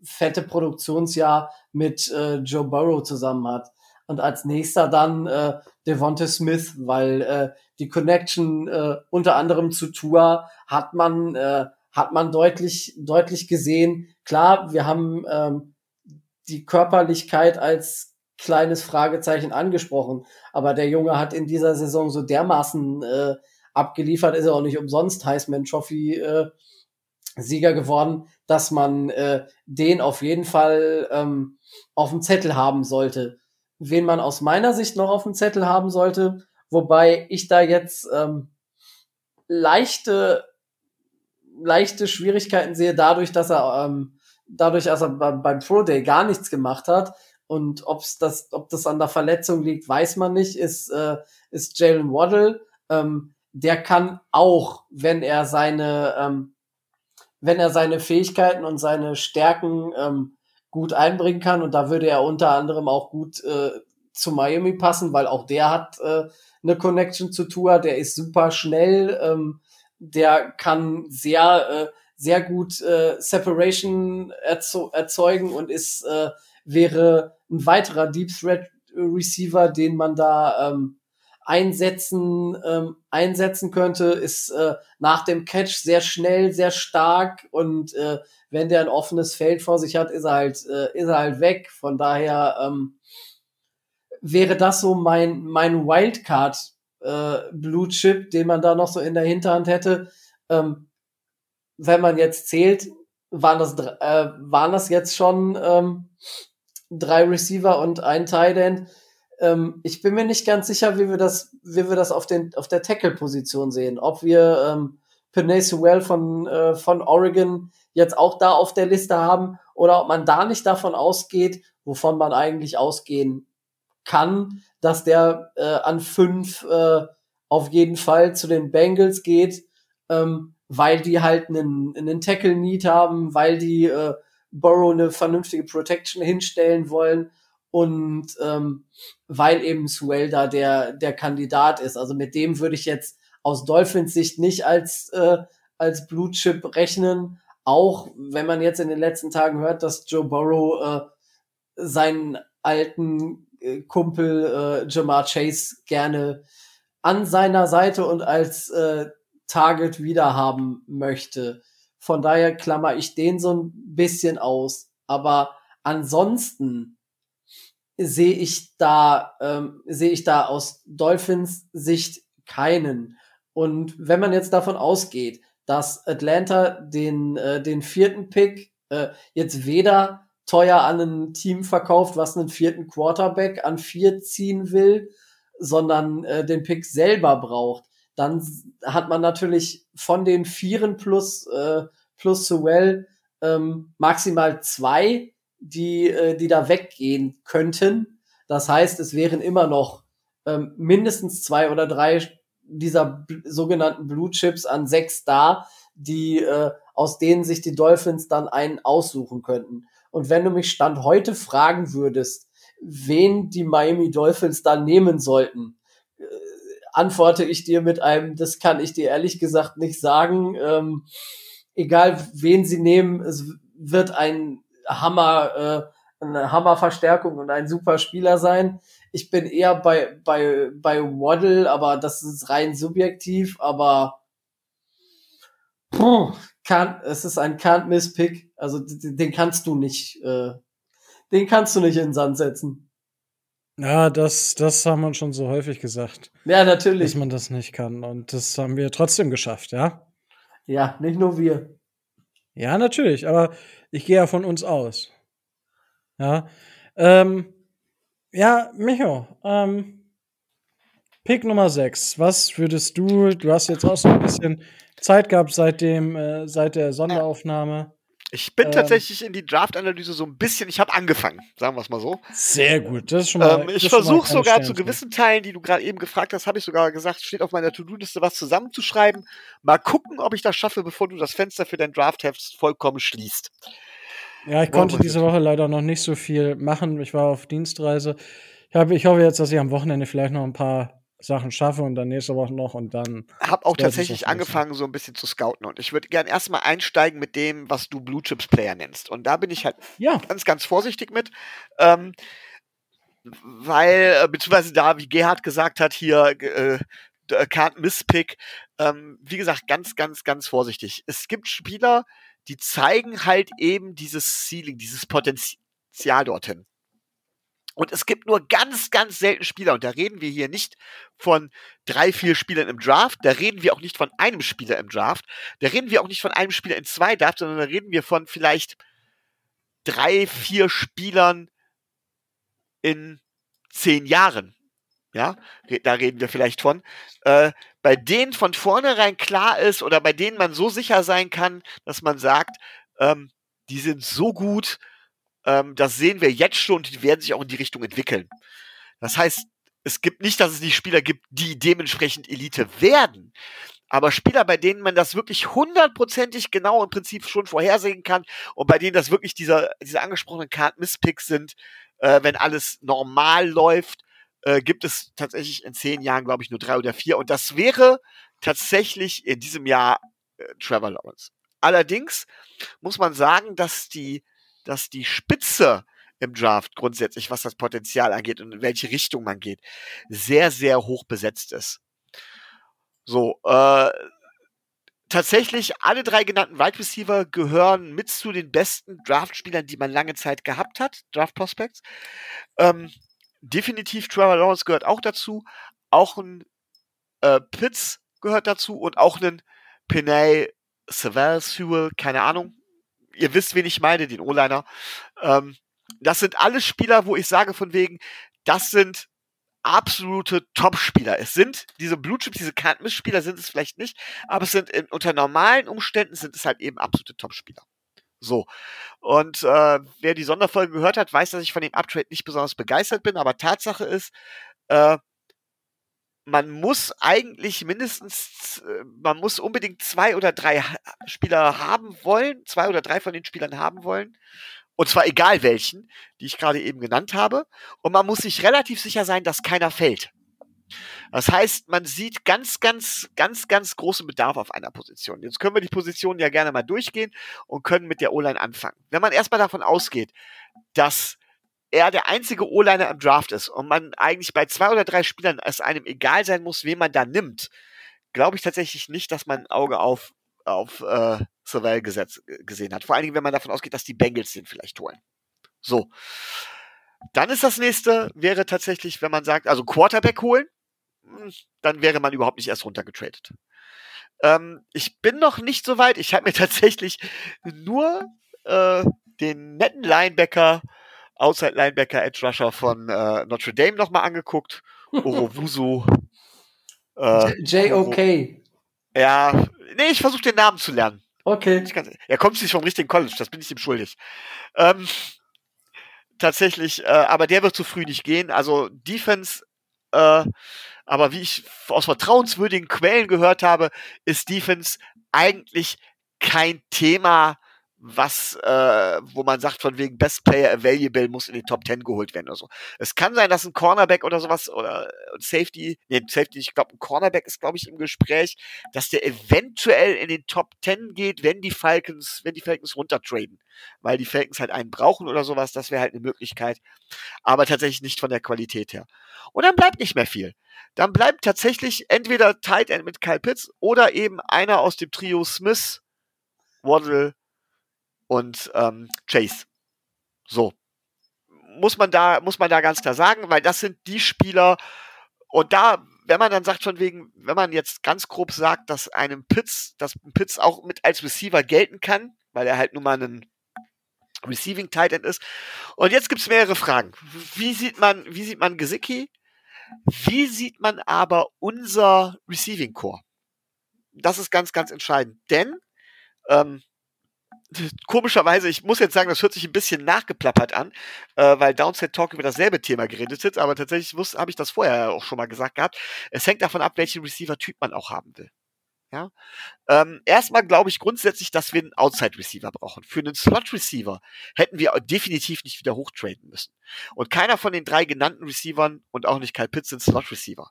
fette Produktionsjahr mit äh, Joe Burrow zusammen hat? Und als nächster dann äh, Devonta Smith, weil äh, die Connection äh, unter anderem zu Tua hat man äh, hat man deutlich deutlich gesehen. Klar, wir haben ähm, die Körperlichkeit als kleines Fragezeichen angesprochen. Aber der Junge hat in dieser Saison so dermaßen äh, abgeliefert, ist er auch nicht umsonst Heisman Trophy äh, Sieger geworden, dass man äh, den auf jeden Fall ähm, auf dem Zettel haben sollte. Wen man aus meiner Sicht noch auf dem Zettel haben sollte, wobei ich da jetzt ähm, leichte leichte Schwierigkeiten sehe, dadurch, dass er ähm, dadurch, dass er beim Pro Day gar nichts gemacht hat, und ob's das, ob das an der Verletzung liegt, weiß man nicht. Ist, äh, ist Jalen Waddle. Ähm, der kann auch, wenn er seine, ähm, wenn er seine Fähigkeiten und seine Stärken ähm, gut einbringen kann, und da würde er unter anderem auch gut äh, zu Miami passen, weil auch der hat äh, eine Connection zu Tour, der ist super schnell, ähm, der kann sehr, äh, sehr gut äh, Separation erzeugen und ist äh, wäre ein weiterer Deep Threat Receiver, den man da ähm, einsetzen ähm, einsetzen könnte, ist äh, nach dem Catch sehr schnell, sehr stark und äh, wenn der ein offenes Feld vor sich hat, ist er halt äh, ist er halt weg. Von daher ähm, wäre das so mein mein Wildcard äh, Blue Chip, den man da noch so in der Hinterhand hätte. Ähm, wenn man jetzt zählt, waren das äh, waren das jetzt schon ähm, drei Receiver und ein Tight End. Ähm, ich bin mir nicht ganz sicher, wie wir das, wie wir das auf, den, auf der Tackle-Position sehen. Ob wir ähm, Penay Sewell von, äh, von Oregon jetzt auch da auf der Liste haben oder ob man da nicht davon ausgeht, wovon man eigentlich ausgehen kann, dass der äh, an fünf äh, auf jeden Fall zu den Bengals geht, ähm, weil die halt einen, einen Tackle-Need haben, weil die äh, Burrow eine vernünftige Protection hinstellen wollen und ähm, weil eben Swell da der, der Kandidat ist. Also mit dem würde ich jetzt aus Dolphins Sicht nicht als, äh, als Blue Chip rechnen. Auch wenn man jetzt in den letzten Tagen hört, dass Joe Burrow äh, seinen alten Kumpel äh, Jamar Chase gerne an seiner Seite und als äh, Target wiederhaben möchte. Von daher klammer ich den so ein bisschen aus. Aber ansonsten sehe ich da, ähm, sehe ich da aus Dolphins Sicht keinen. Und wenn man jetzt davon ausgeht, dass Atlanta den, äh, den vierten Pick äh, jetzt weder teuer an ein Team verkauft, was einen vierten Quarterback an vier ziehen will, sondern äh, den Pick selber braucht, dann hat man natürlich von den Vieren plus, äh, plus Sewell ähm, maximal zwei, die, äh, die da weggehen könnten. Das heißt, es wären immer noch ähm, mindestens zwei oder drei dieser sogenannten Blue Chips an sechs da, die äh, aus denen sich die Dolphins dann einen aussuchen könnten. Und wenn du mich Stand heute fragen würdest, wen die Miami Dolphins dann nehmen sollten, äh, antworte ich dir mit einem, das kann ich dir ehrlich gesagt nicht sagen. Ähm, egal wen sie nehmen, es wird ein Hammer, äh, eine Hammerverstärkung und ein super Spieler sein. Ich bin eher bei, bei, bei Waddle, aber das ist rein subjektiv, aber puh, kann, es ist ein Can't Miss Pick. Also den, kannst du nicht, äh, den kannst du nicht in den Sand setzen. Ja, das, das haben wir schon so häufig gesagt. Ja, natürlich. Dass man das nicht kann. Und das haben wir trotzdem geschafft, ja? Ja, nicht nur wir. Ja, natürlich, aber ich gehe ja von uns aus. Ja. Ähm, ja, Micho, ähm, Pick Nummer 6. Was würdest du, du hast jetzt auch so ein bisschen Zeit gehabt seit dem, äh, seit der Sonderaufnahme. Ich bin Ähm. tatsächlich in die Draft-Analyse so ein bisschen, ich habe angefangen, sagen wir es mal so. Sehr gut, das ist schon mal. Ähm, ich versuche sogar zu gewissen Teilen, die du gerade eben gefragt hast, habe ich sogar gesagt, steht auf meiner To-Do-Liste, was zusammenzuschreiben. Mal gucken, ob ich das schaffe, bevor du das Fenster für dein Draftheft vollkommen schließt. Ja, ich konnte diese. Woche leider noch nicht so viel machen. Ich war auf Dienstreise. Ich, hab, ich hoffe jetzt, dass ich am Wochenende vielleicht noch ein paar Sachen schaffe und dann nächste Woche noch und dann. Habe auch tatsächlich angefangen, so ein bisschen zu scouten. Und ich würde gern erstmal einsteigen mit dem, was du Blue Chips Player nennst. Und da bin ich halt Ja, ganz, ganz vorsichtig mit. Ähm, weil, äh, beziehungsweise da, wie Gerhard gesagt hat, hier äh, äh, can't miss pick. Ähm, wie gesagt, ganz, ganz, ganz vorsichtig. Es gibt Spieler, die zeigen halt eben dieses Ceiling, dieses Potenzial dorthin. Und es gibt nur ganz, ganz selten Spieler, und da reden wir hier nicht von drei, vier Spielern im Draft, da reden wir auch nicht von einem Spieler im Draft, da reden wir auch nicht von einem Spieler in zwei Drafts, sondern da reden wir von vielleicht drei, vier Spielern in zehn Jahren. Ja, da reden wir vielleicht von. Äh, bei denen von vornherein klar ist oder bei denen man so sicher sein kann, dass man sagt, ähm, die sind so gut, ähm, das sehen wir jetzt schon und die werden sich auch in die Richtung entwickeln. Das heißt, es gibt nicht, dass es nicht Spieler gibt, die dementsprechend Elite werden. Aber Spieler, bei denen man das wirklich hundertprozentig genau im Prinzip schon vorhersehen kann und bei denen das wirklich dieser, diese angesprochenen Card-Miss-Picks sind, äh, wenn alles normal läuft, äh, gibt es tatsächlich in zehn Jahren, glaube ich, nur drei oder vier. Und das wäre tatsächlich in diesem Jahr äh, Trevor Lawrence. Allerdings muss man sagen, dass die, dass die Spitze im Draft grundsätzlich, was das Potenzial angeht und in welche Richtung man geht, sehr, sehr hoch besetzt ist. So, äh, tatsächlich alle drei genannten Wide Receiver gehören mit zu den besten Draft-Spielern, die man lange Zeit gehabt hat, Draft Prospects. Ähm, definitiv Trevor Lawrence gehört auch dazu, auch ein äh, Pitts gehört dazu und auch ein Pinay Savell, Sewell, keine Ahnung. Ihr wisst, wen ich meine, den O-Liner. Ähm, das sind alles Spieler, wo ich sage von wegen, das sind absolute Top-Spieler. Es sind diese Blue Chips, diese Can't-Miss-Spieler sind es vielleicht nicht, aber es sind in, unter normalen Umständen sind es halt eben absolute Top-Spieler. So. Und äh, wer die Sonderfolge gehört hat, weiß, dass ich von dem Uptrade nicht besonders begeistert bin, aber Tatsache ist, äh, man muss eigentlich mindestens, äh, man muss unbedingt zwei oder drei Spieler haben wollen, zwei oder drei von den Spielern haben wollen. Und zwar egal welchen, die ich gerade eben genannt habe. Und man muss sich relativ sicher sein, dass keiner fällt. Das heißt, man sieht ganz, ganz, ganz, ganz großen Bedarf auf einer Position. Jetzt können wir die Position ja gerne mal durchgehen und können mit der O-Line anfangen. Wenn man erstmal davon ausgeht, dass er der einzige O-Liner im Draft ist und man eigentlich bei zwei oder drei Spielern es einem egal sein muss, wen man da nimmt, glaube ich tatsächlich nicht, dass man ein Auge auf, auf äh, Savell gesehen hat. Vor allen Dingen, wenn man davon ausgeht, dass die Bengals den vielleicht holen. So. Dann ist das nächste, wäre tatsächlich, wenn man sagt, also Quarterback holen, hm, dann wäre man überhaupt nicht erst runtergetradet. Ähm, ich bin noch nicht so weit. Ich habe mir tatsächlich nur äh, den netten Linebacker, Outside Linebacker, Edge Rusher von äh, Notre Dame nochmal angeguckt. Orovuso. Äh, J.O.K. ja, nee, ich versuche den Namen zu lernen. Okay. Ich kann's- er kommt nicht vom richtigen College, das bin ich ihm schuldig. Ähm, tatsächlich, äh, aber der wird zu früh nicht gehen. Also Defense, äh, aber wie ich aus vertrauenswürdigen Quellen gehört habe, ist Defense eigentlich kein Thema, was, äh, wo man sagt, von wegen Best Player Available muss in die Top 10 geholt werden oder so. Es kann sein, dass ein Cornerback oder sowas oder Safety, nee, Safety, ich glaube, ein Cornerback ist, glaube ich, im Gespräch, dass der eventuell in den Top 10 geht, wenn die Falcons, wenn die Falcons runtertraden. Weil die Falcons halt einen brauchen oder sowas, das wäre halt eine Möglichkeit. Aber tatsächlich nicht von der Qualität her. Und dann bleibt nicht mehr viel. Dann bleibt tatsächlich entweder Tight End mit Kyle Pitts oder eben einer aus dem Trio Smith, Waddle und ähm, Chase. So. Muss man da, muss man da ganz klar sagen, weil das sind die Spieler, und da, wenn man dann sagt, von wegen, wenn man jetzt ganz grob sagt, dass einem Pitts, dass ein Pitts auch mit als Receiver gelten kann, weil er halt nun mal ein Receiving Tight End ist. Und jetzt gibt's mehrere Fragen. Wie sieht man, wie sieht man Gesicki? Wie sieht man aber unser Receiving Core? Das ist ganz, ganz entscheidend. Denn, ähm, komischerweise, ich muss jetzt sagen, das hört sich ein bisschen nachgeplappert an, äh, weil Downset Talk über dasselbe Thema geredet hat, aber tatsächlich habe ich das vorher auch schon mal gesagt gehabt. Es hängt davon ab, welchen Receiver-Typ man auch haben will. Ja? Ähm, erstmal glaube ich grundsätzlich, dass wir einen Outside-Receiver brauchen. Für einen Slot-Receiver hätten wir definitiv nicht wieder hochtraden müssen. Und keiner von den drei genannten Receivern und auch nicht Kyle Pitts sind Slot-Receiver.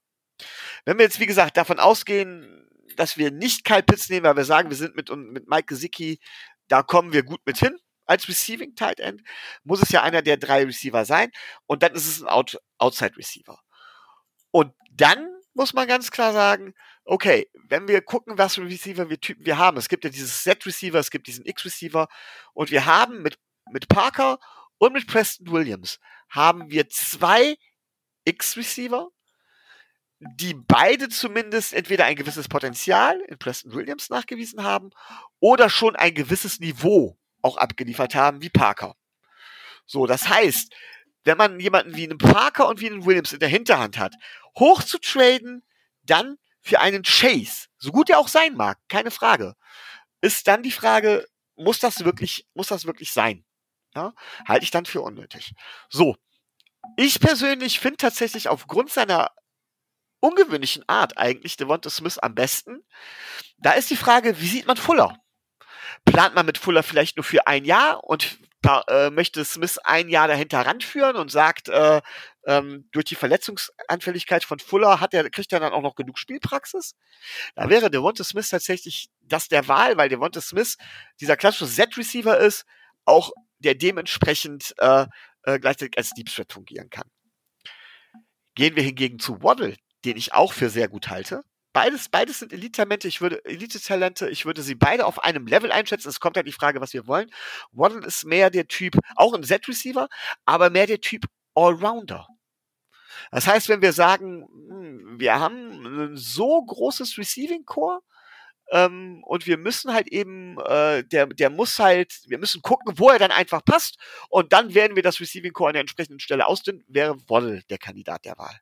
Wenn wir jetzt, wie gesagt, davon ausgehen, dass wir nicht Kyle Pitts nehmen, weil wir sagen, wir sind mit, mit Mike Gesicki, da kommen wir gut mit hin als Receiving Tight End, muss es ja einer der drei Receiver sein und dann ist es ein Out Outside Receiver. Und dann muss man ganz klar sagen, okay, wenn wir gucken, was für Receiver wir Typen wir haben, es gibt ja dieses Z-Receiver, es gibt diesen X-Receiver und wir haben mit, mit Parker und mit Preston Williams haben wir zwei X-Receiver, die beide zumindest entweder ein gewisses Potenzial in Preston Williams nachgewiesen haben oder schon ein gewisses Niveau auch abgeliefert haben, wie Parker. So, das heißt, wenn man jemanden wie einen Parker und wie einen Williams in der Hinterhand hat, hoch zu traden, dann für einen Chase, so gut er auch sein mag, keine Frage, ist dann die Frage, muss das wirklich, muss das wirklich sein? Ja, halte ich dann für unnötig. So. Ich persönlich finde tatsächlich aufgrund seiner ungewöhnlichen Art eigentlich Devonta Smith am besten. Da ist die Frage, wie sieht man Fuller? Plant man mit Fuller vielleicht nur für ein Jahr und äh, möchte Smith ein Jahr dahinter ranführen und sagt, äh, ähm, durch die Verletzungsanfälligkeit von Fuller hat er, kriegt er dann auch noch genug Spielpraxis? Da wäre Devonta Smith tatsächlich das der Wahl, weil Devonta Smith dieser klassische Z-Receiver ist, auch der dementsprechend äh, äh, gleichzeitig als Deep Threat fungieren kann. Gehen wir hingegen zu Waddle, den ich auch für sehr gut halte. Beides, beides sind Elite-Talente. Ich würde Elite-Talente. Ich würde sie beide auf einem Level einschätzen. Es kommt halt die Frage, was wir wollen. Waddle ist mehr der Typ, auch ein Z-Receiver, aber mehr der Typ Allrounder. Das heißt, wenn wir sagen, hm, wir haben ein so großes Receiving Core ähm, und wir müssen halt eben, äh, der, der muss halt, wir müssen gucken, wo er dann einfach passt und dann werden wir das Receiving Core an der entsprechenden Stelle ausdünnen, wäre Waddle der Kandidat der Wahl.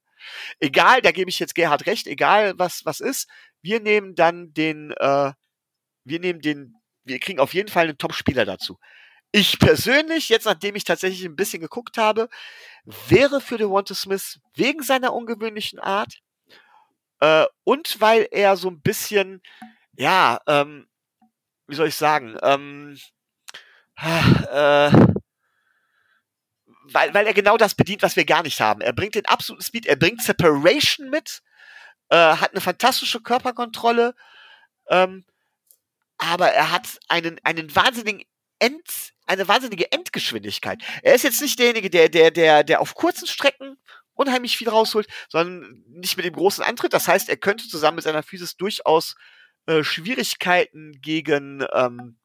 Egal, da gebe ich jetzt Gerhard recht, egal was, was ist, wir nehmen dann den, äh, wir nehmen den, wir kriegen auf jeden Fall einen Top-Spieler dazu. Ich persönlich, jetzt nachdem ich tatsächlich ein bisschen geguckt habe, wäre für Devonta Smith wegen seiner ungewöhnlichen Art äh, und weil er so ein bisschen, ja, ähm, wie soll ich sagen, ähm, äh, weil, weil er genau das bedient, was wir gar nicht haben. Er bringt den absoluten Speed, er bringt Separation mit, äh, hat eine fantastische Körperkontrolle, ähm, aber er hat einen, einen wahnsinnigen End, eine wahnsinnige Endgeschwindigkeit. Er ist jetzt nicht derjenige, der, der, der, der auf kurzen Strecken unheimlich viel rausholt, sondern nicht mit dem großen Antritt. Das heißt, er könnte zusammen mit seiner Physis durchaus äh, Schwierigkeiten gegen, ähm,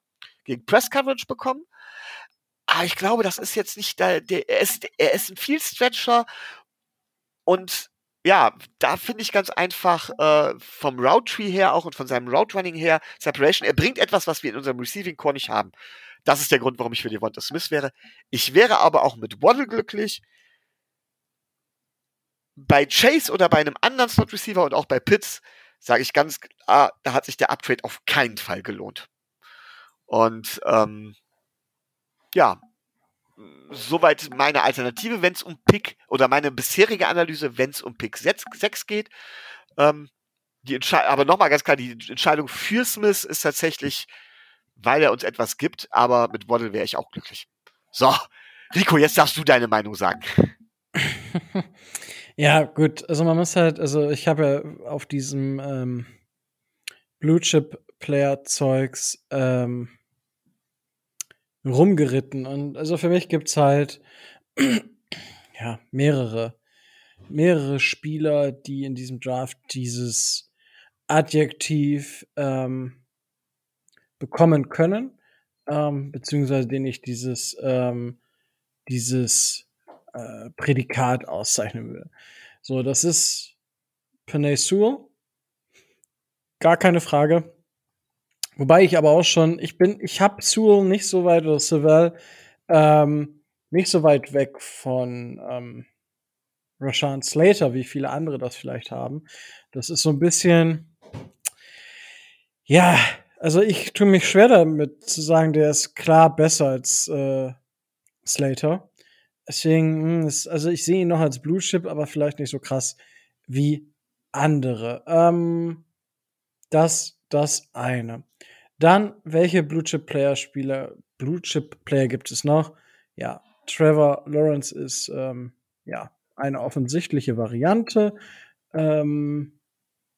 gegen Press Coverage bekommen. Aber ich glaube, das ist jetzt nicht der, der er ist, er ist ein viel Stretcher und ja, da finde ich ganz einfach äh, vom Route Tree her auch und von seinem Route Running her Separation. Er bringt etwas, was wir in unserem Receiving Core nicht haben. Das ist der Grund, warum ich für Devonta Smith wäre. Ich wäre aber auch mit Waddle glücklich. Bei Chase oder bei einem anderen Slot Receiver und auch bei Pitts sage ich ganz klar, da hat sich der Uptrade auf keinen Fall gelohnt. Und ähm, ja, soweit meine Alternative, wenn es um Pick oder meine bisherige Analyse, wenn es um Pick 6, 6 geht. Ähm, die aber nochmal ganz klar, die Entscheidung für Smith ist tatsächlich, weil er uns etwas gibt, aber mit Waddle wäre ich auch glücklich. So, Rico, jetzt darfst du deine Meinung sagen. ja, gut, also man muss halt, also ich habe ja auf diesem ähm, Blue Chip Player Zeugs ähm, rumgeritten. Und also für mich gibt's halt ja mehrere, mehrere Spieler, die in diesem Draft dieses Adjektiv ähm, bekommen können, ähm, beziehungsweise den ich dieses, ähm, dieses äh, Prädikat auszeichnen würde. So, das ist Panay Sewell. Gar keine Frage. Wobei ich aber auch schon, ich bin, ich habe Sewell nicht so weit oder Sewell ähm, nicht so weit weg von ähm, Rashawn Slater, wie viele andere das vielleicht haben. Das ist so ein bisschen, ja, also ich tue mich schwer damit zu sagen, der ist klar besser als äh, Slater. Deswegen, hm, also ich sehe ihn noch als Blue Chip, aber vielleicht nicht so krass wie andere. Ähm, das, das eine. Dann, welche Blue Chip Player Spieler, Blue Chip Player gibt es noch? Ja, Trevor Lawrence ist ähm, ja eine offensichtliche Variante. Ähm,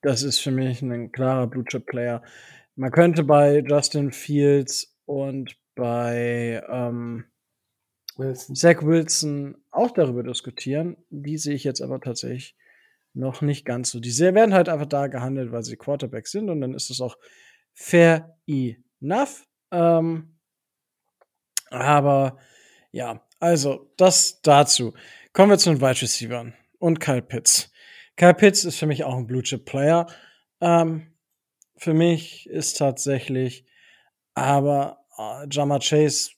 das ist für mich ein klarer Blue Chip Player. Man könnte bei Justin Fields und bei ähm, Wilson. Zach Wilson auch darüber diskutieren. Die sehe ich jetzt aber tatsächlich noch nicht ganz so. Die werden halt einfach da gehandelt, weil sie Quarterback sind und dann ist es auch fair enough. Ähm, aber ja, also das dazu. Kommen wir zu den Wide Receivers und Kyle Pitts. Kyle Pitts ist für mich auch ein Blue Chip Player. Ähm, für mich ist tatsächlich aber äh, Jama Chase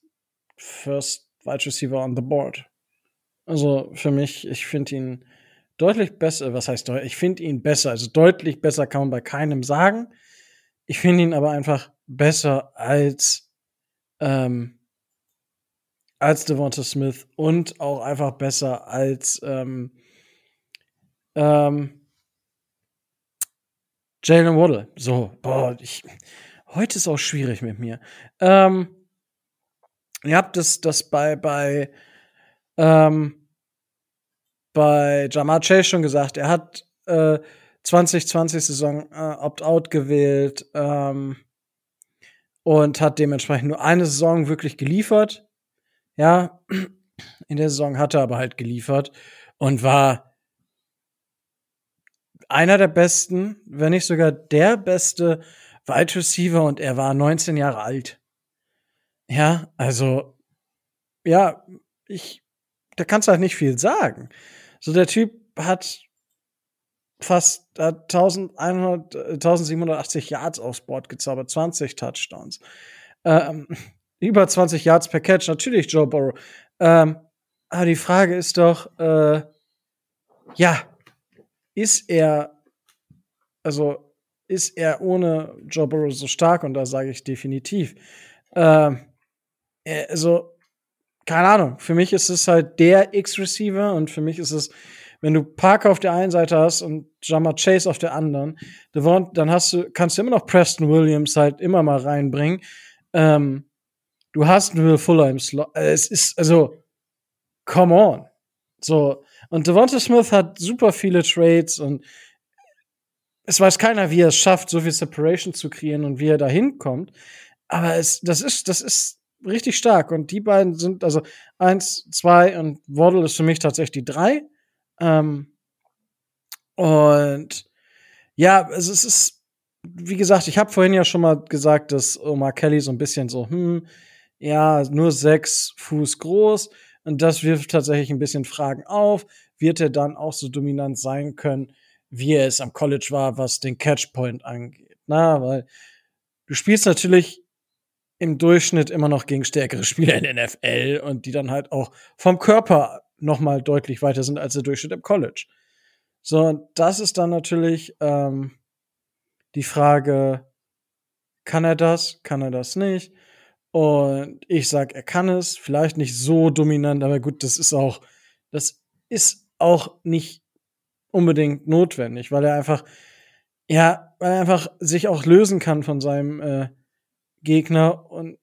First Wide Receiver on the board. Also für mich, ich finde ihn deutlich besser. Was heißt deutlich? Ich finde ihn besser. Also deutlich besser kann man bei keinem sagen. Ich finde ihn aber einfach besser als ähm, als Devonta Smith und auch einfach besser als ähm, ähm, Jalen Waddle. So, boah, ich, heute ist auch schwierig mit mir. Ähm, ihr habt das, das bei, bei, ähm, bei Jamar Chase schon gesagt. Er hat äh, 2020 Saison äh, Opt-out gewählt ähm, und hat dementsprechend nur eine Saison wirklich geliefert. Ja, in der Saison hat er aber halt geliefert und war einer der besten, wenn nicht sogar der beste Wide Receiver und er war 19 Jahre alt. Ja, also ja, ich da kannst du halt nicht viel sagen. So der Typ hat fast äh, 1100, 1780 Yards aufs Board gezaubert, 20 Touchdowns. Ähm, über 20 Yards per Catch, natürlich Joe Burrow. Ähm, aber die Frage ist doch, äh, ja, ist er, also ist er ohne Joe Burrow so stark? Und da sage ich definitiv. Ähm, also, keine Ahnung, für mich ist es halt der X-Receiver und für mich ist es wenn du Parker auf der einen Seite hast und Jammer Chase auf der anderen, dann hast du, kannst du immer noch Preston Williams halt immer mal reinbringen. Ähm, du hast einen Will Fuller im Slot. Äh, es ist, also, come on. So. Und Devonta Smith hat super viele Trades und es weiß keiner, wie er es schafft, so viel Separation zu kreieren und wie er da hinkommt. Aber es, das ist, das ist richtig stark. Und die beiden sind, also eins, zwei und Waddle ist für mich tatsächlich die drei. Ähm, und ja, es ist, wie gesagt, ich habe vorhin ja schon mal gesagt, dass Omar Kelly so ein bisschen so, hm, ja, nur sechs Fuß groß. Und das wirft tatsächlich ein bisschen Fragen auf. Wird er dann auch so dominant sein können, wie er es am College war, was den Catchpoint angeht? Na, weil du spielst natürlich im Durchschnitt immer noch gegen stärkere Spieler in der NFL und die dann halt auch vom Körper noch mal deutlich weiter sind als der Durchschnitt im College. So, das ist dann natürlich ähm, die Frage, kann er das, kann er das nicht? Und ich sag, er kann es, vielleicht nicht so dominant, aber gut, das ist auch, das ist auch nicht unbedingt notwendig, weil er einfach, ja, weil er einfach sich auch lösen kann von seinem äh, Gegner und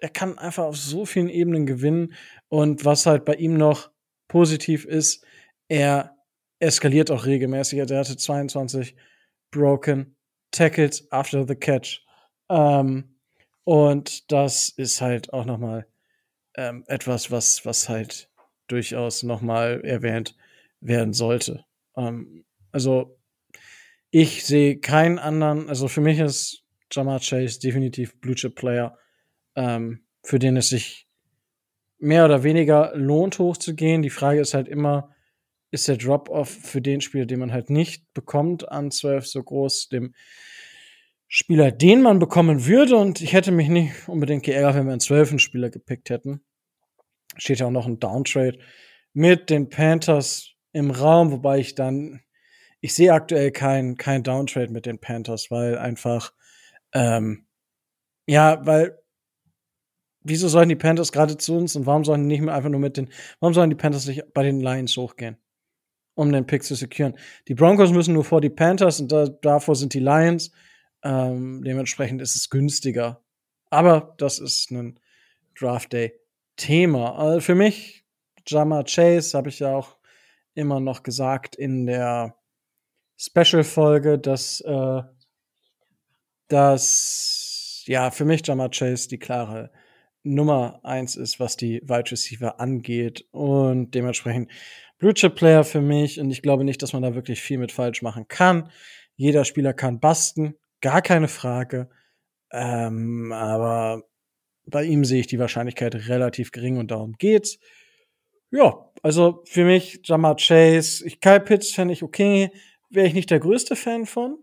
er kann einfach auf so vielen Ebenen gewinnen. Und was halt bei ihm noch positiv ist, er eskaliert auch regelmäßig. Er hatte 22 Broken Tackles after the catch. Ähm, und das ist halt auch nochmal ähm, etwas, was, was halt durchaus nochmal erwähnt werden sollte. Ähm, also ich sehe keinen anderen, also für mich ist Jamar Chase definitiv Blue Chip Player, ähm, für den es sich mehr oder weniger lohnt hochzugehen. Die Frage ist halt immer, ist der Drop-off für den Spieler, den man halt nicht bekommt, an 12 so groß, dem Spieler, den man bekommen würde. Und ich hätte mich nicht unbedingt geärgert, wenn wir einen 12. Spieler gepickt hätten. Steht ja auch noch ein Downtrade mit den Panthers im Raum, wobei ich dann, ich sehe aktuell kein, kein Downtrade mit den Panthers, weil einfach, ähm, ja, weil wieso sollen die Panthers gerade zu uns und warum sollen die nicht mehr einfach nur mit den, warum sollen die Panthers nicht bei den Lions hochgehen? Um den Pick zu securen. Die Broncos müssen nur vor die Panthers und da, davor sind die Lions. Ähm, dementsprechend ist es günstiger. Aber das ist ein Draft Day Thema. Also für mich, Jama Chase, habe ich ja auch immer noch gesagt in der Special-Folge, dass, äh, dass ja für mich Jama Chase die klare Nummer eins ist, was die Wide Receiver angeht. Und dementsprechend Blue Chip Player für mich. Und ich glaube nicht, dass man da wirklich viel mit falsch machen kann. Jeder Spieler kann basten. Gar keine Frage. Ähm, aber bei ihm sehe ich die Wahrscheinlichkeit relativ gering und darum geht's. Ja, also für mich Jamar Chase, ich Kyle Pitts fände ich okay, wäre ich nicht der größte Fan von.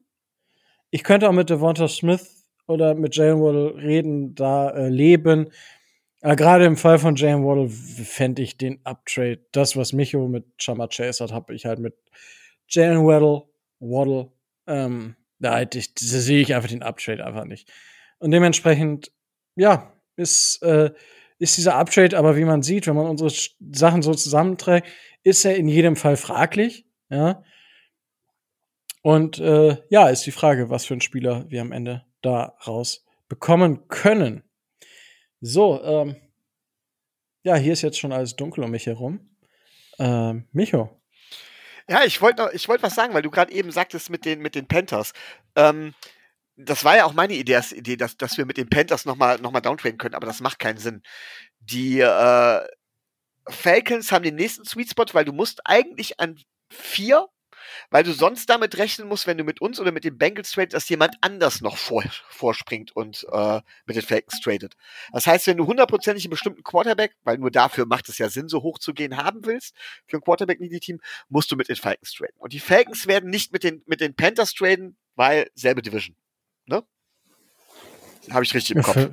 Ich könnte auch mit Devonta Smith oder mit Jalen Waddle reden, da äh, leben. Aber gerade im Fall von Jalen Waddle fände ich den Uptrade, das was Micho mit Jamar Chase hat, habe ich halt mit Jalen Waddle, Waddle ähm, da, halt ich, da sehe ich einfach den Uptrade einfach nicht. Und dementsprechend, ja, ist, äh, ist dieser Uptrade, aber wie man sieht, wenn man unsere Sachen so zusammenträgt, ist er in jedem Fall fraglich. Ja. Und äh, ja, ist die Frage, was für ein Spieler wir am Ende daraus bekommen können. So, ähm, ja, hier ist jetzt schon alles dunkel um mich herum. Ähm, Micho, ja, ich wollte wollte was sagen, weil du gerade eben sagtest mit den, mit den Panthers. Ähm, das war ja auch meine Idee, das Idee dass, dass wir mit den Panthers nochmal noch mal downtraden können, aber das macht keinen Sinn. Die äh, Falcons haben den nächsten Sweet Spot, weil du musst eigentlich an vier weil du sonst damit rechnen musst, wenn du mit uns oder mit den Bengals tradest, dass jemand anders noch vor, vorspringt und äh, mit den Falcons tradet. Das heißt, wenn du hundertprozentig einen bestimmten Quarterback, weil nur dafür macht es ja Sinn, so hoch zu gehen haben willst, für ein Quarterback-Needy-Team, musst du mit den Falcons traden. Und die Falcons werden nicht mit den, mit den Panthers traden, weil selbe Division. Ne? Habe ich richtig im Kopf.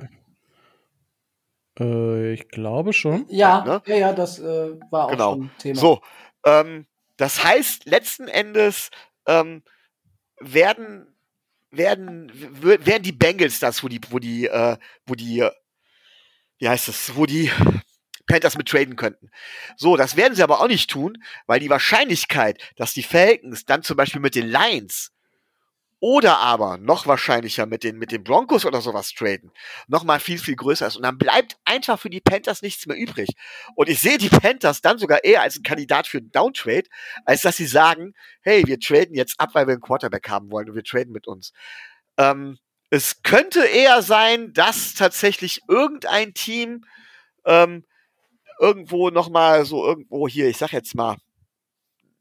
Äh, ich glaube schon. Ja, ne? ja, ja, das äh, war auch genau. schon Thema. So, ähm, das heißt, letzten Endes ähm, werden werden werden die Bengals das, wo die wo die äh, wo die wie heißt das, wo die Panthers mit traden könnten. So, das werden sie aber auch nicht tun, weil die Wahrscheinlichkeit, dass die Falcons dann zum Beispiel mit den Lions oder aber noch wahrscheinlicher mit den, mit den Broncos oder sowas traden, noch mal viel, viel größer ist. Und dann bleibt einfach für die Panthers nichts mehr übrig. Und ich sehe die Panthers dann sogar eher als ein Kandidat für einen Downtrade, als dass sie sagen, hey, wir traden jetzt ab, weil wir einen Quarterback haben wollen und wir traden mit uns. Ähm, es könnte eher sein, dass tatsächlich irgendein Team ähm, irgendwo noch mal so irgendwo hier, ich sag jetzt mal,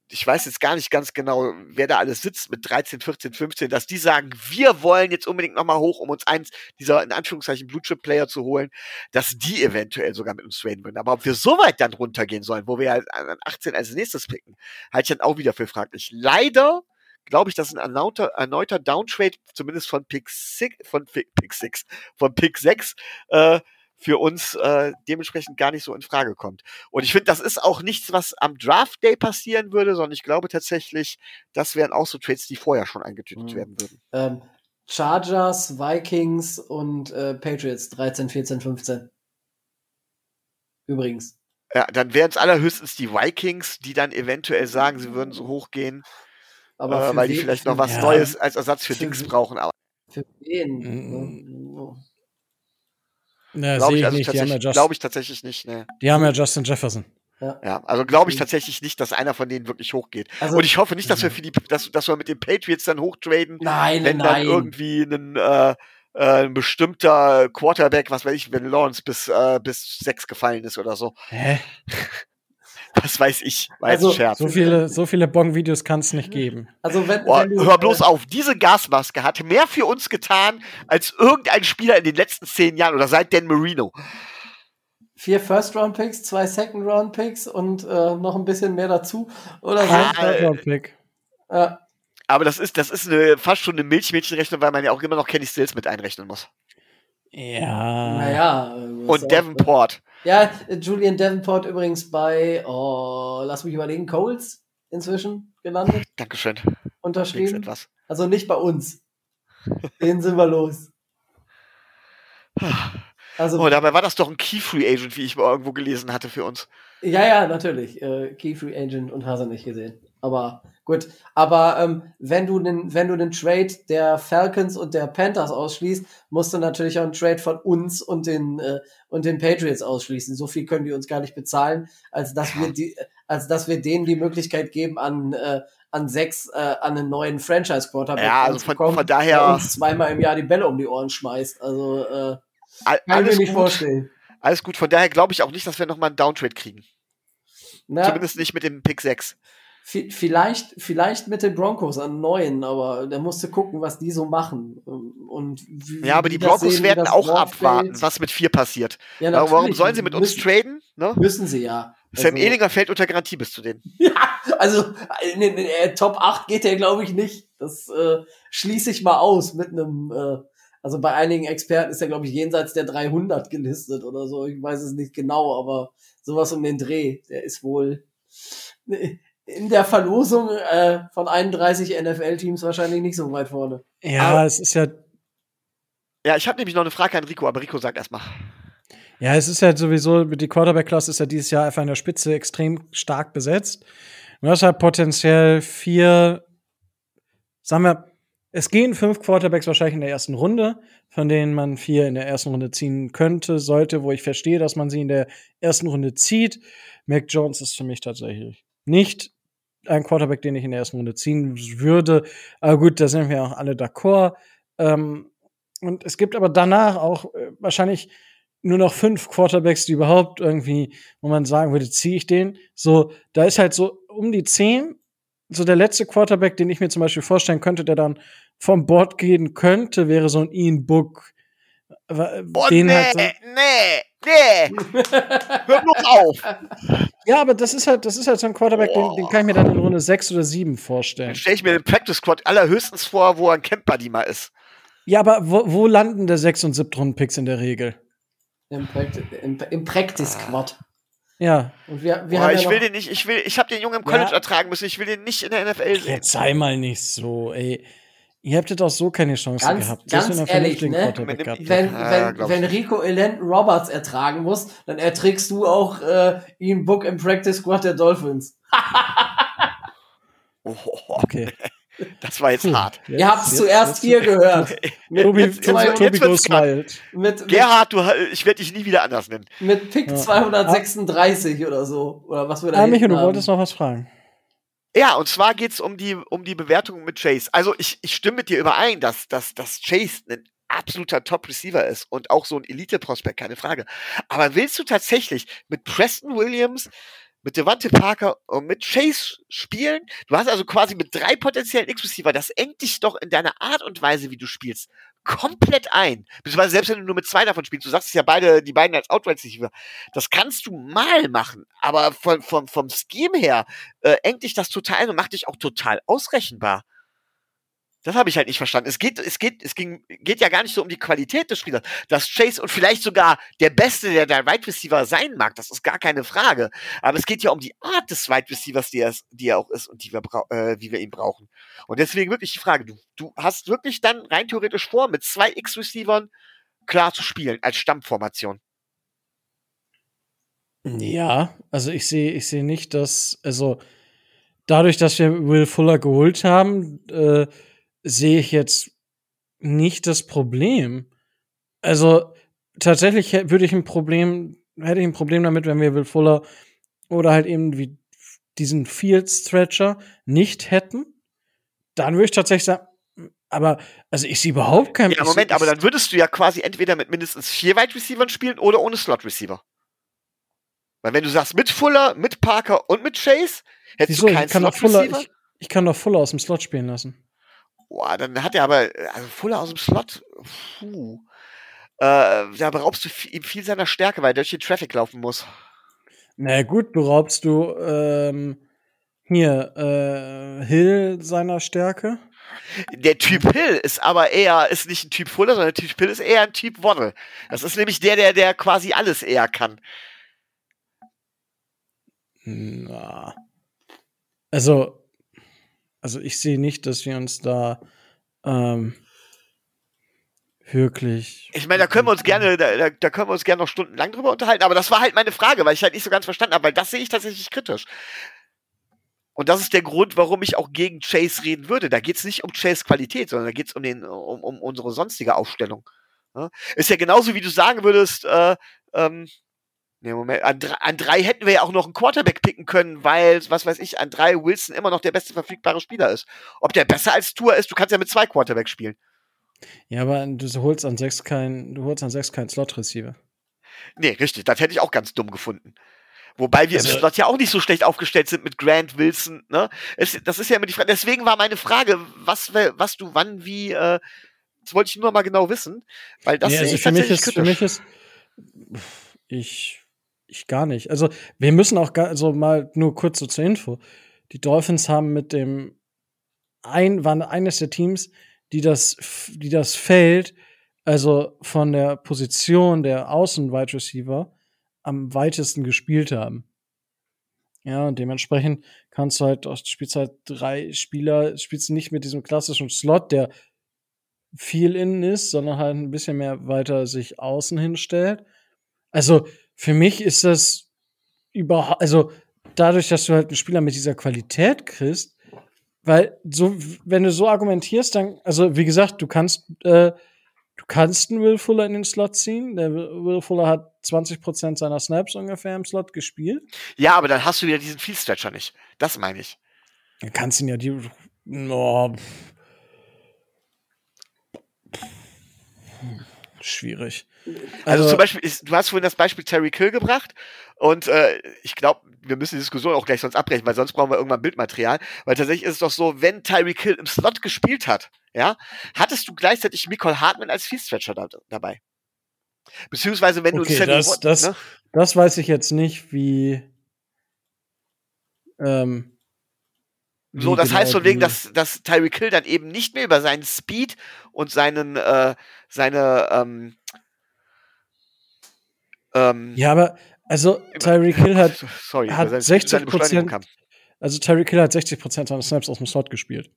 ich weiß jetzt gar nicht ganz genau, wer da alles sitzt mit 13, 14, 15, dass die sagen, wir wollen jetzt unbedingt nochmal hoch, um uns eins dieser in Anführungszeichen Blue Chip Player zu holen, dass die eventuell sogar mit uns traden würden. Aber ob wir so weit dann runtergehen sollen, wo wir halt an 18 als nächstes picken, halte ich dann auch wieder für fraglich. Leider glaube ich, dass ein erneuter, erneuter Downtrade, zumindest von Pick 6, von Pick, Pick 6, von Pick 6, äh, für uns äh, dementsprechend gar nicht so in Frage kommt. Und ich finde, das ist auch nichts, was am Draft Day passieren würde, sondern ich glaube tatsächlich, das wären auch so Trades, die vorher schon eingetütet Mhm. werden würden. Ähm, Chargers, Vikings und äh, Patriots 13, 14, 15. Übrigens. Ja, dann wären es allerhöchstens die Vikings, die dann eventuell sagen, sie würden so hochgehen, Aber äh, weil die vielleicht noch was Ja. Neues als Ersatz für Für Dings brauchen. Aber Für wen? Mm. Ja. Ja, glaube sehe ich, ich also nicht. Die haben, ja tatsächlich- Just, glaube ich tatsächlich nicht. Ne. die haben ja Justin Jefferson. Ja, also glaube ich tatsächlich nicht, dass einer von denen wirklich hochgeht. Also, Und ich hoffe nicht, dass wir für die, dass, dass wir mit den Patriots dann hochtraden, nein, wenn dann nein. irgendwie ein, äh, äh, ein bestimmter Quarterback, was weiß ich, wenn Lawrence bis, äh, bis sechs gefallen ist oder so. Hä? Was weiß ich, weiß Also, Scherz. So viele, so viele Bong-Videos kann es nicht geben. Also wenn, Boah, wenn du, hör bloß äh, auf, diese Gasmaske hat mehr für uns getan als irgendein Spieler in den letzten zehn Jahren oder seit Dan Marino. vier First-Round-Picks, zwei Second-Round-Picks und äh, noch ein bisschen mehr dazu. Oder so. Ah, Ein Third-Round-Pick. Äh, Aber das ist, das ist eine, fast schon eine Milchmädchenrechnung, weil man ja auch immer noch Kenny Stills mit einrechnen muss. Ja. naja. äh, Und auch- Davenport. Ja, Julian Davenport übrigens bei, oh, lass mich überlegen, Coles inzwischen gelandet, Dankeschön. Unterschrieben. etwas. Also nicht bei uns. Den sind wir los. Also, Oh, dabei war das doch ein Key Free Agent, wie ich mal irgendwo gelesen hatte für uns. ja, ja, natürlich. Äh, Key Free Agent und hast du nicht gesehen. Aber gut. Aber ähm, wenn du den, wenn du den Trade der Falcons und der Panthers ausschließt, musst du natürlich auch einen Trade von uns und den äh, und den Patriots ausschließen. So viel können die uns gar nicht bezahlen, als dass wir die, als dass wir denen die Möglichkeit geben, an äh, an sechs äh, an einen neuen Franchise Quarterback Ja, also von- von daher- der uns zweimal im Jahr die Bälle um die Ohren schmeißt. Also äh, All, kann ich mir alles, nicht gut, vorstellen. alles gut. Von daher glaube ich auch nicht, dass wir nochmal einen Downtrade kriegen. Na, Zumindest nicht mit dem Pick 6. Vi- Vielleicht, vielleicht mit den Broncos an neuen, aber da musst du gucken, was die so machen. Und wie, Ja, aber die Broncos sehen, werden auch abwarten, fällt. was mit 4 passiert. Ja, Warum, sollen sie mit uns müssen, traden? Ne? Müssen sie ja. Sam Also- Ehlinger fällt unter Garantie bis zu denen. Also in den den Top 8 geht er, glaube ich, nicht. Das äh, schließe ich mal aus mit einem, äh, also bei einigen Experten ist er, glaube ich, jenseits der 300 gelistet oder so. Ich weiß es nicht genau, aber sowas um den Dreh. Der ist wohl in der Verlosung äh, von 31 NFL-Teams wahrscheinlich nicht so weit vorne. Ja, Aber- es ist ja, Ja, ich habe nämlich noch eine Frage an Rico, aber Rico sagt erstmal. ja, es ist halt sowieso, die Quarterback-Klasse ist ja dieses Jahr einfach in der Spitze extrem stark besetzt. Du hast halt potenziell vier, sagen wir, es gehen fünf Quarterbacks wahrscheinlich in der ersten Runde, von denen man vier in der ersten Runde ziehen könnte, sollte, wo ich verstehe, dass man sie in der ersten Runde zieht. Mac Jones ist für mich tatsächlich nicht ein Quarterback, den ich in der ersten Runde ziehen würde. Aber gut, da sind wir auch alle d'accord. Ähm, und es gibt aber danach auch äh, wahrscheinlich nur noch fünf Quarterbacks, die überhaupt irgendwie, wo man sagen würde, ziehe ich den. So, da ist halt so um die zehn. So der letzte Quarterback, den ich mir zum Beispiel vorstellen könnte, der dann vom Board gehen könnte, wäre so ein Ian Book. Boah, den nee, halt so, nee, nee. Hör bloß auf. ja, aber das ist halt, das ist halt so ein Quarterback, den, den kann ich mir dann in Runde sechs oder sieben vorstellen. Dann stelle ich mir den Practice Squad allerhöchstens vor, wo ein Camp Buddy mal ist. Ja, aber wo, wo landen der sechs und siebten Runden Picks in der Regel? Im, Practi im, im Practice Squad. Ja, Und wir, wir Boah, haben ja ich noch, will den nicht, ich will, ich habe den Jungen im College Ja. ertragen müssen, ich will den nicht in der NFL sehen. jetzt sei mal nicht so, ey. Ihr habt jetzt auch so keine Chance Ganz- gehabt. ganz wenn ehrlich, ne? Wenn, hättet. Ja, wenn, wenn. Rico Elenton Roberts ertragen muss, dann erträgst du auch äh, Ian Book im Practice Squad der Dolphins. Oh, Okay. das war jetzt Puh, hart. jetzt- Ihr habt's jetzt- zuerst hier gehört. Mit, Tobi, zwei, jetzt- Tobi, jetzt Tobi wird's goes wild. mit, mit, Gerhard, du, ich werde dich nie wieder anders nennen. mit Pick Ja. 236 oder so. Oder was wir da Ah, hinten du wolltest noch was fragen. Ja, und zwar geht's um die, um die Bewertung mit Chase. Also ich, ich stimme mit dir überein, dass, dass, dass Chase ein absoluter Top-Receiver ist und auch so ein Elite-Prospekt, keine Frage. Aber willst du tatsächlich mit Preston Williams, mit Devante Parker und mit Chase spielen. Du hast also quasi mit drei potenziellen X-Receiver, das engt dich doch in deiner Art und Weise, wie du spielst, komplett ein. Beziehungsweise selbst wenn du nur mit zwei davon spielst, du sagst es ja beide, die beiden als Outright Receiver, das kannst du mal machen, aber von, vom, vom Scheme her äh, engt dich das total und macht dich auch total ausrechenbar. Das habe ich halt nicht verstanden. Es geht, es geht, es ging, geht ja gar nicht so um die Qualität des Spielers. Dass Chase und vielleicht sogar der Beste, der der Wide Receiver sein mag, das ist gar keine Frage. Aber es geht ja um die Art des Wide Receivers, die er, die er auch ist und die wir, äh, wie wir ihn brauchen. Und deswegen wirklich die Frage, du, du hast wirklich dann rein theoretisch vor, mit zwei X-Receivern klar zu spielen, als Stammformation. Ja, also ich sehe, ich sehe nicht, dass, also dadurch, dass wir Will Fuller geholt haben, äh, sehe ich jetzt nicht das Problem. Also tatsächlich würde ich ein Problem, hätte ich ein Problem damit, wenn wir Will Fuller oder halt eben wie diesen Field Stretcher nicht hätten. Dann würde ich tatsächlich sagen, aber also ich sehe überhaupt kein Ja, Moment, aber dann würdest du ja quasi entweder mit mindestens vier Wide Receivers spielen oder ohne Slot Receiver. Weil wenn du sagst mit Fuller, mit Parker und mit Chase, hättest Wieso? du keinen Slot Fuller, Receiver. ich, ich kann doch Fuller aus dem Slot spielen lassen. Boah, dann hat er aber, äh, also Fuller aus dem Slot, puh. Äh, da beraubst du viel- ihm viel seiner Stärke, weil er durch den Traffic laufen muss. Na gut, beraubst du ähm, hier äh, Hill seiner Stärke. Der Typ Hill ist aber eher, ist nicht ein Typ Fuller, sondern der Typ Hill ist eher ein Typ Waddle. Das ist nämlich der, der, der quasi alles eher kann. Na. Also, also ich sehe nicht, dass wir uns da ähm, wirklich. Ich meine, da können wir uns gerne, da, da, können wir uns gerne noch stundenlang drüber unterhalten, aber das war halt meine Frage, weil ich halt nicht so ganz verstanden habe, weil das sehe ich tatsächlich kritisch. Und das ist der Grund, warum ich auch gegen Chase reden würde. Da geht es nicht um Chase Qualität, sondern da geht es um, den, um, um unsere sonstige Aufstellung. Ist ja genauso, wie du sagen würdest, äh, ähm, nee, Moment, an, an drei hätten wir ja auch noch einen Quarterback picken können, weil, was weiß ich, an drei Wilson immer noch der beste verfügbare Spieler ist. Ob der besser als Tour ist, du kannst ja mit zwei Quarterbacks spielen. Ja, aber du holst an sechs kein, du holst an sechs keinen Slot-Receiver. Nee, richtig, das hätte ich auch ganz dumm gefunden. Wobei wir im Also- Slot ja auch nicht so schlecht aufgestellt sind mit Grant Wilson, ne? Es, das ist ja immer die Frage. Deswegen war meine Frage, was, was du wann, wie, äh, das wollte ich nur mal genau wissen, weil das nee, also ich für mich ist, für mich ist, ich, ich gar nicht. Also wir müssen auch gar, also mal nur kurz so zur Info. Die Dolphins haben mit dem ein, waren eines der Teams, die das, die das Feld, also von der Position der Außen-Wide Receiver am weitesten gespielt haben. Ja, und dementsprechend kannst du halt, spielst halt drei Spieler, spielst nicht mit diesem klassischen Slot, der viel innen ist, sondern halt ein bisschen mehr weiter sich außen hinstellt. Also für mich ist das überhaupt, also dadurch, dass du halt einen Spieler mit dieser Qualität kriegst, weil so, wenn du so argumentierst, dann, also wie gesagt, du kannst, äh, du kannst einen Will Fuller in den Slot ziehen. Der Will Fuller hat 20% seiner Snaps ungefähr im Slot gespielt. Ja, aber dann hast du wieder diesen Field Stretcher nicht. Das meine ich. Du kannst ihn ja die. Oh, schwierig. Also, zum Beispiel, ist, du hast vorhin das Beispiel Terry Kill gebracht und äh, ich glaube, wir müssen die Diskussion auch gleich sonst abbrechen, weil sonst brauchen wir irgendwann Bildmaterial. Weil tatsächlich ist es doch so, wenn Terry Kill im Slot gespielt hat, ja, hattest du gleichzeitig Nicole Hartman als Field Stretcher da, dabei. Beziehungsweise, wenn Okay, du das- Watt- das- ne? Das weiß ich jetzt nicht, wie. Ähm, So, das heißt genau von wegen, dass, dass Tyreek Hill dann eben nicht mehr über seinen Speed und seinen, äh, seine, ähm, ähm, Ja, aber also Tyreek Hill hat, sorry, hat seine, seine 60% Beschleunigung kam. also Tyreek Hill hat 60% seiner Snaps aus dem Slot gespielt.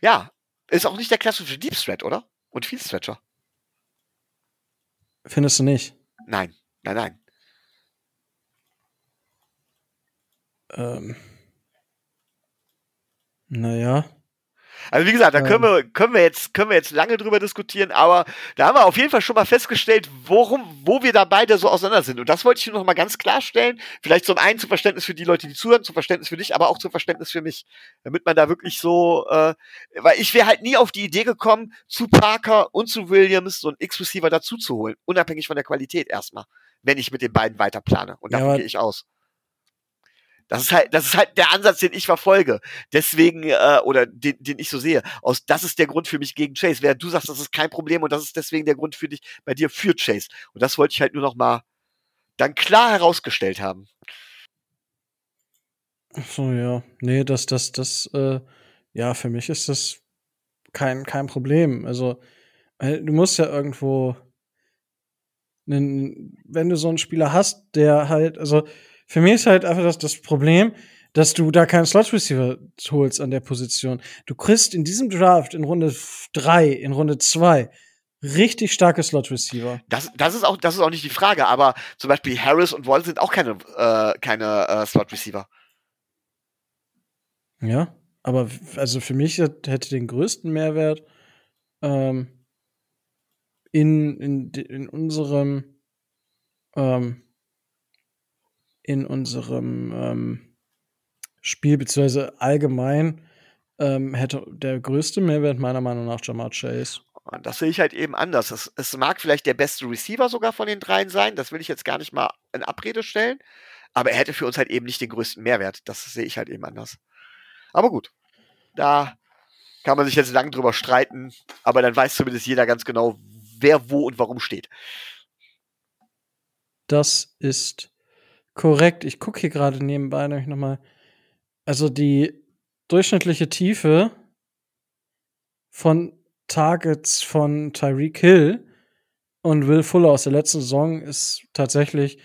Ja, ist auch nicht der klassische Deep Threat, oder? Und Field Stretcher. Findest du nicht? Nein, nein, nein. Ähm, naja. Also wie gesagt, da können Ähm. wir, können wir jetzt, können wir jetzt lange drüber diskutieren, aber da haben wir auf jeden Fall schon mal festgestellt, worum, wo wir da beide so auseinander sind. Und das wollte ich nur noch mal ganz klarstellen. Vielleicht zum einen zum Verständnis für die Leute, die zuhören, zum Verständnis für dich, aber auch zum Verständnis für mich. Damit man da wirklich so, äh, weil ich wäre halt nie auf die Idee gekommen, zu Parker und zu Williams so einen X-Receiver dazu zu holen. Unabhängig von der Qualität erstmal. Wenn ich mit den beiden weiter plane. Und Ja, davon aber- gehe ich aus. Das ist halt, das ist halt der Ansatz, den ich verfolge. Deswegen, äh, oder den, den ich so sehe. Aus, das ist der Grund für mich gegen Chase. Während du sagst, das ist kein Problem und das ist deswegen der Grund für dich, bei dir für Chase. Und das wollte ich halt nur noch mal dann klar herausgestellt haben. So, ja. Nee, das, das, das, äh, ja, für mich ist das kein, kein Problem. Also, äh, du musst ja irgendwo, nen, wenn du so einen Spieler hast, der halt, also, für mich ist halt einfach das, das Problem, dass du da keinen Slot Receiver holst an der Position. Du kriegst in diesem Draft in Runde 3, in Runde 2 richtig starke Slot Receiver. Das, das ist auch, das ist auch nicht die Frage, aber zum Beispiel Harris und Wall sind auch keine, äh, keine äh, Slot Receiver. Ja, aber also für mich hätte den größten Mehrwert ähm, in, in, in unserem ähm, in unserem ähm, Spiel, beziehungsweise allgemein ähm, hätte der größte Mehrwert meiner Meinung nach Jamar Chase. Und das sehe ich halt eben anders. Es, es mag vielleicht der beste Receiver sogar von den dreien sein, das will ich jetzt gar nicht mal in Abrede stellen, aber er hätte für uns halt eben nicht den größten Mehrwert. Das sehe ich halt eben anders. Aber gut, da kann man sich jetzt lang drüber streiten, aber dann weiß zumindest jeder ganz genau, wer wo und warum steht. Das ist korrekt. Ich gucke hier gerade nebenbei nämlich noch mal. Also die durchschnittliche Tiefe von Targets von Tyreek Hill und Will Fuller aus der letzten Saison ist tatsächlich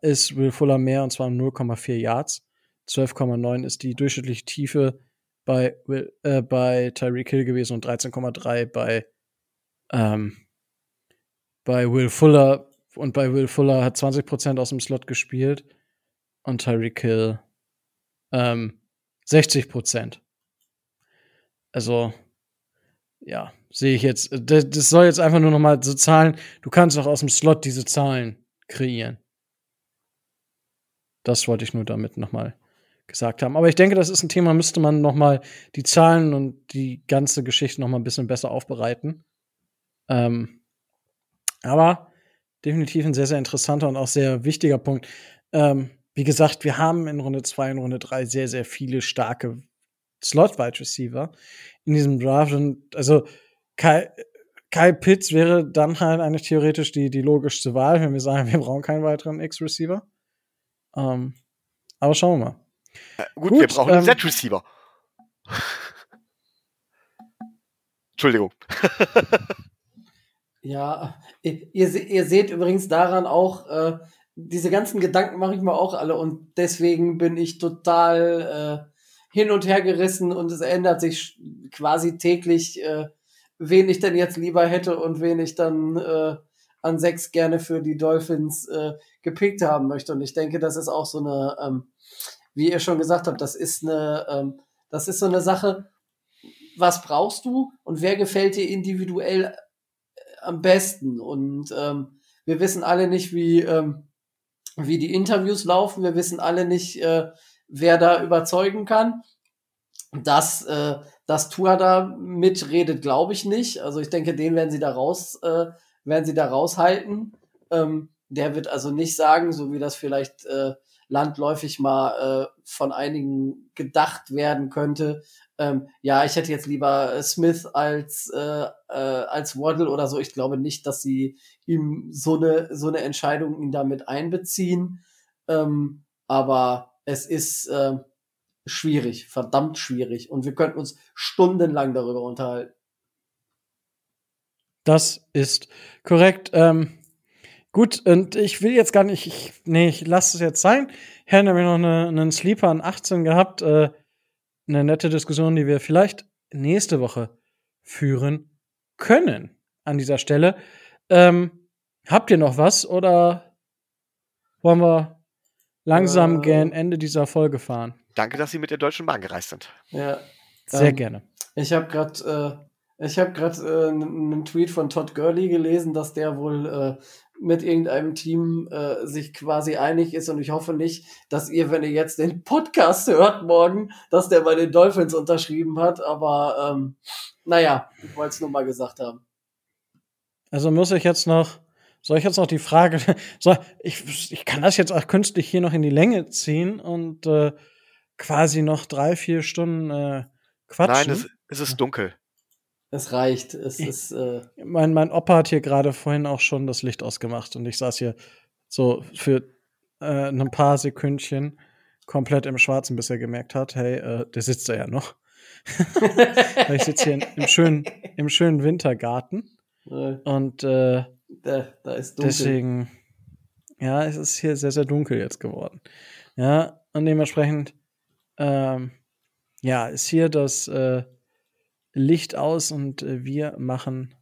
ist Will Fuller mehr und zwar um 0,4 Yards. 12,9 ist die durchschnittliche Tiefe bei Will, äh, bei Tyreek Hill gewesen und 13,3 bei ähm, bei Will Fuller und bei Will Fuller hat 20% aus dem Slot gespielt und Tyreek Hill ähm, 60%. Also, ja, sehe ich jetzt. Das, das soll jetzt einfach nur noch mal so Zahlen. Du kannst auch aus dem Slot diese Zahlen kreieren. Das wollte ich nur damit noch mal gesagt haben. Aber ich denke, das ist ein Thema, müsste man noch mal die Zahlen und die ganze Geschichte noch mal ein bisschen besser aufbereiten. Ähm, aber definitiv ein sehr, sehr interessanter und auch sehr wichtiger Punkt. Ähm, wie gesagt, wir haben in Runde 2 und Runde 3 sehr, sehr viele starke Slot-Wide Receiver in diesem Draft. Und also Kyle, Kyle Pitts wäre dann halt eigentlich theoretisch die, die logischste Wahl, wenn wir sagen, wir brauchen keinen weiteren X-Receiver. Ähm, aber schauen wir mal. Äh, gut, Gut, wir brauchen einen ähm, Set-Receiver. Entschuldigung. Ja, ihr, ihr se- ihr seht übrigens daran auch, äh, diese ganzen Gedanken mache ich mir auch alle und deswegen bin ich total äh, hin und her gerissen und es ändert sich quasi täglich, äh, wen ich denn jetzt lieber hätte und wen ich dann äh, an sechs gerne für die Dolphins äh, gepickt haben möchte. Und ich denke, das ist auch so eine, ähm, wie ihr schon gesagt habt, das ist eine, ähm, das ist so eine Sache, was brauchst du und wer gefällt dir individuell am besten. Und ähm, wir wissen alle nicht, wie, ähm, wie die Interviews laufen. Wir wissen alle nicht, äh, wer da überzeugen kann. Dass, äh, dass Tua da mitredet, glaube ich nicht. Also ich denke, den werden sie da raus, äh, werden sie da raushalten. Ähm, der wird also nicht sagen, so wie das vielleicht äh, landläufig mal äh, von einigen gedacht werden könnte, ähm, ja, ich hätte jetzt lieber äh, Smith als, äh, äh, als Waddle oder so. Ich glaube nicht, dass sie ihm so eine, so eine Entscheidung ihn damit einbeziehen. Ähm, aber es ist äh, schwierig, verdammt schwierig. Und wir könnten uns stundenlang darüber unterhalten. Das ist korrekt. Ähm, gut, und ich will jetzt gar nicht, ich, nee, ich lasse es jetzt sein. Wir haben nämlich noch eine, einen Sleeper an 18 gehabt. Äh, eine nette Diskussion, die wir vielleicht nächste Woche führen können an dieser Stelle. Ähm, habt ihr noch was oder wollen wir langsam Äh. gern Ende dieser Folge fahren? Danke, dass Sie mit der Deutschen Bahn gereist sind. Ja. Sehr Ähm, gerne. Ich habe gerade äh, ich habe gerade äh, einen Tweet von Todd Gurley gelesen, dass der wohl äh, mit irgendeinem Team äh, sich quasi einig ist und ich hoffe nicht, dass ihr, wenn ihr jetzt den Podcast hört morgen, dass der bei den Dolphins unterschrieben hat, aber ähm, naja, ich wollte es nur mal gesagt haben. Also muss ich jetzt noch soll ich jetzt noch die Frage, soll, ich, ich kann das jetzt auch künstlich hier noch in die Länge ziehen und äh, quasi noch drei, vier Stunden äh, quatschen. Nein, es, es ist dunkel. Es reicht. Es ist. Äh mein, mein Opa hat hier gerade vorhin auch schon das Licht ausgemacht und ich saß hier so für äh, ein paar Sekündchen komplett im Schwarzen, bis er gemerkt hat, hey, äh, der sitzt da ja noch. ich sitze hier in, im, schönen, im schönen Wintergarten. Und äh, da, da ist dunkel. deswegen, ja, es ist hier sehr, sehr dunkel jetzt geworden. Ja, und dementsprechend, ähm, ja, ist hier das äh, Licht aus und äh, wir machen,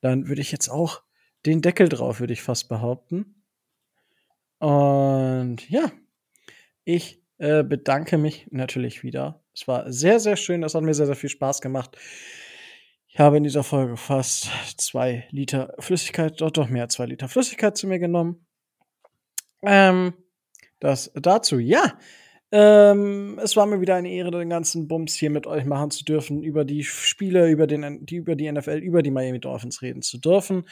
dann würde ich jetzt auch den Deckel drauf, würde ich fast behaupten. Und ja, ich äh, bedanke mich natürlich wieder. Es war sehr, sehr schön. Es hat mir sehr, sehr viel Spaß gemacht. Ich habe in dieser Folge fast zwei Liter Flüssigkeit, doch, doch mehr als zwei Liter Flüssigkeit zu mir genommen. Ähm, das dazu, ja. Ähm, es war mir wieder eine Ehre, den ganzen Bums hier mit euch machen zu dürfen, über die Spiele, über, den, die, über die NFL, über die Miami Dolphins reden zu dürfen.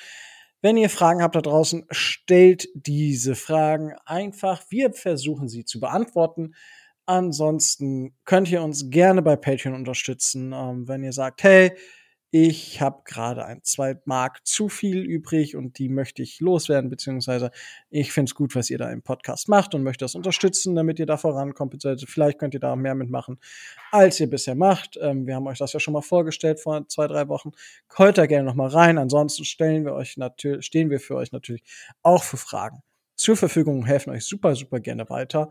Wenn ihr Fragen habt da draußen, stellt diese Fragen einfach. Wir versuchen sie zu beantworten. Ansonsten könnt ihr uns gerne bei Patreon unterstützen, ähm, wenn ihr sagt, hey, ich habe gerade ein zwei Mark zu viel übrig und die möchte ich loswerden, beziehungsweise ich finde es gut, was ihr da im Podcast macht und möchte das unterstützen, damit ihr da vorankommt. Also vielleicht könnt ihr da mehr mitmachen, als ihr bisher macht. Ähm, wir haben euch das ja schon mal vorgestellt vor zwei, drei Wochen. Heute gerne noch mal rein. Ansonsten stellen wir euch natürlich, stehen wir für euch natürlich auch für Fragen zur Verfügung, helfen euch super, super gerne weiter.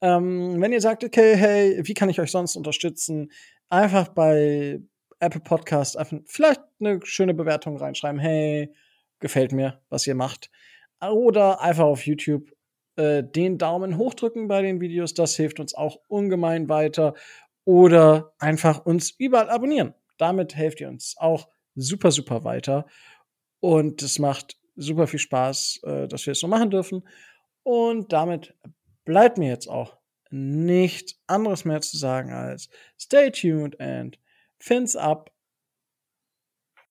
Ähm, wenn ihr sagt, okay, hey, wie kann ich euch sonst unterstützen? Einfach bei Apple Podcast einfach vielleicht eine schöne Bewertung reinschreiben. Hey, gefällt mir, was ihr macht. Oder einfach auf YouTube äh, den Daumen hochdrücken bei den Videos. Das hilft uns auch ungemein weiter. Oder einfach uns überall abonnieren. Damit helft ihr uns auch super, super weiter. Und es macht super viel Spaß, äh, dass wir es so machen dürfen. Und damit bleibt mir jetzt auch nichts anderes mehr zu sagen als stay tuned and fins up